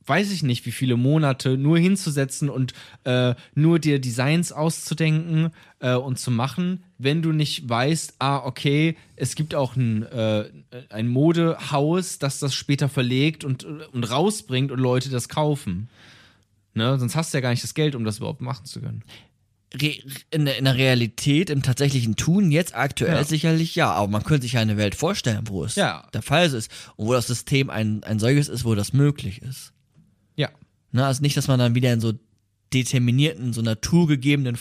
weiß ich nicht, wie viele Monate nur hinzusetzen und äh, nur dir Designs auszudenken äh, und zu machen, wenn du nicht weißt, ah, okay, es gibt auch ein, äh, ein Modehaus, das das später verlegt und, und rausbringt und Leute das kaufen. Ne? Sonst hast du ja gar nicht das Geld, um das überhaupt machen zu können. Re in, der- in der Realität, im tatsächlichen Tun, jetzt aktuell Ja. sicherlich ja, aber man könnte sich ja eine Welt vorstellen, wo es Ja. der Fall ist und wo das System ein, ein solches ist, wo das möglich ist. Ja. Ne, also nicht, dass man dann wieder in so determinierten, so naturgegebenen,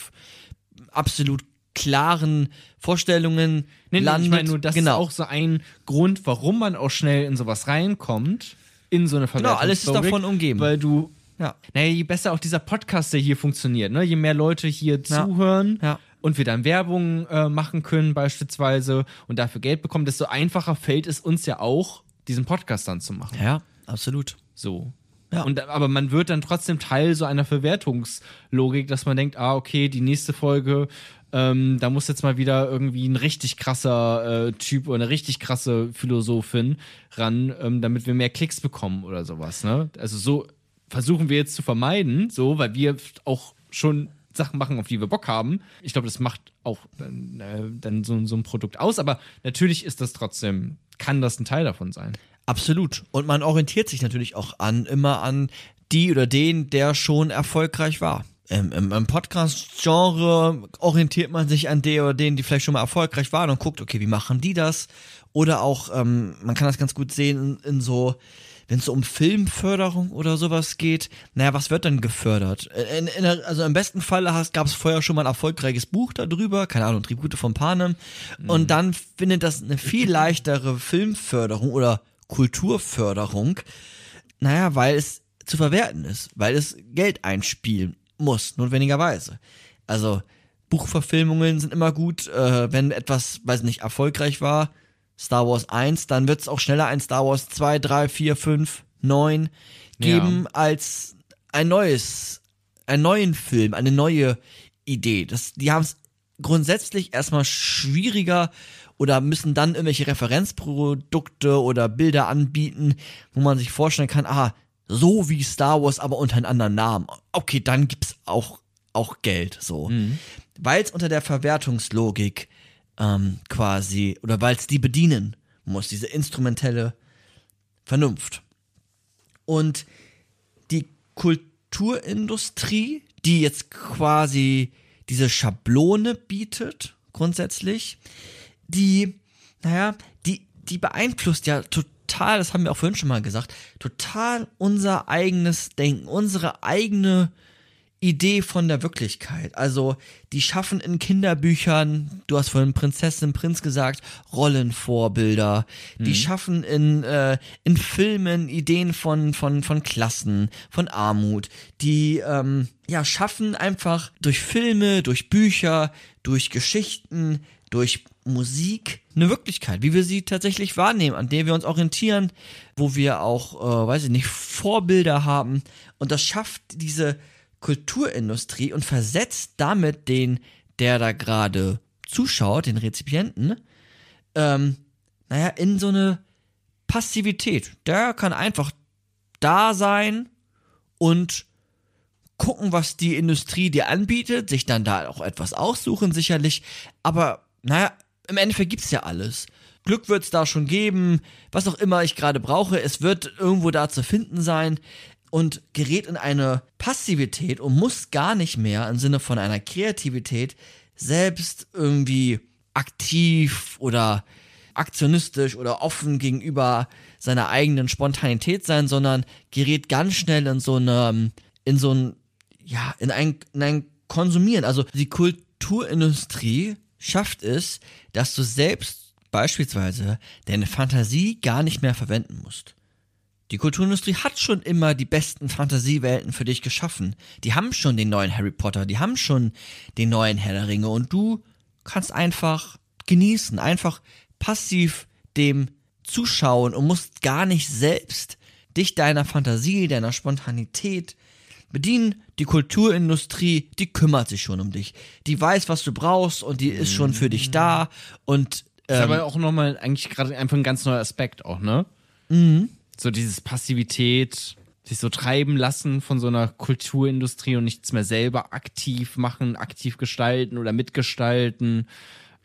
absolut klaren Vorstellungen Nee, nee, landet. ich meine nur, das genau. ist auch so ein Grund, warum man auch schnell in sowas reinkommt, in so eine Genau, alles ist davon umgeben. Weil du, Ja. naja, je besser auch dieser Podcast, der hier funktioniert, ne? je mehr Leute hier Ja. zuhören Ja. und wir dann Werbung äh, machen können beispielsweise und dafür Geld bekommen, desto einfacher fällt es uns ja auch, diesen Podcast dann zu machen. Ja, absolut. So. Ja. Und, aber man wird dann trotzdem Teil so einer Verwertungslogik, dass man denkt, ah, okay, die nächste Folge, ähm, da muss jetzt mal wieder irgendwie ein richtig krasser äh, Typ oder eine richtig krasse Philosophin ran, ähm, damit wir mehr Klicks bekommen oder sowas. Ne? Also so versuchen wir jetzt zu vermeiden, so, weil wir auch schon Sachen machen, auf die wir Bock haben. Ich glaube, das macht auch dann, äh, dann so, so ein Produkt aus, aber natürlich ist das trotzdem, kann das ein Teil davon sein. Absolut. Und man orientiert sich natürlich auch an, immer an die oder den, der schon erfolgreich war. Im, im, im Podcast-Genre orientiert man sich an der oder den, die vielleicht schon mal erfolgreich waren und guckt, okay, wie machen die das? Oder auch, ähm, man kann das ganz gut sehen in, in so, wenn es um Filmförderung oder sowas geht, naja, was wird dann gefördert? In, in, der- also im besten Fall gab es vorher schon mal ein erfolgreiches Buch darüber, keine Ahnung, Tribute von Panem. Und dann findet das eine viel leichtere Filmförderung oder Kulturförderung, naja, weil es zu verwerten ist, weil es Geld einspielen muss, notwendigerweise. Also Buchverfilmungen sind immer gut, äh, wenn etwas, weiß nicht, erfolgreich war, Star Wars 1, dann wird es auch schneller ein Star Wars 2, 3, 4, 5, 9 geben als ein neues, einen neuen Film, eine neue Idee. Das, die haben es grundsätzlich erstmal schwieriger oder müssen dann irgendwelche Referenzprodukte oder Bilder anbieten, wo man sich vorstellen kann, ah, so wie Star Wars, aber unter einem anderen Namen. Okay, dann gibt's auch, auch Geld, so. Weil es unter der Verwertungslogik ähm, quasi, oder weil es die bedienen muss, diese instrumentelle Vernunft. Und die Kulturindustrie, die jetzt quasi diese Schablone bietet, grundsätzlich, die, naja, die, die beeinflusst ja total, das haben wir auch vorhin schon mal gesagt, total unser eigenes Denken, unsere eigene Idee von der Wirklichkeit. Also, die schaffen in Kinderbüchern, du hast vorhin Prinzessin, Prinz gesagt, Rollenvorbilder. Die schaffen in, äh, in Filmen Ideen von, von, von Klassen, von Armut. Die, ähm, ja, schaffen einfach durch Filme, durch Bücher, durch Geschichten, durch Musik eine Wirklichkeit, wie wir sie tatsächlich wahrnehmen, an der wir uns orientieren, wo wir auch, äh, weiß ich nicht, Vorbilder haben. Und das schafft diese Kulturindustrie und versetzt damit den, der da gerade zuschaut, den Rezipienten, ähm, naja, in so eine Passivität. Der kann einfach da sein und gucken, was die Industrie dir anbietet, sich dann da auch etwas aussuchen, sicherlich. Aber naja, im Endeffekt gibt's ja alles. Glück wird's da schon geben, was auch immer ich gerade brauche, es wird irgendwo da zu finden sein und gerät in eine Passivität und muss gar nicht mehr im Sinne von einer Kreativität selbst irgendwie aktiv oder aktionistisch oder offen gegenüber seiner eigenen Spontanität sein, sondern gerät ganz schnell in so eine, in so ein, ja, in ein, in ein Konsumieren. Also die Kulturindustrie schafft es, dass du selbst beispielsweise deine Fantasie gar nicht mehr verwenden musst. Die Kulturindustrie hat schon immer die besten Fantasiewelten für dich geschaffen. Die haben schon den neuen Harry Potter, die haben schon den neuen Herr der Ringe und du kannst einfach genießen, einfach passiv dem zuschauen und musst gar nicht selbst dich deiner Fantasie, deiner Spontanität bedienen. Die Kulturindustrie, die kümmert sich schon um dich. Die weiß, was du brauchst und die ist schon für dich da und Das ist ähm, aber auch nochmal eigentlich gerade einfach ein ganz neuer Aspekt auch, ne? Mhm. So dieses Passivität, sich so treiben lassen von so einer Kulturindustrie und nichts mehr selber aktiv machen, aktiv gestalten oder mitgestalten,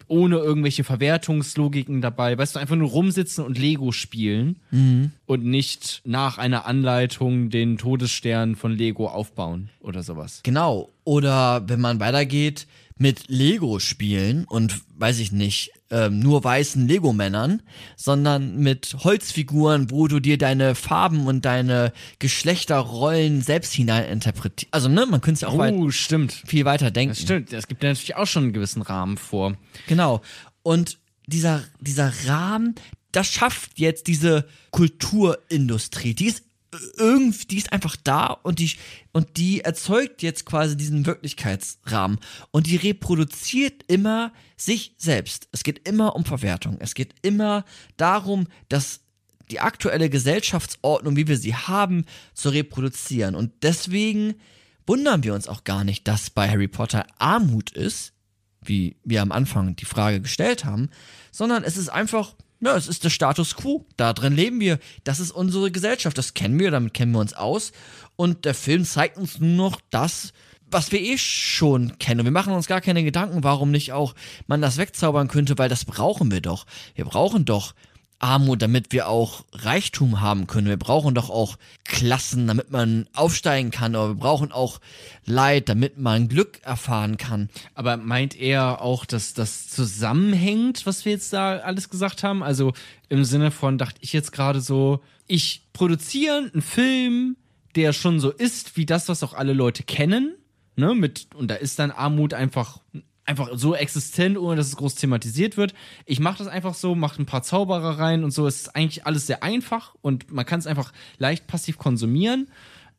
ohne irgendwelche Verwertungslogiken dabei. Weißt du, einfach nur rumsitzen und Lego spielen Mhm. und nicht nach einer Anleitung den Todesstern von Lego aufbauen oder sowas. Genau. Oder wenn man weitergeht mit Lego spielen und weiß ich nicht, ähm, nur weißen Lego-Männern, sondern mit Holzfiguren, wo du dir deine Farben und deine Geschlechterrollen selbst hineininterpretierst. Also, ne, man könnte es ja auch weit, Oh, stimmt. viel weiter denken. Das stimmt. Es gibt ja natürlich auch schon einen gewissen Rahmen vor. Genau. Und dieser, dieser Rahmen, das schafft jetzt diese Kulturindustrie. Die ist irgendwie, die ist einfach da und die, und die erzeugt jetzt quasi diesen Wirklichkeitsrahmen. Und die reproduziert immer sich selbst. Es geht immer um Verwertung. Es geht immer darum, dass die aktuelle Gesellschaftsordnung, wie wir sie haben, zu reproduzieren. Und deswegen wundern wir uns auch gar nicht, dass bei Harry Potter Armut ist, wie wir am Anfang die Frage gestellt haben, sondern es ist einfach, ja, es ist der Status quo. Da drin leben wir. Das ist unsere Gesellschaft. Das kennen wir, damit kennen wir uns aus. Und der Film zeigt uns nur noch das, was wir eh schon kennen. Und wir machen uns gar keine Gedanken, warum nicht auch man das wegzaubern könnte, weil das brauchen wir doch. Wir brauchen doch Armut, damit wir auch Reichtum haben können. Wir brauchen doch auch Klassen, damit man aufsteigen kann. Aber wir brauchen auch Leid, damit man Glück erfahren kann. Aber meint er auch, dass das zusammenhängt, was wir jetzt da alles gesagt haben? Also im Sinne von, dachte ich jetzt gerade so, ich produziere einen Film, der schon so ist, wie das, was auch alle Leute kennen, ne, mit, und da ist dann Armut einfach, einfach so existent, ohne dass es groß thematisiert wird. Ich mache das einfach so, mache ein paar Zauberer rein und so. Es ist eigentlich alles sehr einfach und man kann es einfach leicht passiv konsumieren.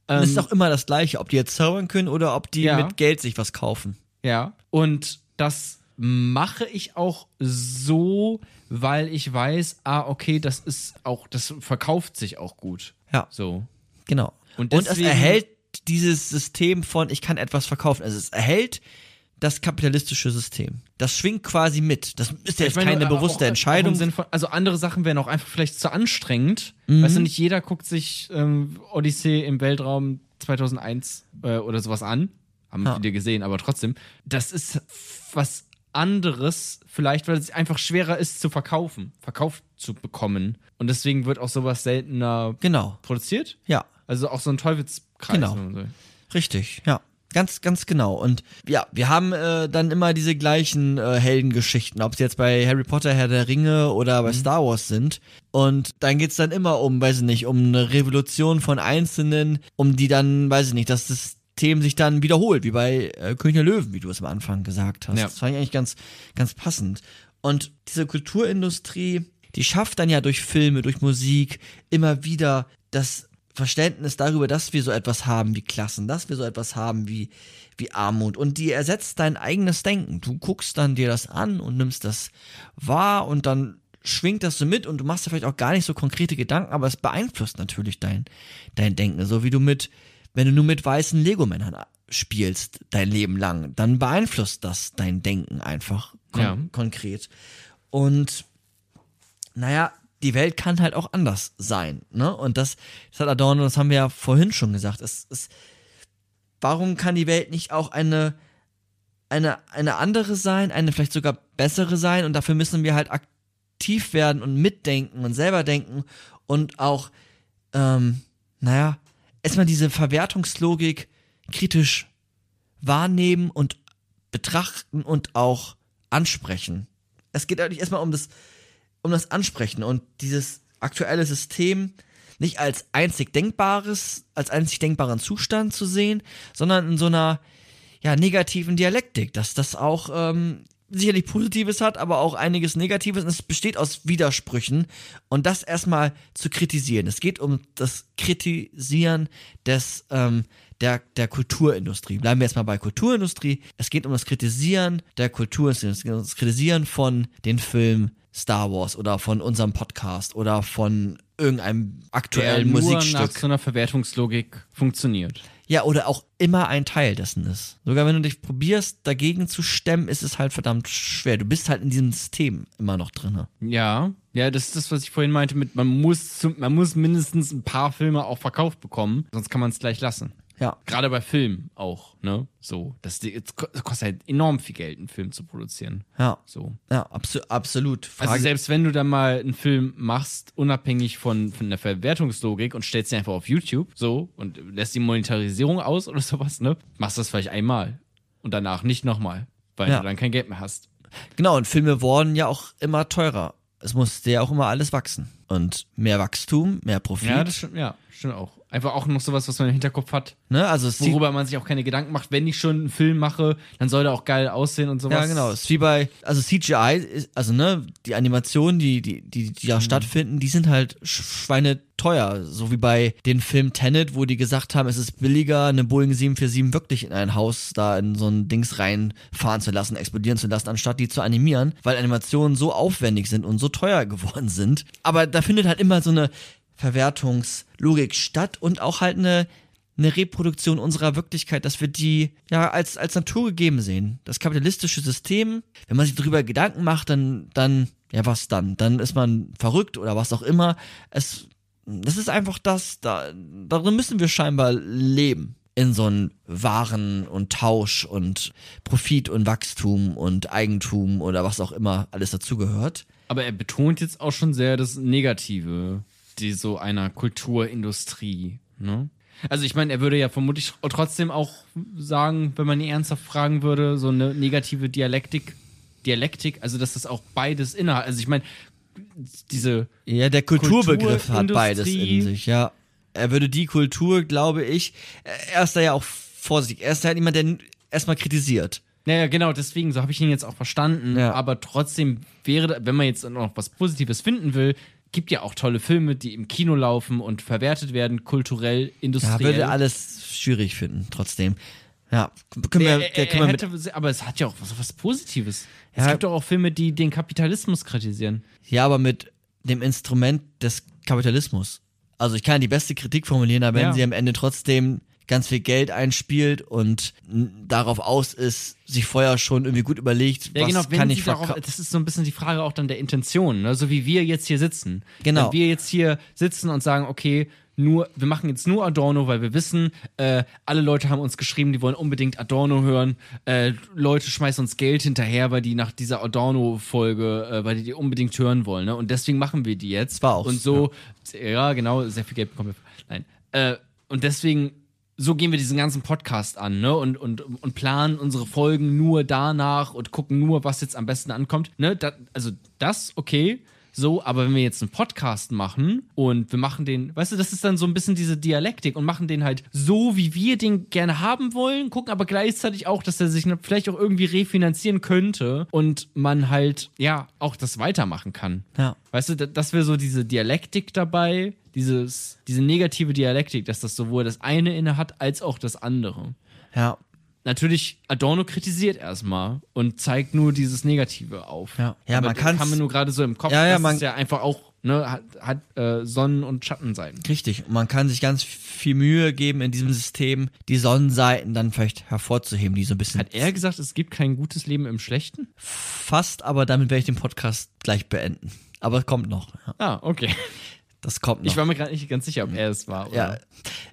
Es ist auch immer das Gleiche, ob die jetzt zaubern können oder ob die Ja. mit Geld sich was kaufen. Ja. Und das mache ich auch so, weil ich weiß, ah, okay, das ist auch, das verkauft sich auch gut. Ja. So. Genau. Und Und, es deswegen- erhält dieses System von, ich kann etwas verkaufen. Also es erhält das kapitalistische System. Das schwingt quasi mit. Das ist jetzt Ich meine, keine bewusste Auch Entscheidung. von, also andere Sachen wären auch einfach vielleicht zu anstrengend. Mhm. Weißt du, nicht jeder guckt sich ähm, Odyssee im Weltraum 2001 äh, oder sowas an. Haben Ja. viele gesehen, aber trotzdem. Das ist was anderes, vielleicht, weil es einfach schwerer ist zu verkaufen, verkauft zu bekommen. Und deswegen wird auch sowas seltener genau. produziert. Ja. Also auch so ein Teufelskreis. Genau. so- Richtig, ja. Ganz, ganz genau. Und ja, wir haben äh, dann immer diese gleichen äh, Heldengeschichten, ob sie jetzt bei Harry Potter, Herr der Ringe oder bei Star Wars sind. Und dann geht's dann immer um, weiß ich nicht, um eine Revolution von Einzelnen, um die dann, weiß ich nicht, das System sich dann wiederholt, wie bei äh, König der Löwen, wie du es am Anfang gesagt hast. Ja. Das fand ich eigentlich ganz, ganz passend. Und diese Kulturindustrie, die schafft dann ja durch Filme, durch Musik immer wieder das Verständnis darüber, dass wir so etwas haben wie Klassen, dass wir so etwas haben wie, wie Armut. Und die ersetzt dein eigenes Denken. Du guckst dann dir das an und nimmst das wahr und dann schwingt das so mit und du machst dir vielleicht auch gar nicht so konkrete Gedanken, aber es beeinflusst natürlich dein, dein Denken. So wie du mit, wenn du nur mit weißen Lego-Männern spielst dein Leben lang, dann beeinflusst das dein Denken einfach kon Ja. konkret. Und naja, die Welt kann halt auch anders sein, ne? Und das, das hat Adorno, das haben wir ja vorhin schon gesagt. Es, es, warum kann die Welt nicht auch eine, eine, eine andere sein, eine vielleicht sogar bessere sein? Und dafür müssen wir halt aktiv werden und mitdenken und selber denken und auch, ähm, naja, erstmal diese Verwertungslogik kritisch wahrnehmen und betrachten und auch ansprechen. Es geht eigentlich erstmal um das, um das Ansprechen und dieses aktuelle System nicht als einzig denkbares, als einzig denkbaren Zustand zu sehen, sondern in so einer ja, negativen Dialektik, dass das auch ähm, sicherlich Positives hat, aber auch einiges Negatives und es besteht aus Widersprüchen und das erstmal zu kritisieren. Es geht um das Kritisieren des ähm, der, der Kulturindustrie. Bleiben wir erstmal bei Kulturindustrie. Es geht um das Kritisieren der Kulturindustrie, um das Kritisieren von den Filmen Star Wars oder von unserem Podcast oder von irgendeinem Der aktuellen nur nach Musikstück. so einer Verwertungslogik funktioniert. Ja, oder auch immer ein Teil dessen ist. Sogar wenn du dich probierst, dagegen zu stemmen, ist es halt verdammt schwer. Du bist halt in diesem System immer noch drinne. Ja, ja, das ist das, was ich vorhin meinte mit, man muss, zum, man muss mindestens ein paar Filme auch verkauft bekommen, sonst kann man es gleich lassen. Ja. Gerade bei Filmen auch, ne? So, das, das kostet halt enorm viel Geld, einen Film zu produzieren. Ja. So. Ja, abso absolut. Frage, Also selbst wenn du dann mal einen Film machst, unabhängig von, von der Verwertungslogik und stellst ihn einfach auf YouTube, so, und lässt die Monetarisierung aus oder sowas, ne? Machst das vielleicht einmal und danach nicht nochmal, weil Ja. du dann kein Geld mehr hast. genau, und Filme wurden ja auch immer teurer. Es musste ja auch immer alles wachsen. Und mehr Wachstum, mehr Profit. Ja, das stimmt, ja, stimmt auch. Einfach auch noch sowas, was man im Hinterkopf hat, ne? Also worüber man sich auch keine Gedanken macht. Wenn ich schon einen Film mache, dann soll der auch geil aussehen und sowas. Ja, genau. Es ist wie bei, also CGI, ist, also ne, die Animationen, die, die, die, die Mhm. da stattfinden, die sind halt schweine teuer. So wie bei den Film Tenet, wo die gesagt haben, es ist billiger, eine Boeing 747 wirklich in ein Haus da in so ein Dings reinfahren zu lassen, explodieren zu lassen, anstatt die zu animieren, weil Animationen so aufwendig sind und so teuer geworden sind. Aber da findet halt immer so eine Verwertungslogik statt und auch halt eine eine Reproduktion unserer Wirklichkeit, dass wir die ja als, als naturgegeben sehen. Das kapitalistische System, wenn man sich darüber Gedanken macht, dann, dann, ja, was dann? Dann ist man verrückt oder was auch immer. Es, das ist einfach das, da, darin müssen wir scheinbar leben. In so einem Waren und Tausch und Profit und Wachstum und Eigentum oder was auch immer alles dazugehört. Aber er betont jetzt auch schon sehr das Negative, die so einer Kulturindustrie, ne? Also ich meine, er würde ja vermutlich trotzdem auch sagen, wenn man ihn ernsthaft fragen würde, so eine negative Dialektik, Dialektik, also dass das auch beides innerhalb, also ich meine, diese Ja, der Kulturbegriff hat beides in sich, ja. Er würde die Kultur, glaube ich, er ist da ja auch vorsichtig. Er ist halt jemand, der erstmal kritisiert. Naja, genau, deswegen, so habe ich ihn jetzt auch verstanden. Ja. Aber trotzdem wäre, wenn man jetzt noch was Positives finden will, gibt ja auch tolle Filme, die im Kino laufen und verwertet werden, kulturell, Ja, industriell. würde alles schwierig finden, trotzdem. Ja, können wir, er, er, können wir er mit, hätte, aber es hat ja auch was, was Positives. Ja. Es gibt doch auch Filme, die den Kapitalismus kritisieren. ja, aber mit dem Instrument des Kapitalismus. Also ich kann die beste Kritik formulieren, aber wenn Ja. sie am Ende trotzdem ganz viel Geld einspielt und darauf aus ist, sich vorher schon irgendwie gut überlegt, Ja, was genau, kann ich verkaufen. das ist so ein bisschen die Frage auch dann der Intention, ne? so wie wir jetzt hier sitzen. Genau. Wenn wir jetzt hier sitzen und sagen, okay, nur, wir machen jetzt nur Adorno, weil wir wissen, äh, alle Leute haben uns geschrieben, die wollen unbedingt Adorno hören. Äh, Leute schmeißen uns Geld hinterher, weil die nach dieser Adorno-Folge, äh, weil die die unbedingt hören wollen. Ne? Und deswegen machen wir die jetzt. War auch Und so, ja. genau, sehr viel Geld bekommen wir. Nein. Äh, und deswegen, so gehen wir diesen ganzen Podcast an, ne? Und, und, und planen unsere Folgen nur danach und gucken nur, was jetzt am besten ankommt. Ne? Da, also das, okay. So, aber wenn wir jetzt einen Podcast machen und wir machen den, weißt du, das ist dann so ein bisschen diese Dialektik und machen den halt so, wie wir den gerne haben wollen, gucken aber gleichzeitig auch, dass er sich vielleicht auch irgendwie refinanzieren könnte und man halt, ja, auch das weitermachen kann. Ja. Weißt du, da- das wäre so diese Dialektik dabei, dieses, diese negative Dialektik, dass das sowohl das eine inne hat als auch das andere. Ja. Natürlich, Adorno kritisiert erstmal und zeigt nur dieses Negative auf. Ja. Ja, Aber man das kann's- kam mir nur gerade so im Kopf, Ja, ja, man- es ja einfach auch, ne, hat, hat äh, Sonnen- und Schattenseiten. Richtig. Und man kann sich ganz viel Mühe geben in diesem System, die Sonnenseiten dann vielleicht hervorzuheben, die so ein bisschen Hat er gesagt, es gibt kein gutes Leben im Schlechten? fast, aber damit werde ich den Podcast gleich beenden. Aber es kommt noch. Ja, Ah, okay. das kommt noch. Ich war mir gerade nicht ganz sicher, ob er es war. Oder? Ja,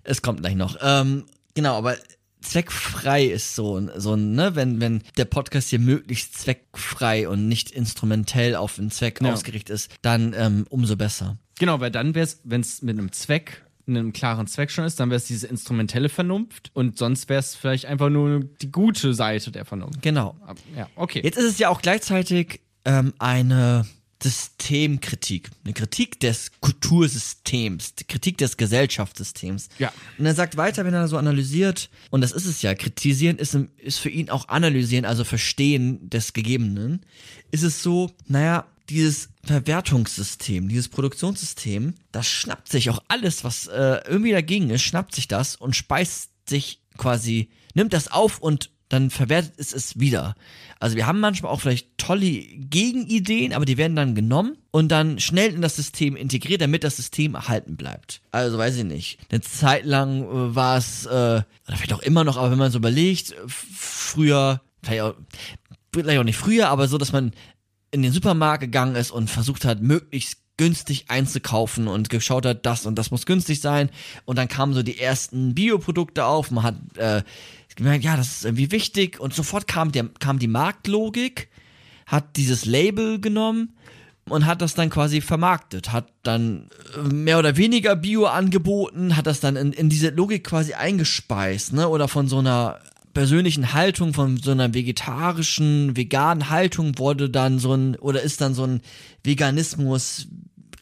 es kommt gleich noch. Ähm, genau, aber zweckfrei ist so, ein- so ne, wenn, wenn der Podcast hier möglichst zweckfrei und nicht instrumentell auf den Zweck Ja. ausgerichtet ist, dann ähm, umso besser. Genau, weil dann wäre es, wenn es mit einem Zweck, einem klaren Zweck schon ist, dann wäre es diese instrumentelle Vernunft und sonst wäre es vielleicht einfach nur die gute Seite der Vernunft. Genau. Ja, okay. Jetzt ist es ja auch gleichzeitig ähm, eine Systemkritik, eine Kritik des Kultursystems, die Kritik des Gesellschaftssystems. Ja. Und er sagt weiter, wenn er so analysiert, und das ist es ja, kritisieren ist, ist für ihn auch analysieren, also verstehen des Gegebenen, ist es so, naja, dieses Verwertungssystem, dieses Produktionssystem, das schnappt sich auch alles, was äh, irgendwie dagegen ist, schnappt sich das und speist sich quasi, nimmt das auf und dann verwertet es es wieder. Also wir haben manchmal auch vielleicht tolle Gegenideen, aber die werden dann genommen und dann schnell in das System integriert, damit das System erhalten bleibt. Also weiß ich nicht. Eine Zeit lang äh, war es, äh, oder vielleicht auch immer noch, aber wenn man so überlegt, äh, früher, vielleicht auch, vielleicht auch nicht früher, aber so, dass man in den Supermarkt gegangen ist und versucht hat, möglichst günstig einzukaufen und geschaut hat, das und das muss günstig sein. Und dann kamen so die ersten Bioprodukte auf. Man hat äh, gemerkt, ja, das ist irgendwie wichtig. Und sofort kam, der, kam die Marktlogik, hat dieses Label genommen und hat das dann quasi vermarktet, hat dann äh, mehr oder weniger Bio angeboten, hat das dann in, in diese Logik quasi eingespeist, ne? Oder von so einer persönlichen Haltung, von so einer vegetarischen, veganen Haltung wurde dann so ein, oder ist dann so ein Veganismus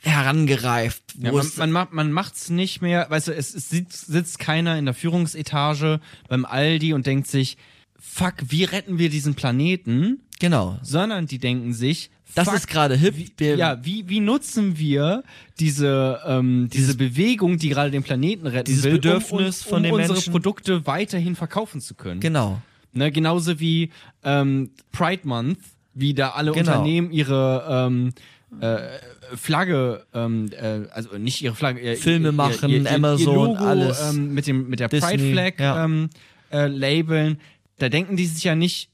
herangereift, wo Ja, man, man, macht, man macht's nicht mehr, weißt du, es, es sitzt, sitzt keiner in der Führungsetage beim Aldi und denkt sich, fuck, wie retten wir diesen Planeten? genau, Sondern die denken sich, das fuck, ist gerade hip, wie, ja, wie, wie nutzen wir diese, ähm, diese Bewegung, die gerade den Planeten retten Dieses will, Bedürfnis um, um, von den um unsere Menschen. Produkte weiterhin verkaufen zu können. genau, Ne, genauso wie ähm, Pride Month, wie da alle Genau. Unternehmen ihre ähm, äh, Flagge, ähm, äh, also nicht ihre Flagge, ihr, Filme ihr, machen, ihr, Amazon, Logo, alles. Ähm, mit dem mit der Disney, Pride Flag ja. ähm, äh, labeln. Da denken die sich ja nicht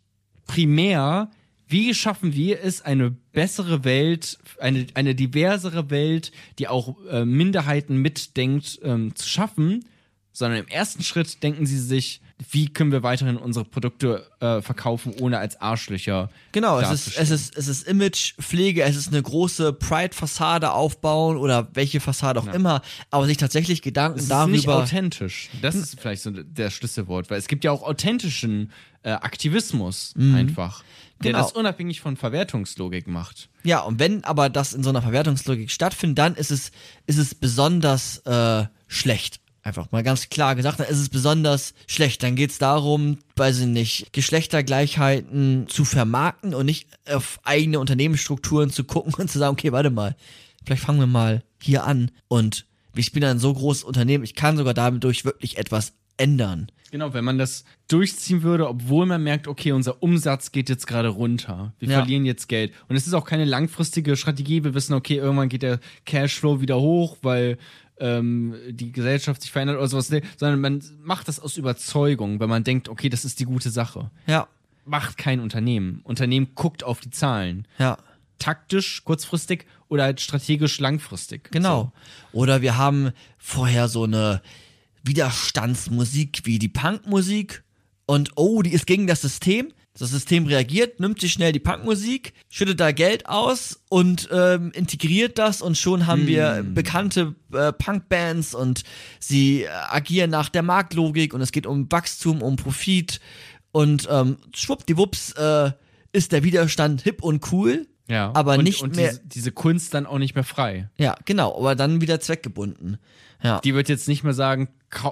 primär, wie schaffen wir es, eine bessere Welt, eine, eine diversere Welt, die auch äh, Minderheiten mitdenkt, ähm, zu schaffen, sondern im ersten Schritt denken sie sich, wie können wir weiterhin unsere Produkte äh, verkaufen, ohne als Arschlöcher Genau, es ist, es ist, es ist Imagepflege, es ist eine große Pride-Fassade aufbauen oder welche Fassade auch immer, aber sich tatsächlich Gedanken Es ist nicht darüber. authentisch. Das ist vielleicht so der Schlüsselwort, weil es gibt ja auch authentischen äh, Aktivismus einfach, der Genau. das unabhängig von Verwertungslogik macht. Ja, und wenn aber das in so einer Verwertungslogik stattfindet, dann ist es, ist es besonders äh, schlecht. Einfach mal ganz klar gesagt, dann ist es besonders schlecht. Dann geht es darum, weiß ich nicht, Geschlechtergleichheiten zu vermarkten und nicht auf eigene Unternehmensstrukturen zu gucken und zu sagen, okay, warte mal, vielleicht fangen wir mal hier an und ich bin ein so großes Unternehmen, ich kann sogar dadurch wirklich etwas ändern. Genau, wenn man das durchziehen würde, obwohl man merkt, okay, unser Umsatz geht jetzt gerade runter. Wir Ja. verlieren jetzt Geld. Und es ist auch keine langfristige Strategie. Wir wissen, okay, irgendwann geht der Cashflow wieder hoch, weil ähm, die Gesellschaft sich verändert oder sowas. Nee, Sondern man macht das aus Überzeugung, weil man denkt, okay, das ist die gute Sache. Ja, Macht kein Unternehmen. Unternehmen guckt auf die Zahlen. ja. Taktisch, kurzfristig oder halt strategisch langfristig. Genau. Oder wir haben vorher so eine Widerstandsmusik wie die Punkmusik und oh, die ist gegen das System. Das System reagiert, nimmt sich schnell die Punkmusik, schüttet da Geld aus und ähm, integriert das und schon haben wir bekannte äh, Punkbands und sie äh, agieren nach der Marktlogik und es geht um Wachstum, um Profit und ähm, schwuppdiwupps äh, ist der Widerstand hip und cool. Ja. Aber und, nicht und mehr- Diese, diese Kunst dann auch nicht mehr frei. Ja, genau, aber dann wieder zweckgebunden. Ja. Die wird jetzt nicht mehr sagen,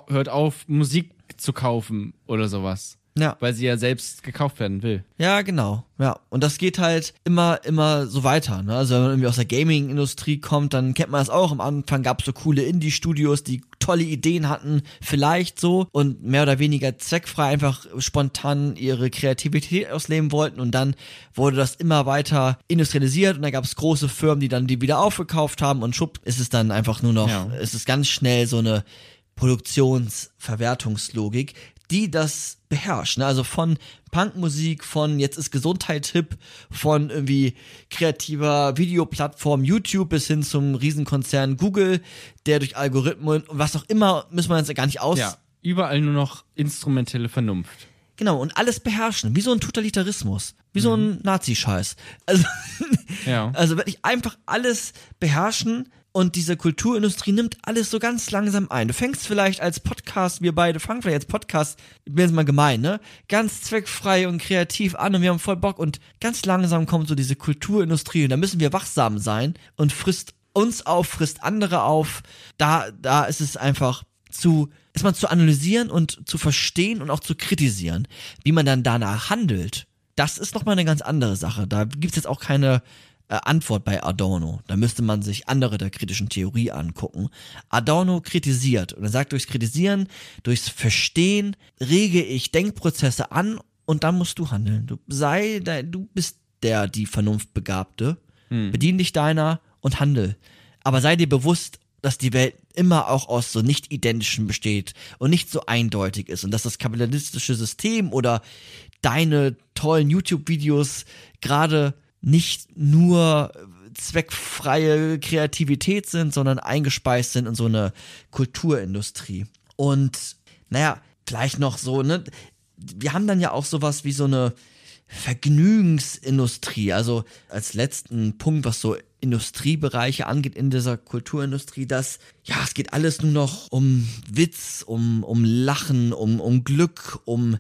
hört auf, Musik zu kaufen oder sowas. Ja. Weil sie ja selbst gekauft werden will. Ja, genau. Ja. Und das geht halt immer, immer so weiter. Ne? Also wenn man irgendwie aus der Gaming-Industrie kommt, dann kennt man das auch. Am Anfang gab es so coole Indie-Studios, die tolle Ideen hatten, vielleicht so und mehr oder weniger zweckfrei einfach spontan ihre Kreativität ausleben wollten und dann wurde das immer weiter industrialisiert und dann gab es große Firmen, die dann die wieder aufgekauft haben und schupp ist es dann einfach nur noch, Ja. es ist ganz schnell so eine Produktionsverwertungslogik, die das beherrscht. Ne? Also von Punkmusik, von jetzt ist Gesundheit hip, von irgendwie kreativer Videoplattform YouTube bis hin zum Riesenkonzern Google, der durch Algorithmen und was auch immer, müssen wir jetzt gar nicht aus. Ja. Überall nur noch instrumentelle Vernunft. Genau, und alles beherrschen, wie so ein Totalitarismus, wie so ein Nazi-Scheiß. Also, Ja. also wirklich einfach alles beherrschen und diese Kulturindustrie nimmt alles so ganz langsam ein. Du fängst vielleicht als Podcast, wir beide fangen vielleicht als Podcast, ich bin jetzt mal gemein, ne? Ganz zweckfrei und kreativ an und wir haben voll Bock und ganz langsam kommt so diese Kulturindustrie und da müssen wir wachsam sein und frisst uns auf, frisst andere auf. Da, da ist es einfach zu, ist man zu analysieren und zu verstehen und auch zu kritisieren, wie man dann danach handelt. Das ist nochmal eine ganz andere Sache. Da gibt's jetzt auch keine äh, Antwort bei Adorno. Da müsste man sich andere der kritischen Theorie angucken. Adorno kritisiert und er sagt, durchs Kritisieren, durchs Verstehen rege ich Denkprozesse an und dann musst du handeln. Du sei, du bist der, die Vernunftbegabte. Bedien dich deiner und handel. Aber sei dir bewusst, dass die Welt immer auch aus so nicht identischen besteht und nicht so eindeutig ist und dass das kapitalistische System oder deine tollen YouTube-Videos gerade nicht nur zweckfreie Kreativität sind, sondern eingespeist sind in so eine Kulturindustrie. Und naja, gleich noch so, ne? Wir haben dann ja auch sowas wie so eine Vergnügensindustrie. Also als letzten Punkt, was so Industriebereiche angeht in dieser Kulturindustrie, dass ja, es geht alles nur noch um Witz, um, um Lachen, um, um Glück, um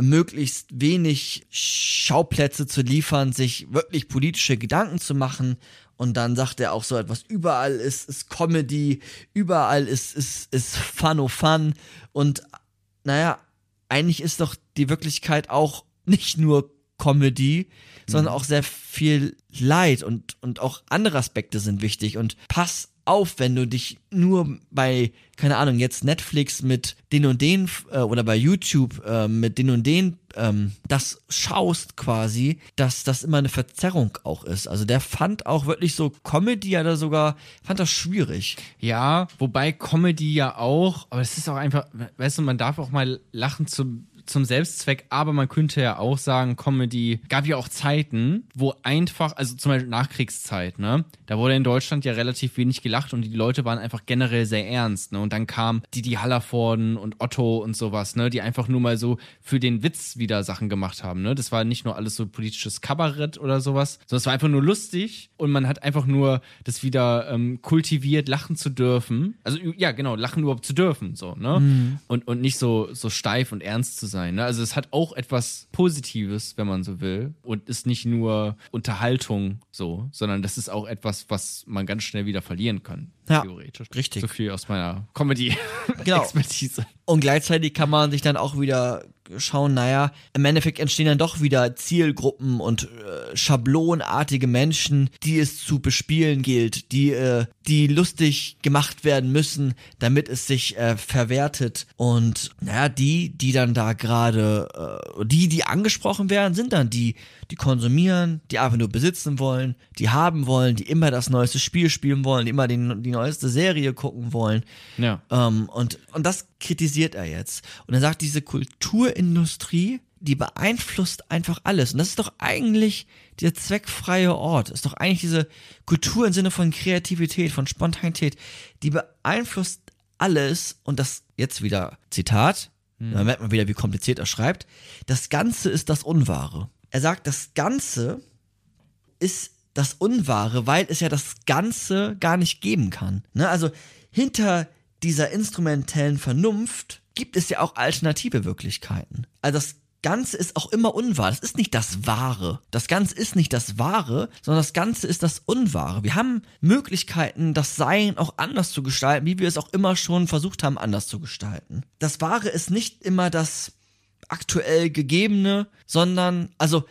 möglichst wenig Schauplätze zu liefern, sich wirklich politische Gedanken zu machen. Und dann sagt er auch so etwas, überall ist, ist Comedy, überall ist, ist, ist Fun oh Fun. Und naja, eigentlich ist doch die Wirklichkeit auch nicht nur Comedy, sondern auch sehr viel Leid und, und auch andere Aspekte sind wichtig. Und pass auf, wenn du dich nur bei, keine Ahnung, jetzt Netflix mit den und den äh, oder bei YouTube äh, mit den und den ähm, das schaust quasi, dass das immer eine Verzerrung auch ist. Also der fand auch wirklich so Comedy oder sogar, fand das schwierig. Ja, wobei Comedy ja auch, aber es ist auch einfach, weißt du, man darf auch mal lachen zum, zum Selbstzweck, aber man könnte ja auch sagen, Comedy gab ja auch Zeiten, wo einfach, also zum Beispiel Nachkriegszeit, ne, da wurde in Deutschland ja relativ wenig gelacht und die Leute waren einfach generell sehr ernst, ne, und dann kam Didi Hallervorden und Otto und sowas, ne, die einfach nur mal so für den Witz wieder Sachen gemacht haben, ne, das war nicht nur alles so politisches Kabarett oder sowas, sondern es war einfach nur lustig und man hat einfach nur das wieder ähm, kultiviert, lachen zu dürfen, also ja, genau, lachen überhaupt zu dürfen, so, ne, und, und nicht so, so steif und ernst zu sein, ne, also es hat auch etwas Positives, wenn man so will. Und ist nicht nur Unterhaltung so, sondern das ist auch etwas, was man ganz schnell wieder verlieren kann, Ja, theoretisch. richtig. So viel aus meiner Genau. Comedy-Expertise. Und gleichzeitig kann man sich dann auch wieder schauen, naja, im Endeffekt entstehen dann doch wieder Zielgruppen und äh, schablonartige Menschen, die es zu bespielen gilt, die, äh, die lustig gemacht werden müssen, damit es sich äh, verwertet. Und naja, die, die dann da gerade, äh, die, die angesprochen werden, sind dann die, die konsumieren, die einfach nur besitzen wollen, die haben wollen, die immer das neueste Spiel spielen wollen, die immer den, die neueste Serie gucken wollen. Ja. Ähm, und, und das kritisiert er jetzt. Und er sagt, diese Kulturindustrie, die beeinflusst einfach alles. Und das ist doch eigentlich dieser zweckfreie Ort. Ist doch eigentlich diese Kultur im Sinne von Kreativität, von Spontanität, die beeinflusst alles. Und das jetzt wieder Zitat. Da merkt man wieder, wie kompliziert er schreibt. Das Ganze ist das Unwahre. Er sagt, das Ganze ist das Unwahre, weil es ja das Ganze gar nicht geben kann. Ne? Also hinter dieser instrumentellen Vernunft gibt es ja auch alternative Wirklichkeiten. Also das Ganze ist auch immer unwahr. Das ist nicht das Wahre. Das Ganze ist nicht das Wahre, sondern das Ganze ist das Unwahre. Wir haben Möglichkeiten, das Sein auch anders zu gestalten, wie wir es auch immer schon versucht haben, anders zu gestalten. Das Wahre ist nicht immer das aktuell Gegebene, sondern, also,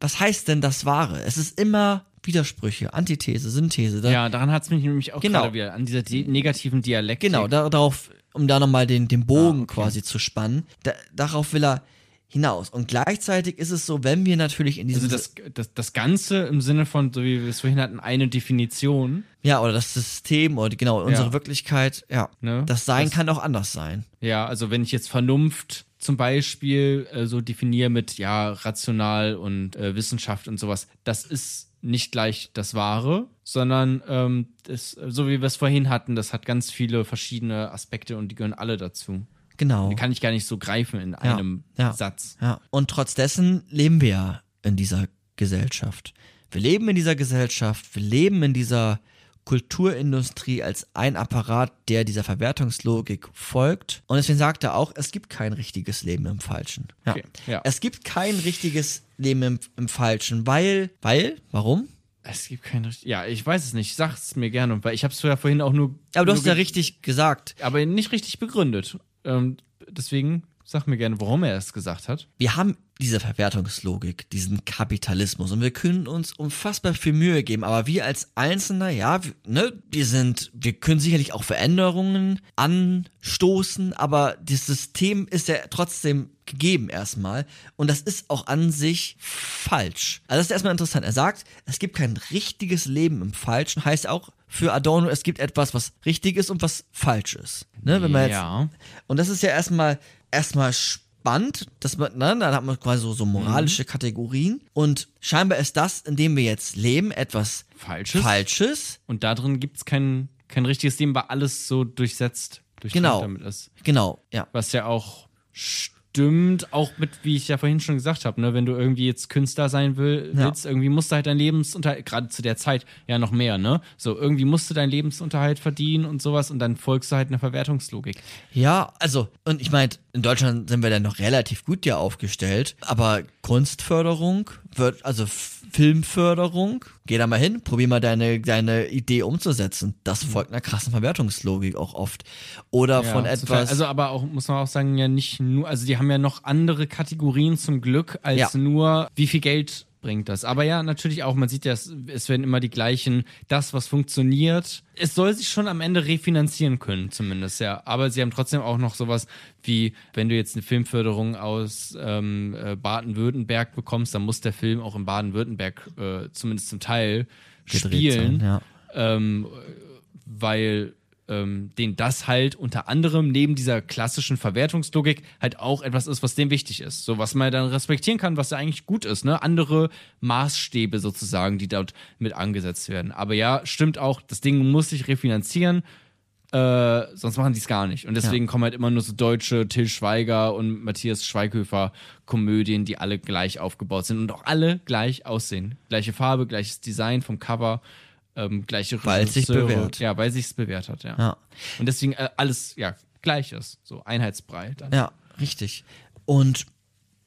was heißt denn das Wahre? Es ist immer Widersprüche, Antithese, Synthese. Da, Ja, daran hat es mich nämlich auch Genau. gerade wieder an dieser di negativen Dialektik. Genau, da, darauf, um da nochmal den, den Bogen Ah, okay. quasi zu spannen, da, darauf will er hinaus. Und gleichzeitig ist es so, wenn wir natürlich in diesem, Also das, das, das Ganze im Sinne von, so wie wir es vorhin hatten, eine Definition. ja, oder das System oder genau, unsere Ja. Wirklichkeit, ja, Ne? das Sein Das- kann auch anders sein. Ja, also wenn ich jetzt Vernunft zum Beispiel äh, so definiere mit ja rational und äh, Wissenschaft und sowas, das ist nicht gleich das Wahre, sondern ähm, das, so wie wir es vorhin hatten, das hat ganz viele verschiedene Aspekte und die gehören alle dazu. Genau. Die kann ich gar nicht so greifen in Ja, einem ja. Satz. Ja, und trotz dessen leben wir ja in dieser Gesellschaft. Wir leben in dieser Gesellschaft, wir leben in dieser Kulturindustrie als ein Apparat, der dieser Verwertungslogik folgt. Und deswegen sagt er auch, es gibt kein richtiges Leben im Falschen. Ja. Okay, ja. Es gibt kein richtiges Leben im, im Falschen, weil, weil, warum? Es gibt keine. Ja, ich weiß es nicht. Sag es mir gerne, weil ich habe es ja vorhin auch nur. Aber du nur hast ja richtig gesagt. aber nicht richtig begründet. Ähm, deswegen sag mir gerne, warum er es gesagt hat. wir haben diese Verwertungslogik, diesen Kapitalismus und wir können uns unfassbar viel Mühe geben, aber wir als Einzelner, ja, wir, ne, wir sind, wir können sicherlich auch Veränderungen anstoßen, aber das System ist ja trotzdem gegeben erstmal und das ist auch an sich falsch. Also das ist erstmal interessant. Er sagt, es gibt kein richtiges Leben im Falschen, heißt auch für Adorno, es gibt etwas, was richtig ist und was falsch ist. Ne, wenn man jetzt, Ja. und das ist ja erstmal erstmal spannend, dass man, ne, dann hat man quasi so, so moralische Kategorien. Und scheinbar ist das, in dem wir jetzt leben, etwas Falsches. Falsches. Und da drin gibt es kein, kein richtiges Leben, weil alles so durchsetzt, Genau. damit ist. Genau, ja. Was ja auch stimmt, auch mit, wie ich ja vorhin schon gesagt habe, ne, wenn du irgendwie jetzt Künstler sein will, Ja. willst, irgendwie musst du halt dein Lebensunterhalt, gerade zu der Zeit ja noch mehr, ne? So, irgendwie musst du deinen Lebensunterhalt verdienen und sowas und dann folgst du halt einer Verwertungslogik. Ja, also, und ich meine, in Deutschland sind wir dann noch relativ gut ja aufgestellt, aber Kunstförderung wird, also Filmförderung, geh da mal hin, probier mal deine, deine Idee umzusetzen. Das folgt einer krassen Verwertungslogik auch oft. Oder Ja, von etwas. Also aber auch, muss man auch sagen, ja nicht nur, also die haben ja noch andere Kategorien zum Glück, als Ja. nur, wie viel Geld bringt das. Aber ja, natürlich auch, man sieht ja, es, werden immer die gleichen, das, was funktioniert. Es soll sich schon am Ende refinanzieren können, zumindest, ja. Aber sie haben trotzdem auch noch sowas wie, wenn du jetzt eine Filmförderung aus ähm, äh, Baden-Württemberg bekommst, dann muss der Film auch in Baden-Württemberg äh, zumindest zum Teil Gedreht spielen sein, ja. ähm, weil ähm, den das halt unter anderem neben dieser klassischen Verwertungslogik halt auch etwas ist, was dem wichtig ist. So, was man dann respektieren kann, was ja eigentlich gut ist, ne? Andere Maßstäbe sozusagen, die dort mit angesetzt werden. Aber ja, stimmt auch, das Ding muss sich refinanzieren, äh, sonst machen die es gar nicht. Und deswegen kommen halt immer nur so deutsche Till Schweiger und Matthias Schweighöfer Komödien, die alle gleich aufgebaut sind und auch alle gleich aussehen. Gleiche Farbe, gleiches Design vom Cover, ähm, gleiche Weil es sich Regisseure. bewährt. Ja, weil sich's bewährt hat, ja. Ja. Und deswegen äh, alles, ja, gleich ist. So einheitsbrei dann. Ja, richtig. Und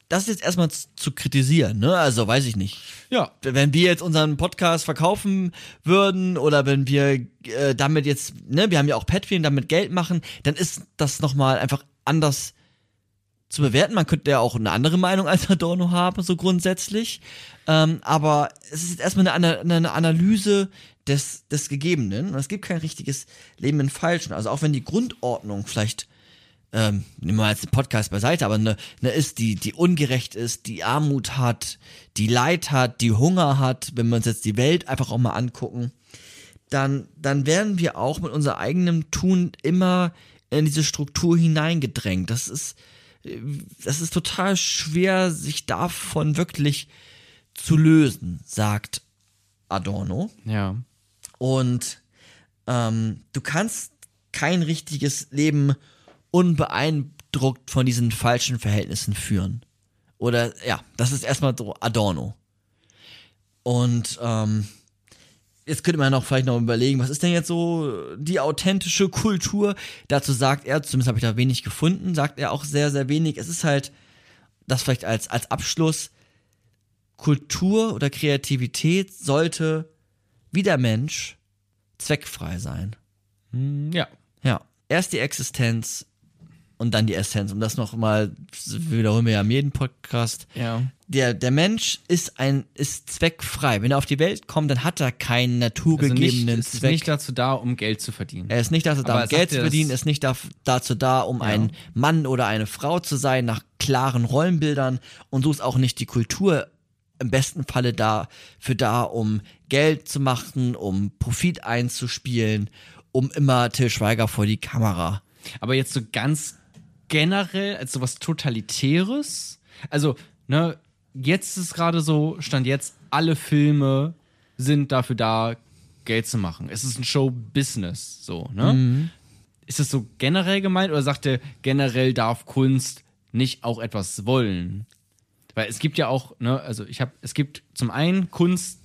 das ist jetzt erstmal zu kritisieren, ne? Also weiß ich nicht. Ja. Wenn wir jetzt unseren Podcast verkaufen würden oder wenn wir äh, damit jetzt, ne, wir haben ja auch Patreon, damit Geld machen, dann ist das nochmal einfach anders zu bewerten. Man könnte ja auch eine andere Meinung als Adorno haben, so grundsätzlich. Ähm, aber es ist jetzt erstmal eine, eine Analyse des, des Gegebenen. Und es gibt kein richtiges Leben in Falschen. Also auch wenn die Grundordnung vielleicht ähm, nehmen wir jetzt den Podcast beiseite, aber eine, eine ist, die, die ungerecht ist, die Armut hat, die Leid hat, die Hunger hat, wenn wir uns jetzt die Welt einfach auch mal angucken, dann, dann werden wir auch mit unser eigenem Tun immer in diese Struktur hineingedrängt. Das ist, das ist total schwer, sich davon wirklich zu lösen, sagt Adorno. Ja. Und ähm, du kannst kein richtiges Leben beeindruckt von diesen falschen Verhältnissen führen. Oder ja, das ist erstmal so Adorno. Und ähm, jetzt könnte man noch vielleicht noch überlegen, was ist denn jetzt so die authentische Kultur? Dazu sagt er, zumindest habe ich da wenig gefunden, sagt er auch sehr, sehr wenig. Es ist halt, das vielleicht als, als Abschluss, Kultur oder Kreativität sollte wie der Mensch zweckfrei sein. Hm, Ja. Ja. Erst die Existenz und dann die Essenz. Um das nochmal, wiederholen wir ja in jedem Podcast. Ja. Der, der Mensch ist ein, ist zweckfrei. Wenn er auf die Welt kommt, dann hat er keinen Also naturgegebenen nicht, es ist Zweck. nicht dazu da, um Geld zu verdienen. er ist nicht dazu da, Aber um Geld zu er verdienen, ist nicht da, dazu da, um ein Mann oder eine Frau zu sein, nach klaren Rollenbildern. Und so ist auch nicht die Kultur im besten Falle dafür da, um Geld zu machen, um Profit einzuspielen, um immer Till Schweiger vor die Kamera. Aber jetzt so ganz generell als sowas Totalitäres. Also, ne, jetzt ist es gerade so, stand jetzt, alle Filme sind dafür da, Geld zu machen. Es ist ein Show-Business, so, ne? Ist das so generell gemeint oder sagt er, generell darf Kunst nicht auch etwas wollen? Weil es gibt ja auch, ne, also ich habe, es gibt zum einen Kunst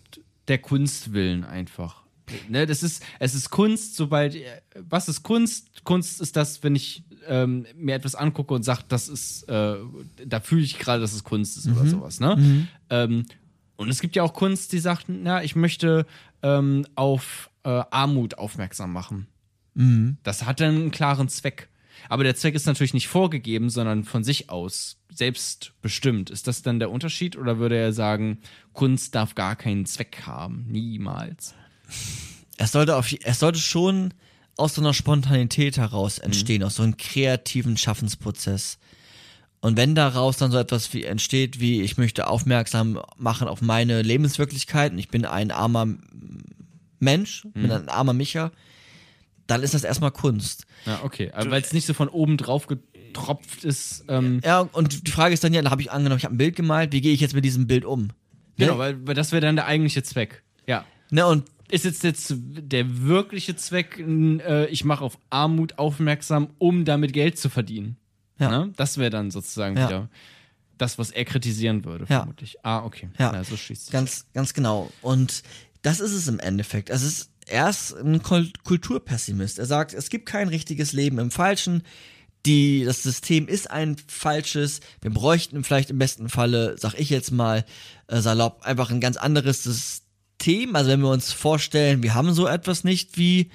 der Kunst willen einfach. Ne, das ist, es ist Kunst, sobald, was ist Kunst? Kunst ist das, wenn ich ähm, mir etwas angucke und sage, das ist, äh, da fühle ich gerade, dass es Kunst ist oder sowas, ne? Ähm, und es gibt ja auch Kunst, die sagt, na, ich möchte ähm, auf äh, Armut aufmerksam machen. Das hat dann einen klaren Zweck. Aber der Zweck ist natürlich nicht vorgegeben, sondern von sich aus selbst bestimmt. Ist das dann der Unterschied oder würde er sagen, Kunst darf gar keinen Zweck haben? Niemals. Es sollte, auf, es sollte schon aus so einer Spontanität heraus entstehen, aus so einem kreativen Schaffensprozess. Und wenn daraus dann so etwas wie entsteht, wie ich möchte aufmerksam machen auf meine Lebenswirklichkeit und ich bin ein armer Mensch, bin ein armer Micha, dann ist das erstmal Kunst. Ja, okay. Aber weil es nicht so von oben drauf getropft ist. Ähm, Ja, und die Frage ist dann ja, da habe ich angenommen, ich habe ein Bild gemalt, wie gehe ich jetzt mit diesem Bild um? Genau, weil, weil das wäre dann der eigentliche Zweck. Ja. Ne, und Ist jetzt, jetzt der wirkliche Zweck, äh, ich mache auf Armut aufmerksam, um damit Geld zu verdienen? Ja. Ne? Das wäre dann sozusagen Ja. wieder das, was er kritisieren würde, Ja. vermutlich. Ah, okay. Ja. Na, so schließt sich. Ganz, ganz genau. Und das ist es im Endeffekt. Es ist erst ein Kul- Kulturpessimist. Er sagt, es gibt kein richtiges Leben im Falschen. Die, das System ist ein falsches. Wir bräuchten vielleicht im besten Falle, sag ich jetzt mal, äh, salopp, einfach ein ganz anderes System. Also wenn wir uns vorstellen, wir haben so etwas nicht wie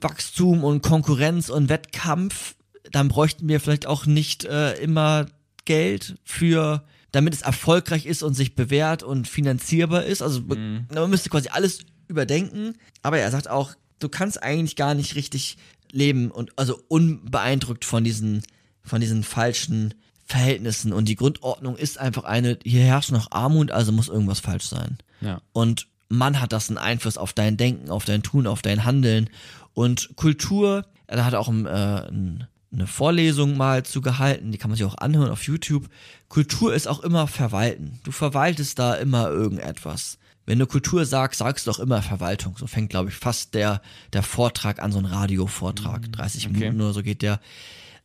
Wachstum und Konkurrenz und Wettkampf, dann bräuchten wir vielleicht auch nicht äh, immer Geld für, damit es erfolgreich ist und sich bewährt und finanzierbar ist. Also man müsste quasi alles überdenken. Aber er sagt auch, du kannst eigentlich gar nicht richtig leben und also unbeeindruckt von diesen, von diesen falschen Verhältnissen. Und die Grundordnung ist einfach eine, hier herrscht noch Armut, also muss irgendwas falsch sein. Ja. Und Mann hat das einen Einfluss auf dein Denken, auf dein Tun, auf dein Handeln. Und Kultur, er hat auch ein, äh, ein, eine Vorlesung mal zu gehalten, die kann man sich auch anhören auf YouTube. Kultur ist auch immer Verwalten. Du verwaltest da immer irgendetwas. Wenn du Kultur sagst, sagst du auch immer Verwaltung. So fängt, glaube ich, fast der, der Vortrag an, so ein Radiovortrag. 30 Minuten oder so geht der.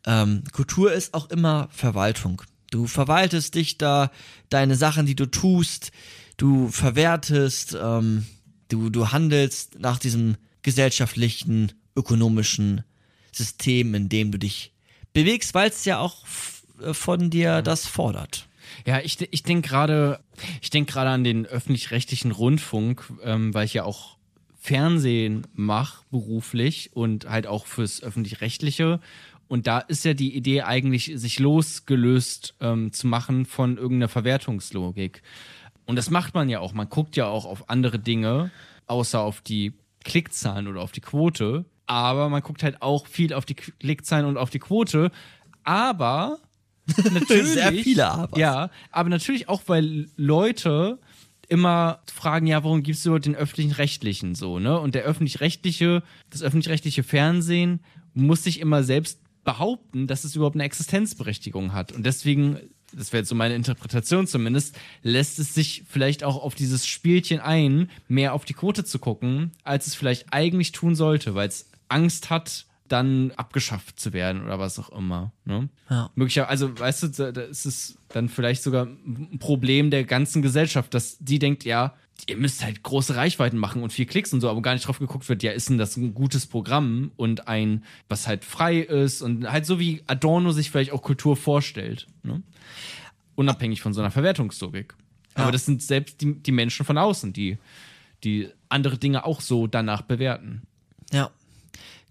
Ähm, Kultur ist auch immer Verwaltung. Du verwaltest dich da, deine Sachen, die du tust, du verwertest, ähm, du, du handelst nach diesem gesellschaftlichen, ökonomischen System, in dem du dich bewegst, weil es ja auch äh, von dir das fordert. Ja, ich, ich denke gerade, ich denke gerade an den öffentlich-rechtlichen Rundfunk, ähm, weil ich ja auch Fernsehen mache beruflich und halt auch fürs öffentlich-rechtliche. Und da ist ja die Idee eigentlich, sich losgelöst ähm, zu machen von irgendeiner Verwertungslogik. Und das macht man ja auch. Man guckt ja auch auf andere Dinge, außer auf die Klickzahlen oder auf die Quote. Aber man guckt halt auch viel auf die Klickzahlen und auf die Quote. Aber natürlich. Sehr viele Abers. Ja, aber natürlich auch, weil Leute immer fragen, ja, warum gibst du überhaupt den öffentlich-rechtlichen so, ne? Und der öffentlich-rechtliche, das öffentlich-rechtliche Fernsehen muss sich immer selbst behaupten, dass es überhaupt eine Existenzberechtigung hat. Und deswegen, das wäre jetzt so meine Interpretation zumindest, lässt es sich vielleicht auch auf dieses Spielchen ein, mehr auf die Quote zu gucken, als es vielleicht eigentlich tun sollte, weil es Angst hat, dann abgeschafft zu werden oder was auch immer. Ne? Ja. Möglicherweise, also weißt du, da ist es dann vielleicht sogar ein Problem der ganzen Gesellschaft, dass die denkt, ja, ihr müsst halt große Reichweiten machen und viel Klicks und so, aber gar nicht drauf geguckt wird, ja, ist denn das ein gutes Programm und ein, was halt frei ist und halt so wie Adorno sich vielleicht auch Kultur vorstellt. Ne? Unabhängig von so einer Verwertungslogik. Aber das sind selbst die, die Menschen von außen, die, die andere Dinge auch so danach bewerten. Ja.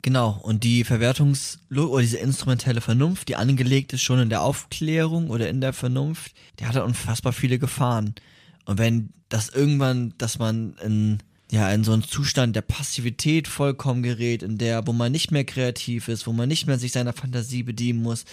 Genau, und die Verwertungs- oder diese instrumentelle Vernunft, die angelegt ist schon in der Aufklärung oder in der Vernunft, die hat halt unfassbar viele Gefahren. Und wenn das irgendwann, dass man in, ja, in so einen Zustand der Passivität vollkommen gerät, in der, wo man nicht mehr kreativ ist, wo man nicht mehr sich seiner Fantasie bedienen muss,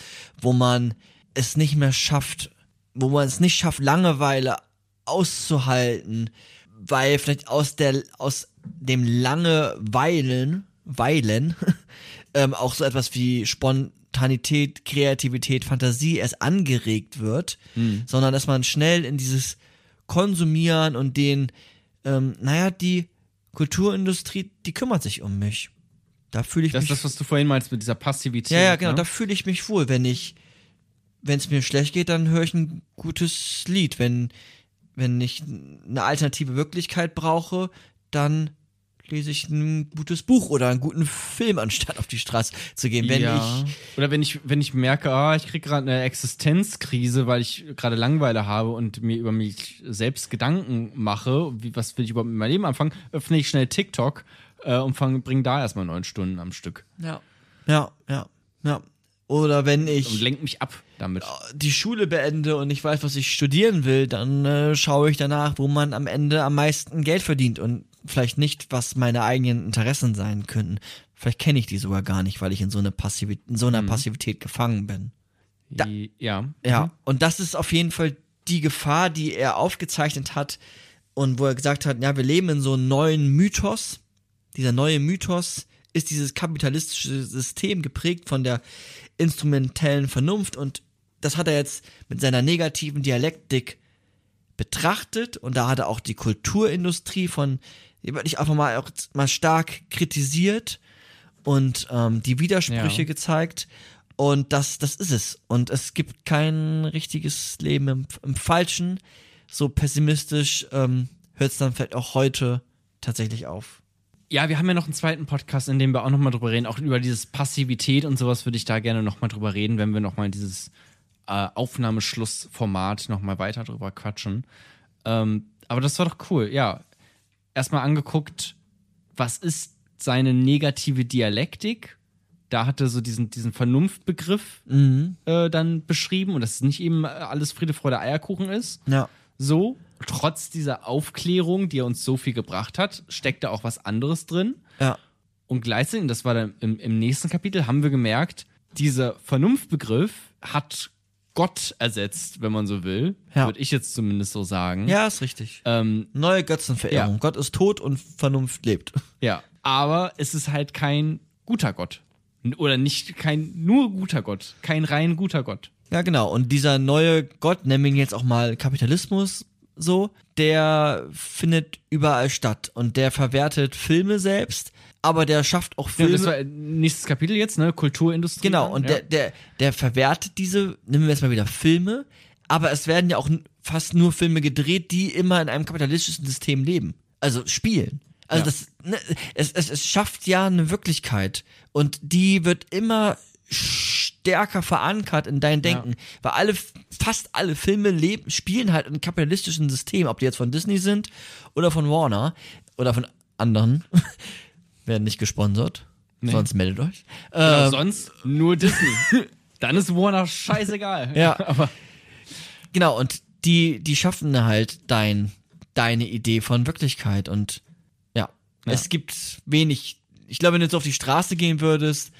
wo man es nicht mehr schafft, wo man es nicht schafft, Langeweile auszuhalten, weil vielleicht aus der, aus dem Langeweilen, Weilen, ähm, auch so etwas wie Spontanität, Kreativität, Fantasie erst angeregt wird, sondern dass man schnell in dieses Konsumieren und den, ähm, naja, die Kulturindustrie, die kümmert sich um mich. Da fühle ich Das ist mich. das, was du vorhin meinst mit dieser Passivität. ja, ja, genau, ne? da fühle ich mich wohl. Wenn ich, wenn es mir schlecht geht, dann höre ich ein gutes Lied. Wenn, wenn ich eine alternative Wirklichkeit brauche, dann lese ich ein gutes Buch oder einen guten Film, anstatt auf die Straße zu gehen. Wenn ja. ich Oder wenn ich, wenn ich merke, ah, ich kriege gerade eine Existenzkrise, weil ich gerade Langeweile habe und mir über mich selbst Gedanken mache, wie, was will ich überhaupt mit meinem Leben anfangen, öffne ich schnell TikTok äh, und fang, bring da erstmal neun Stunden am Stück. Ja. Ja, ja, ja. Oder wenn Und ich lenk mich ab damit. die Schule beende und ich weiß, was ich studieren will, dann äh, schaue ich danach, wo man am Ende am meisten Geld verdient und vielleicht nicht, was meine eigenen Interessen sein könnten. Vielleicht kenne ich die sogar gar nicht, weil ich in so, eine Passivität, in so einer Passivität gefangen bin. da- ja. Ja, und das ist auf jeden Fall die Gefahr, die er aufgezeichnet hat und wo er gesagt hat, ja, wir leben in so einem neuen Mythos. Dieser neue Mythos ist dieses kapitalistische System geprägt von der instrumentellen Vernunft und das hat er jetzt mit seiner negativen Dialektik betrachtet und da hat er auch die Kulturindustrie von, die würde ich einfach mal, auch mal stark kritisiert und ähm, die Widersprüche Ja. gezeigt und das, das ist es und es gibt kein richtiges Leben im, im Falschen, so pessimistisch ähm, hört es dann vielleicht auch heute tatsächlich auf. Ja, wir haben ja noch einen zweiten Podcast, in dem wir auch nochmal drüber reden. Auch über dieses Passivität und sowas würde ich da gerne nochmal drüber reden, wenn wir nochmal dieses äh, Aufnahmeschlussformat nochmal weiter drüber quatschen. Ähm, aber das war doch cool, ja. Erstmal angeguckt, was ist seine negative Dialektik? Da hat er so diesen, diesen Vernunftbegriff äh, dann beschrieben und dass es nicht eben äh, alles Friede, Freude, Eierkuchen ist. Ja. So, trotz dieser Aufklärung, die er uns so viel gebracht hat, steckt da auch was anderes drin. Ja. Und gleichzeitig, das war dann im, im nächsten Kapitel, haben wir gemerkt, dieser Vernunftbegriff hat Gott ersetzt, wenn man so will. Ja. Würde ich jetzt zumindest so sagen. Ja, ist richtig. Ähm, Neue Götzenverehrung. Ja. Gott ist tot und Vernunft lebt. ja. Aber es ist halt kein guter Gott. Oder nicht kein nur guter Gott. Kein rein guter Gott. Ja, genau. Und dieser neue Gott, nennen wir ihn jetzt auch mal Kapitalismus, so, der findet überall statt und der verwertet Filme selbst, aber der schafft auch Ja, Filme. das war äh, nächstes Kapitel jetzt, ne? Kulturindustrie. genau, und ja. der, der, der verwertet diese, nehmen wir jetzt mal wieder Filme, aber es werden ja auch fast nur Filme gedreht, die immer in einem kapitalistischen System leben. Also spielen. Also Ja. das, ne, es, es, es schafft ja eine Wirklichkeit und die wird immer stärker verankert in dein Denken, weil alle, fast alle Filme leben, spielen halt in einem kapitalistischen System, ob die jetzt von Disney sind oder von Warner oder von anderen, werden nicht gesponsert, sonst meldet euch. Genau, Ähm, sonst nur Disney. Dann ist Warner scheißegal. Ja. aber Genau, und die, die schaffen halt dein, deine Idee von Wirklichkeit und ja, Ja. es gibt wenig, ich glaube, wenn du jetzt auf die Straße gehen würdest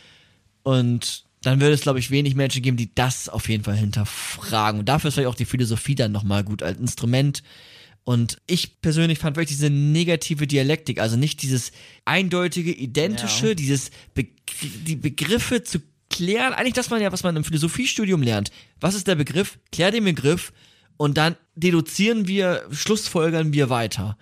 und dann würde es, glaube ich, wenig Menschen geben, die das auf jeden Fall hinterfragen. Und dafür ist vielleicht auch die Philosophie dann nochmal gut als Instrument. Und ich persönlich fand wirklich diese negative Dialektik, also nicht dieses eindeutige, identische, Ja. dieses Be die Begriffe zu klären, eigentlich das man ja, was man im Philosophiestudium lernt. Was ist der Begriff? Klär den Begriff und dann deduzieren wir, schlussfolgern wir weiter.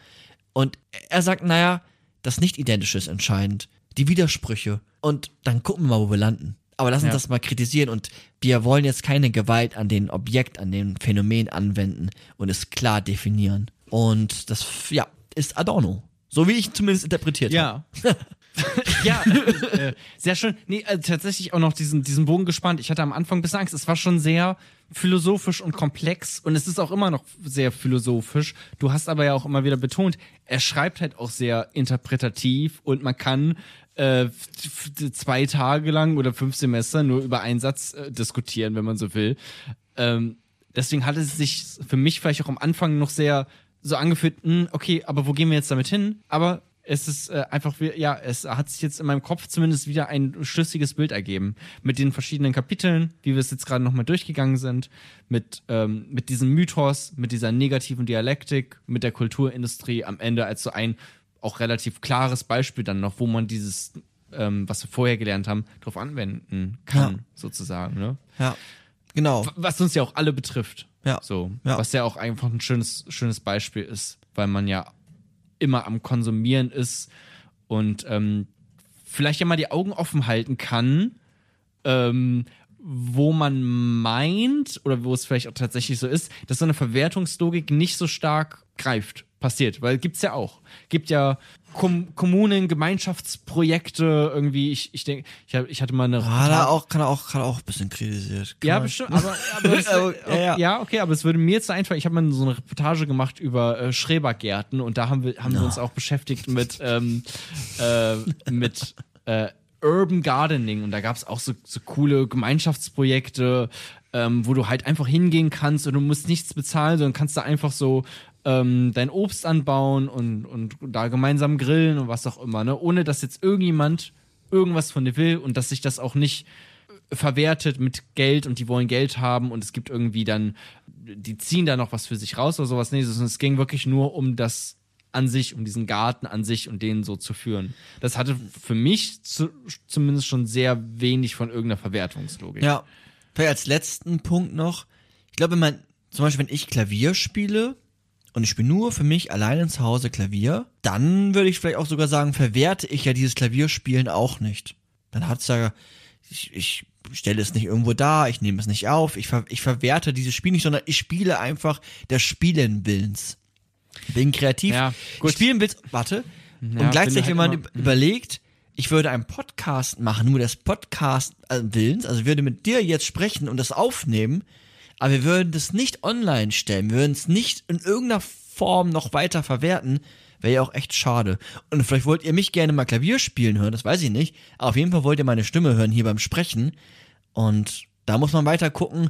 Und er sagt, naja, das Nicht-Identische ist entscheidend. Die Widersprüche. und dann gucken wir mal, wo wir landen. Aber lass uns Ja. das mal kritisieren und wir wollen jetzt keine Gewalt an den Objekt, an den Phänomen anwenden und es klar definieren. Und das, ja, ist Adorno. So wie ich zumindest interpretiert habe. Ja. ja, äh, sehr schön. Nee, äh, tatsächlich auch noch diesen, diesen Bogen gespannt. Ich hatte am Anfang ein bisschen Angst. Es war schon sehr philosophisch und komplex und es ist auch immer noch sehr philosophisch. Du hast aber ja auch immer wieder betont, er schreibt halt auch sehr interpretativ und man kann äh, zwei Tage lang oder fünf Semester nur über einen Satz äh, diskutieren, wenn man so will. Ähm, deswegen hat es sich für mich vielleicht auch am Anfang noch sehr so angefühlt, hm, okay, aber wo gehen wir jetzt damit hin? Aber es ist äh, einfach, wie- ja, es hat sich jetzt in meinem Kopf zumindest wieder ein schlüssiges Bild ergeben. Mit den verschiedenen Kapiteln, wie wir es jetzt gerade nochmal durchgegangen sind, mit, ähm, mit diesem Mythos, mit dieser negativen Dialektik, mit der Kulturindustrie am Ende als so ein auch relativ klares Beispiel dann noch, wo man dieses, ähm, was wir vorher gelernt haben, drauf anwenden kann, Ja. sozusagen. Ne? Ja, genau. Was uns ja auch alle betrifft. Ja. So. Ja. Was ja auch einfach ein schönes, schönes Beispiel ist, weil man ja immer am Konsumieren ist und ähm, vielleicht ja mal die Augen offen halten kann, ähm, wo man meint oder wo es vielleicht auch tatsächlich so ist, dass so eine Verwertungslogik nicht so stark greift, passiert, weil gibt's ja auch. Gibt ja Kom Kommunen, Gemeinschaftsprojekte irgendwie, ich, ich denke, ich, hab, ich hatte mal eine Hat er auch, kann er auch, kann auch ein bisschen kritisiert. Kann ja, bestimmt. Aber, aber es, ja, ja. ja, okay, aber es würde mir jetzt einfach, ich habe mal so eine Reportage gemacht über äh, Schrebergärten und da haben wir, haben wir uns auch beschäftigt mit, ähm, äh, mit äh, Urban Gardening und da gab es auch so, so coole Gemeinschaftsprojekte, ähm, wo du halt einfach hingehen kannst und du musst nichts bezahlen, sondern kannst da einfach so ähm, dein Obst anbauen und, und da gemeinsam grillen und was auch immer, ne? Ohne dass jetzt irgendjemand irgendwas von dir will und dass sich das auch nicht verwertet mit Geld und die wollen Geld haben und es gibt irgendwie dann, die ziehen da noch was für sich raus oder sowas. Nee, es ging wirklich nur um das an sich, um diesen Garten an sich und den so zu führen. Das hatte für mich zu, zumindest schon sehr wenig von irgendeiner Verwertungslogik. Ja. Vielleicht als letzten Punkt noch. Ich glaube, wenn man, zum Beispiel, wenn ich Klavier spiele und ich spiele nur für mich alleine zu Hause Klavier, dann würde ich vielleicht auch sogar sagen, verwerte ich ja dieses Klavierspielen auch nicht. Dann hat's ja, ich, ich stelle es nicht irgendwo da, ich nehme es nicht auf, ich, ver, ich verwerte dieses Spiel nicht, sondern ich spiele einfach der Spielen Willens. Bin kreativ. Ja, gut. Spielen willst, warte. Ja, und gleichzeitig, halt wenn man immer- üb- überlegt, ich würde einen Podcast machen, nur des Podcast äh, Willens, also ich würde mit dir jetzt sprechen und das aufnehmen, aber wir würden das nicht online stellen, wir würden es nicht in irgendeiner Form noch weiter verwerten, wäre ja auch echt schade. Und vielleicht wollt ihr mich gerne mal Klavier spielen hören, das weiß ich nicht, aber auf jeden Fall wollt ihr meine Stimme hören hier beim Sprechen und da muss man weiter gucken,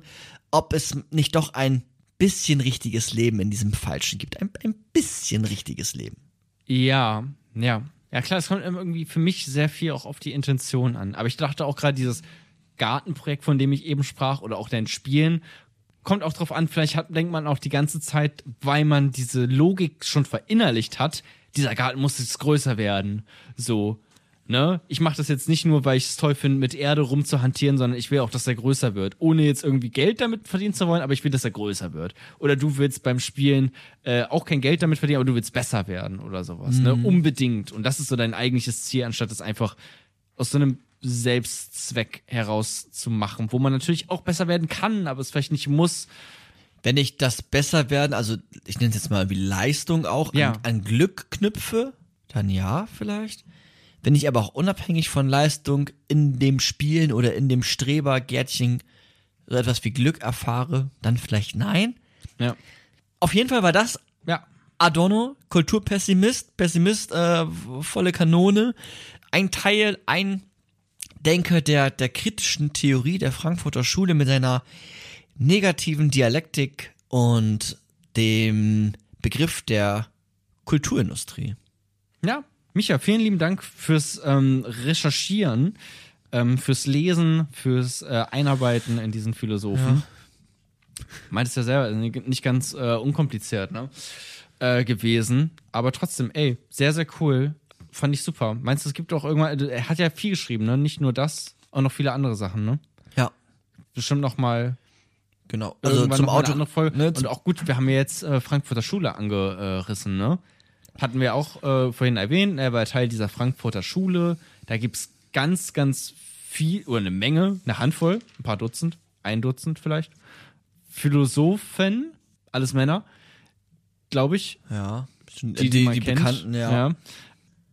ob es nicht doch ein bisschen richtiges Leben in diesem Falschen gibt. Ein, ein bisschen richtiges Leben. Ja, ja. Ja, klar, es kommt irgendwie für mich sehr viel auch auf die Intention an. Aber ich dachte auch gerade dieses Gartenprojekt, von dem ich eben sprach, oder auch dein Spielen, kommt auch drauf an, vielleicht hat, denkt man auch die ganze Zeit, weil man diese Logik schon verinnerlicht hat, dieser Garten muss jetzt größer werden. So, ne? Ich mache das jetzt nicht nur, weil ich es toll finde, mit Erde rumzuhantieren, sondern ich will auch, dass er größer wird. Ohne jetzt irgendwie Geld damit verdienen zu wollen, aber ich will, dass er größer wird. Oder du willst beim Spielen äh, auch kein Geld damit verdienen, aber du willst besser werden oder sowas, ne? Unbedingt. Und das ist so dein eigentliches Ziel, anstatt es einfach aus so einem Selbstzweck heraus zu machen, wo man natürlich auch besser werden kann, aber es vielleicht nicht muss. Wenn ich das besser werden, also ich nenne es jetzt mal wie Leistung auch, Ja. an, an Glück knüpfe, dann ja vielleicht. Wenn ich aber auch unabhängig von Leistung in dem Spielen oder in dem Strebergärtchen so etwas wie Glück erfahre, dann vielleicht nein. Ja. Auf jeden Fall war das Ja. Adorno, Kulturpessimist, Pessimist, äh, volle Kanone. Ein Teil, ein Denker der, der kritischen Theorie der Frankfurter Schule mit seiner negativen Dialektik und dem Begriff der Kulturindustrie. Ja, Micha, vielen lieben Dank fürs ähm, Recherchieren, ähm, fürs Lesen, fürs äh, Einarbeiten in diesen Philosophen. Meintest ja selber, nicht nicht ganz äh, unkompliziert, ne? Äh, gewesen. Aber trotzdem, ey, sehr, sehr cool. Fand ich super. Meinst du, es gibt auch irgendwann, er hat ja viel geschrieben, ne? Nicht nur das, auch noch viele andere Sachen, ne? Ja, Bestimmt noch mal genau. Also irgendwann zum eine Auto. andere Folge. ne, und auch gut, wir haben ja jetzt äh, Frankfurter Schule angerissen, ne? Hatten wir auch äh, vorhin erwähnt, er war Teil dieser Frankfurter Schule. Da gibt's ganz, ganz viel, oder eine Menge, eine Handvoll, ein paar Dutzend, ein Dutzend vielleicht, Philosophen, alles Männer, glaube ich, Ja. Die, die, die, Bekannten, ja.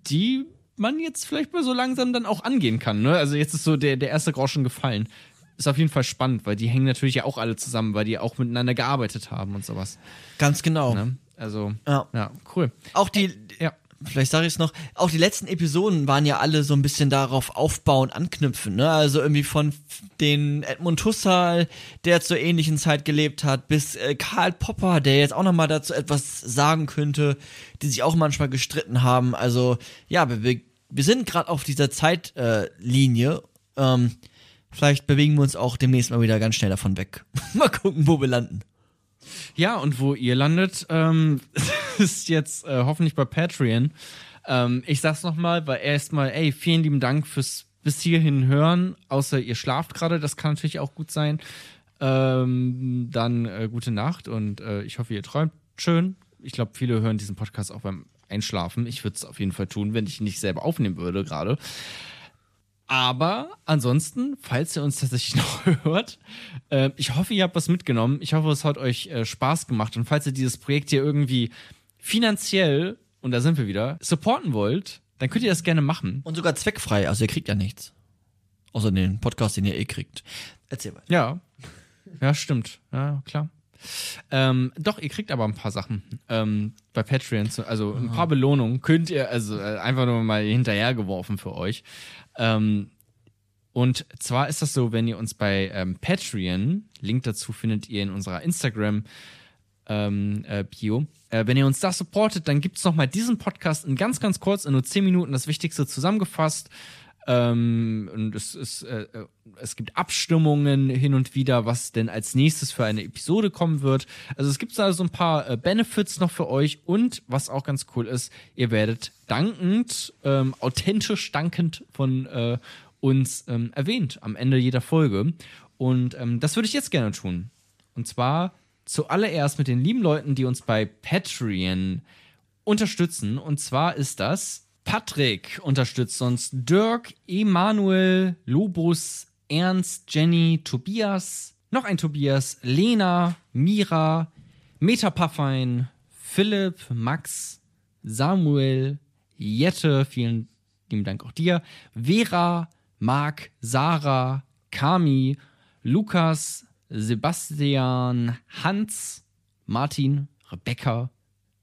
Die man jetzt vielleicht mal so langsam dann auch angehen kann. Ne? Also jetzt ist so der, der erste Groschen gefallen. Ist auf jeden Fall spannend, weil die hängen natürlich ja auch alle zusammen, weil die auch miteinander gearbeitet haben und sowas. Ganz genau. Ne? Also, Ja. ja, cool. Auch die, Ja. Vielleicht sage ich es noch, auch die letzten Episoden waren ja alle so ein bisschen darauf aufbauen, anknüpfen, ne? Also irgendwie von den Edmund Husserl, der zur ähnlichen Zeit gelebt hat, bis äh, Karl Popper, der jetzt auch nochmal dazu etwas sagen könnte, die sich auch manchmal gestritten haben. Also ja, wir, wir- sind gerade auf dieser Zeitlinie. Äh, ähm, vielleicht bewegen wir uns auch demnächst mal wieder ganz schnell davon weg. mal gucken, wo wir landen. Ja, und wo ihr landet, ähm, ist jetzt äh, hoffentlich bei Patreon. Ähm, ich sag's nochmal, weil erstmal, ey, vielen lieben Dank fürs bis hierhin hören, außer ihr schlaft gerade, das kann natürlich auch gut sein. Ähm, dann äh, gute Nacht und äh, ich hoffe, ihr träumt schön. Ich glaube, viele hören diesen Podcast auch beim Einschlafen. Ich würde es auf jeden Fall tun, wenn ich ihn nicht selber aufnehmen würde gerade. Aber ansonsten, falls ihr uns tatsächlich noch hört, äh, ich hoffe, ihr habt was mitgenommen. Ich hoffe, es hat euch äh, Spaß gemacht. Und falls ihr dieses Projekt hier irgendwie finanziell, und da sind wir wieder, supporten wollt, dann könnt ihr das gerne machen. Und sogar zweckfrei, also ihr kriegt ja nichts. Außer den Podcast, den ihr eh kriegt. Erzähl mal. Ja. Ja, stimmt. Ja, klar. Ähm, doch, ihr kriegt aber ein paar Sachen ähm, bei Patreon, also ein paar Belohnungen könnt ihr, also äh, einfach nur mal hinterhergeworfen für euch. Ähm, und zwar ist das so, wenn ihr uns bei ähm, Patreon, Link dazu findet ihr in unserer Instagram ähm, äh. Äh, wenn ihr uns da supportet, dann gibt es nochmal diesen Podcast in ganz, ganz kurz, in nur 10 Minuten das Wichtigste zusammengefasst. Ähm, und es, ist, äh, äh, es gibt Abstimmungen hin und wieder, was denn als nächstes für eine Episode kommen wird. Also es gibt da so ein paar äh, Benefits noch für euch und was auch ganz cool ist, ihr werdet dankend, ähm, authentisch dankend von äh, uns ähm, erwähnt am Ende jeder Folge. Und ähm, das würde ich jetzt gerne tun. Und zwar zuallererst mit den lieben Leuten, die uns bei Patreon unterstützen. Und zwar ist das Patrick unterstützt uns, Dirk, Emanuel, Lobus, Ernst, Jenny, Tobias, noch ein Tobias, Lena, Mira, Metapuffein, Philipp, Max, Samuel, Jette, vielen lieben Dank auch dir, Vera, Marc, Sarah, Kami, Lukas, Sebastian, Hans, Martin, Rebecca,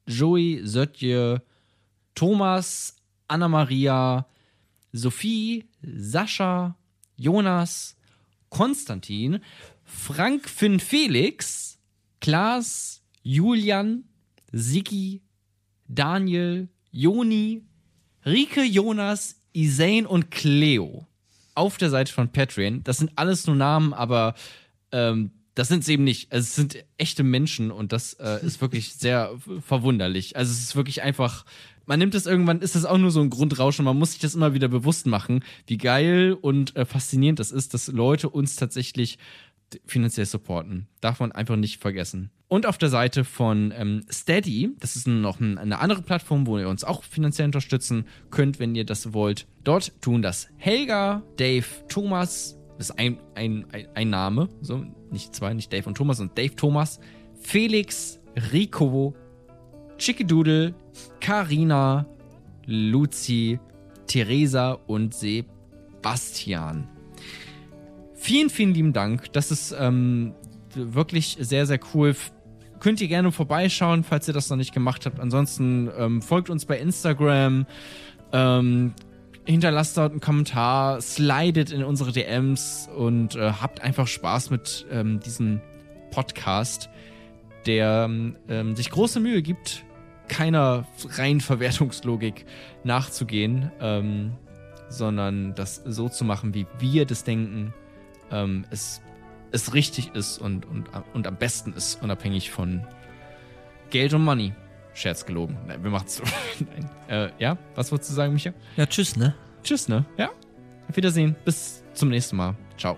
Joey, Sötje, Thomas, Anna-Maria, Sophie, Sascha, Jonas, Konstantin, Frank Finn Felix, Klaas, Julian, Sigi, Daniel, Joni, Rike, Jonas, Isain und Cleo. Auf der Seite von Patreon. Das sind alles nur Namen, aber ähm, das sind es eben nicht. Also es sind echte Menschen und das äh, ist wirklich sehr verwunderlich. Also es ist wirklich einfach, man nimmt es irgendwann, ist das auch nur so ein Grundrauschen. Man muss sich das immer wieder bewusst machen, wie geil und äh, faszinierend das ist, dass Leute uns tatsächlich finanziell supporten. Darf man einfach nicht vergessen. Und auf der Seite von ähm, Steady, das ist noch ein, eine andere Plattform, wo ihr uns auch finanziell unterstützen könnt, wenn ihr das wollt. Dort tun das Helga, Dave, Thomas, ist ein, ein, ein, ein Name, so nicht zwei, nicht Dave und Thomas, sondern Dave, Thomas, Felix, Rico, Chickidoodle, Karina, Luzi, Theresa und Sebastian. Vielen, vielen lieben Dank. Das ist ähm, wirklich sehr, sehr cool. Könnt ihr gerne vorbeischauen, falls ihr das noch nicht gemacht habt. Ansonsten ähm, folgt uns bei Instagram. Ähm, hinterlasst dort einen Kommentar, slidet in unsere DMs und äh, habt einfach Spaß mit ähm, diesem Podcast, der ähm, sich große Mühe gibt, keiner reinen Verwertungslogik nachzugehen, ähm, sondern das so zu machen, wie wir das denken, ähm, es, es richtig ist und, und, und am besten ist, unabhängig von Geld und Money. Scherz gelogen. Nein, wir machen's. Nein. Äh, ja, was wolltest du sagen, Micha? Ja, tschüss, ne? Tschüss, ne? Ja. Auf Wiedersehen. Bis zum nächsten Mal. Ciao.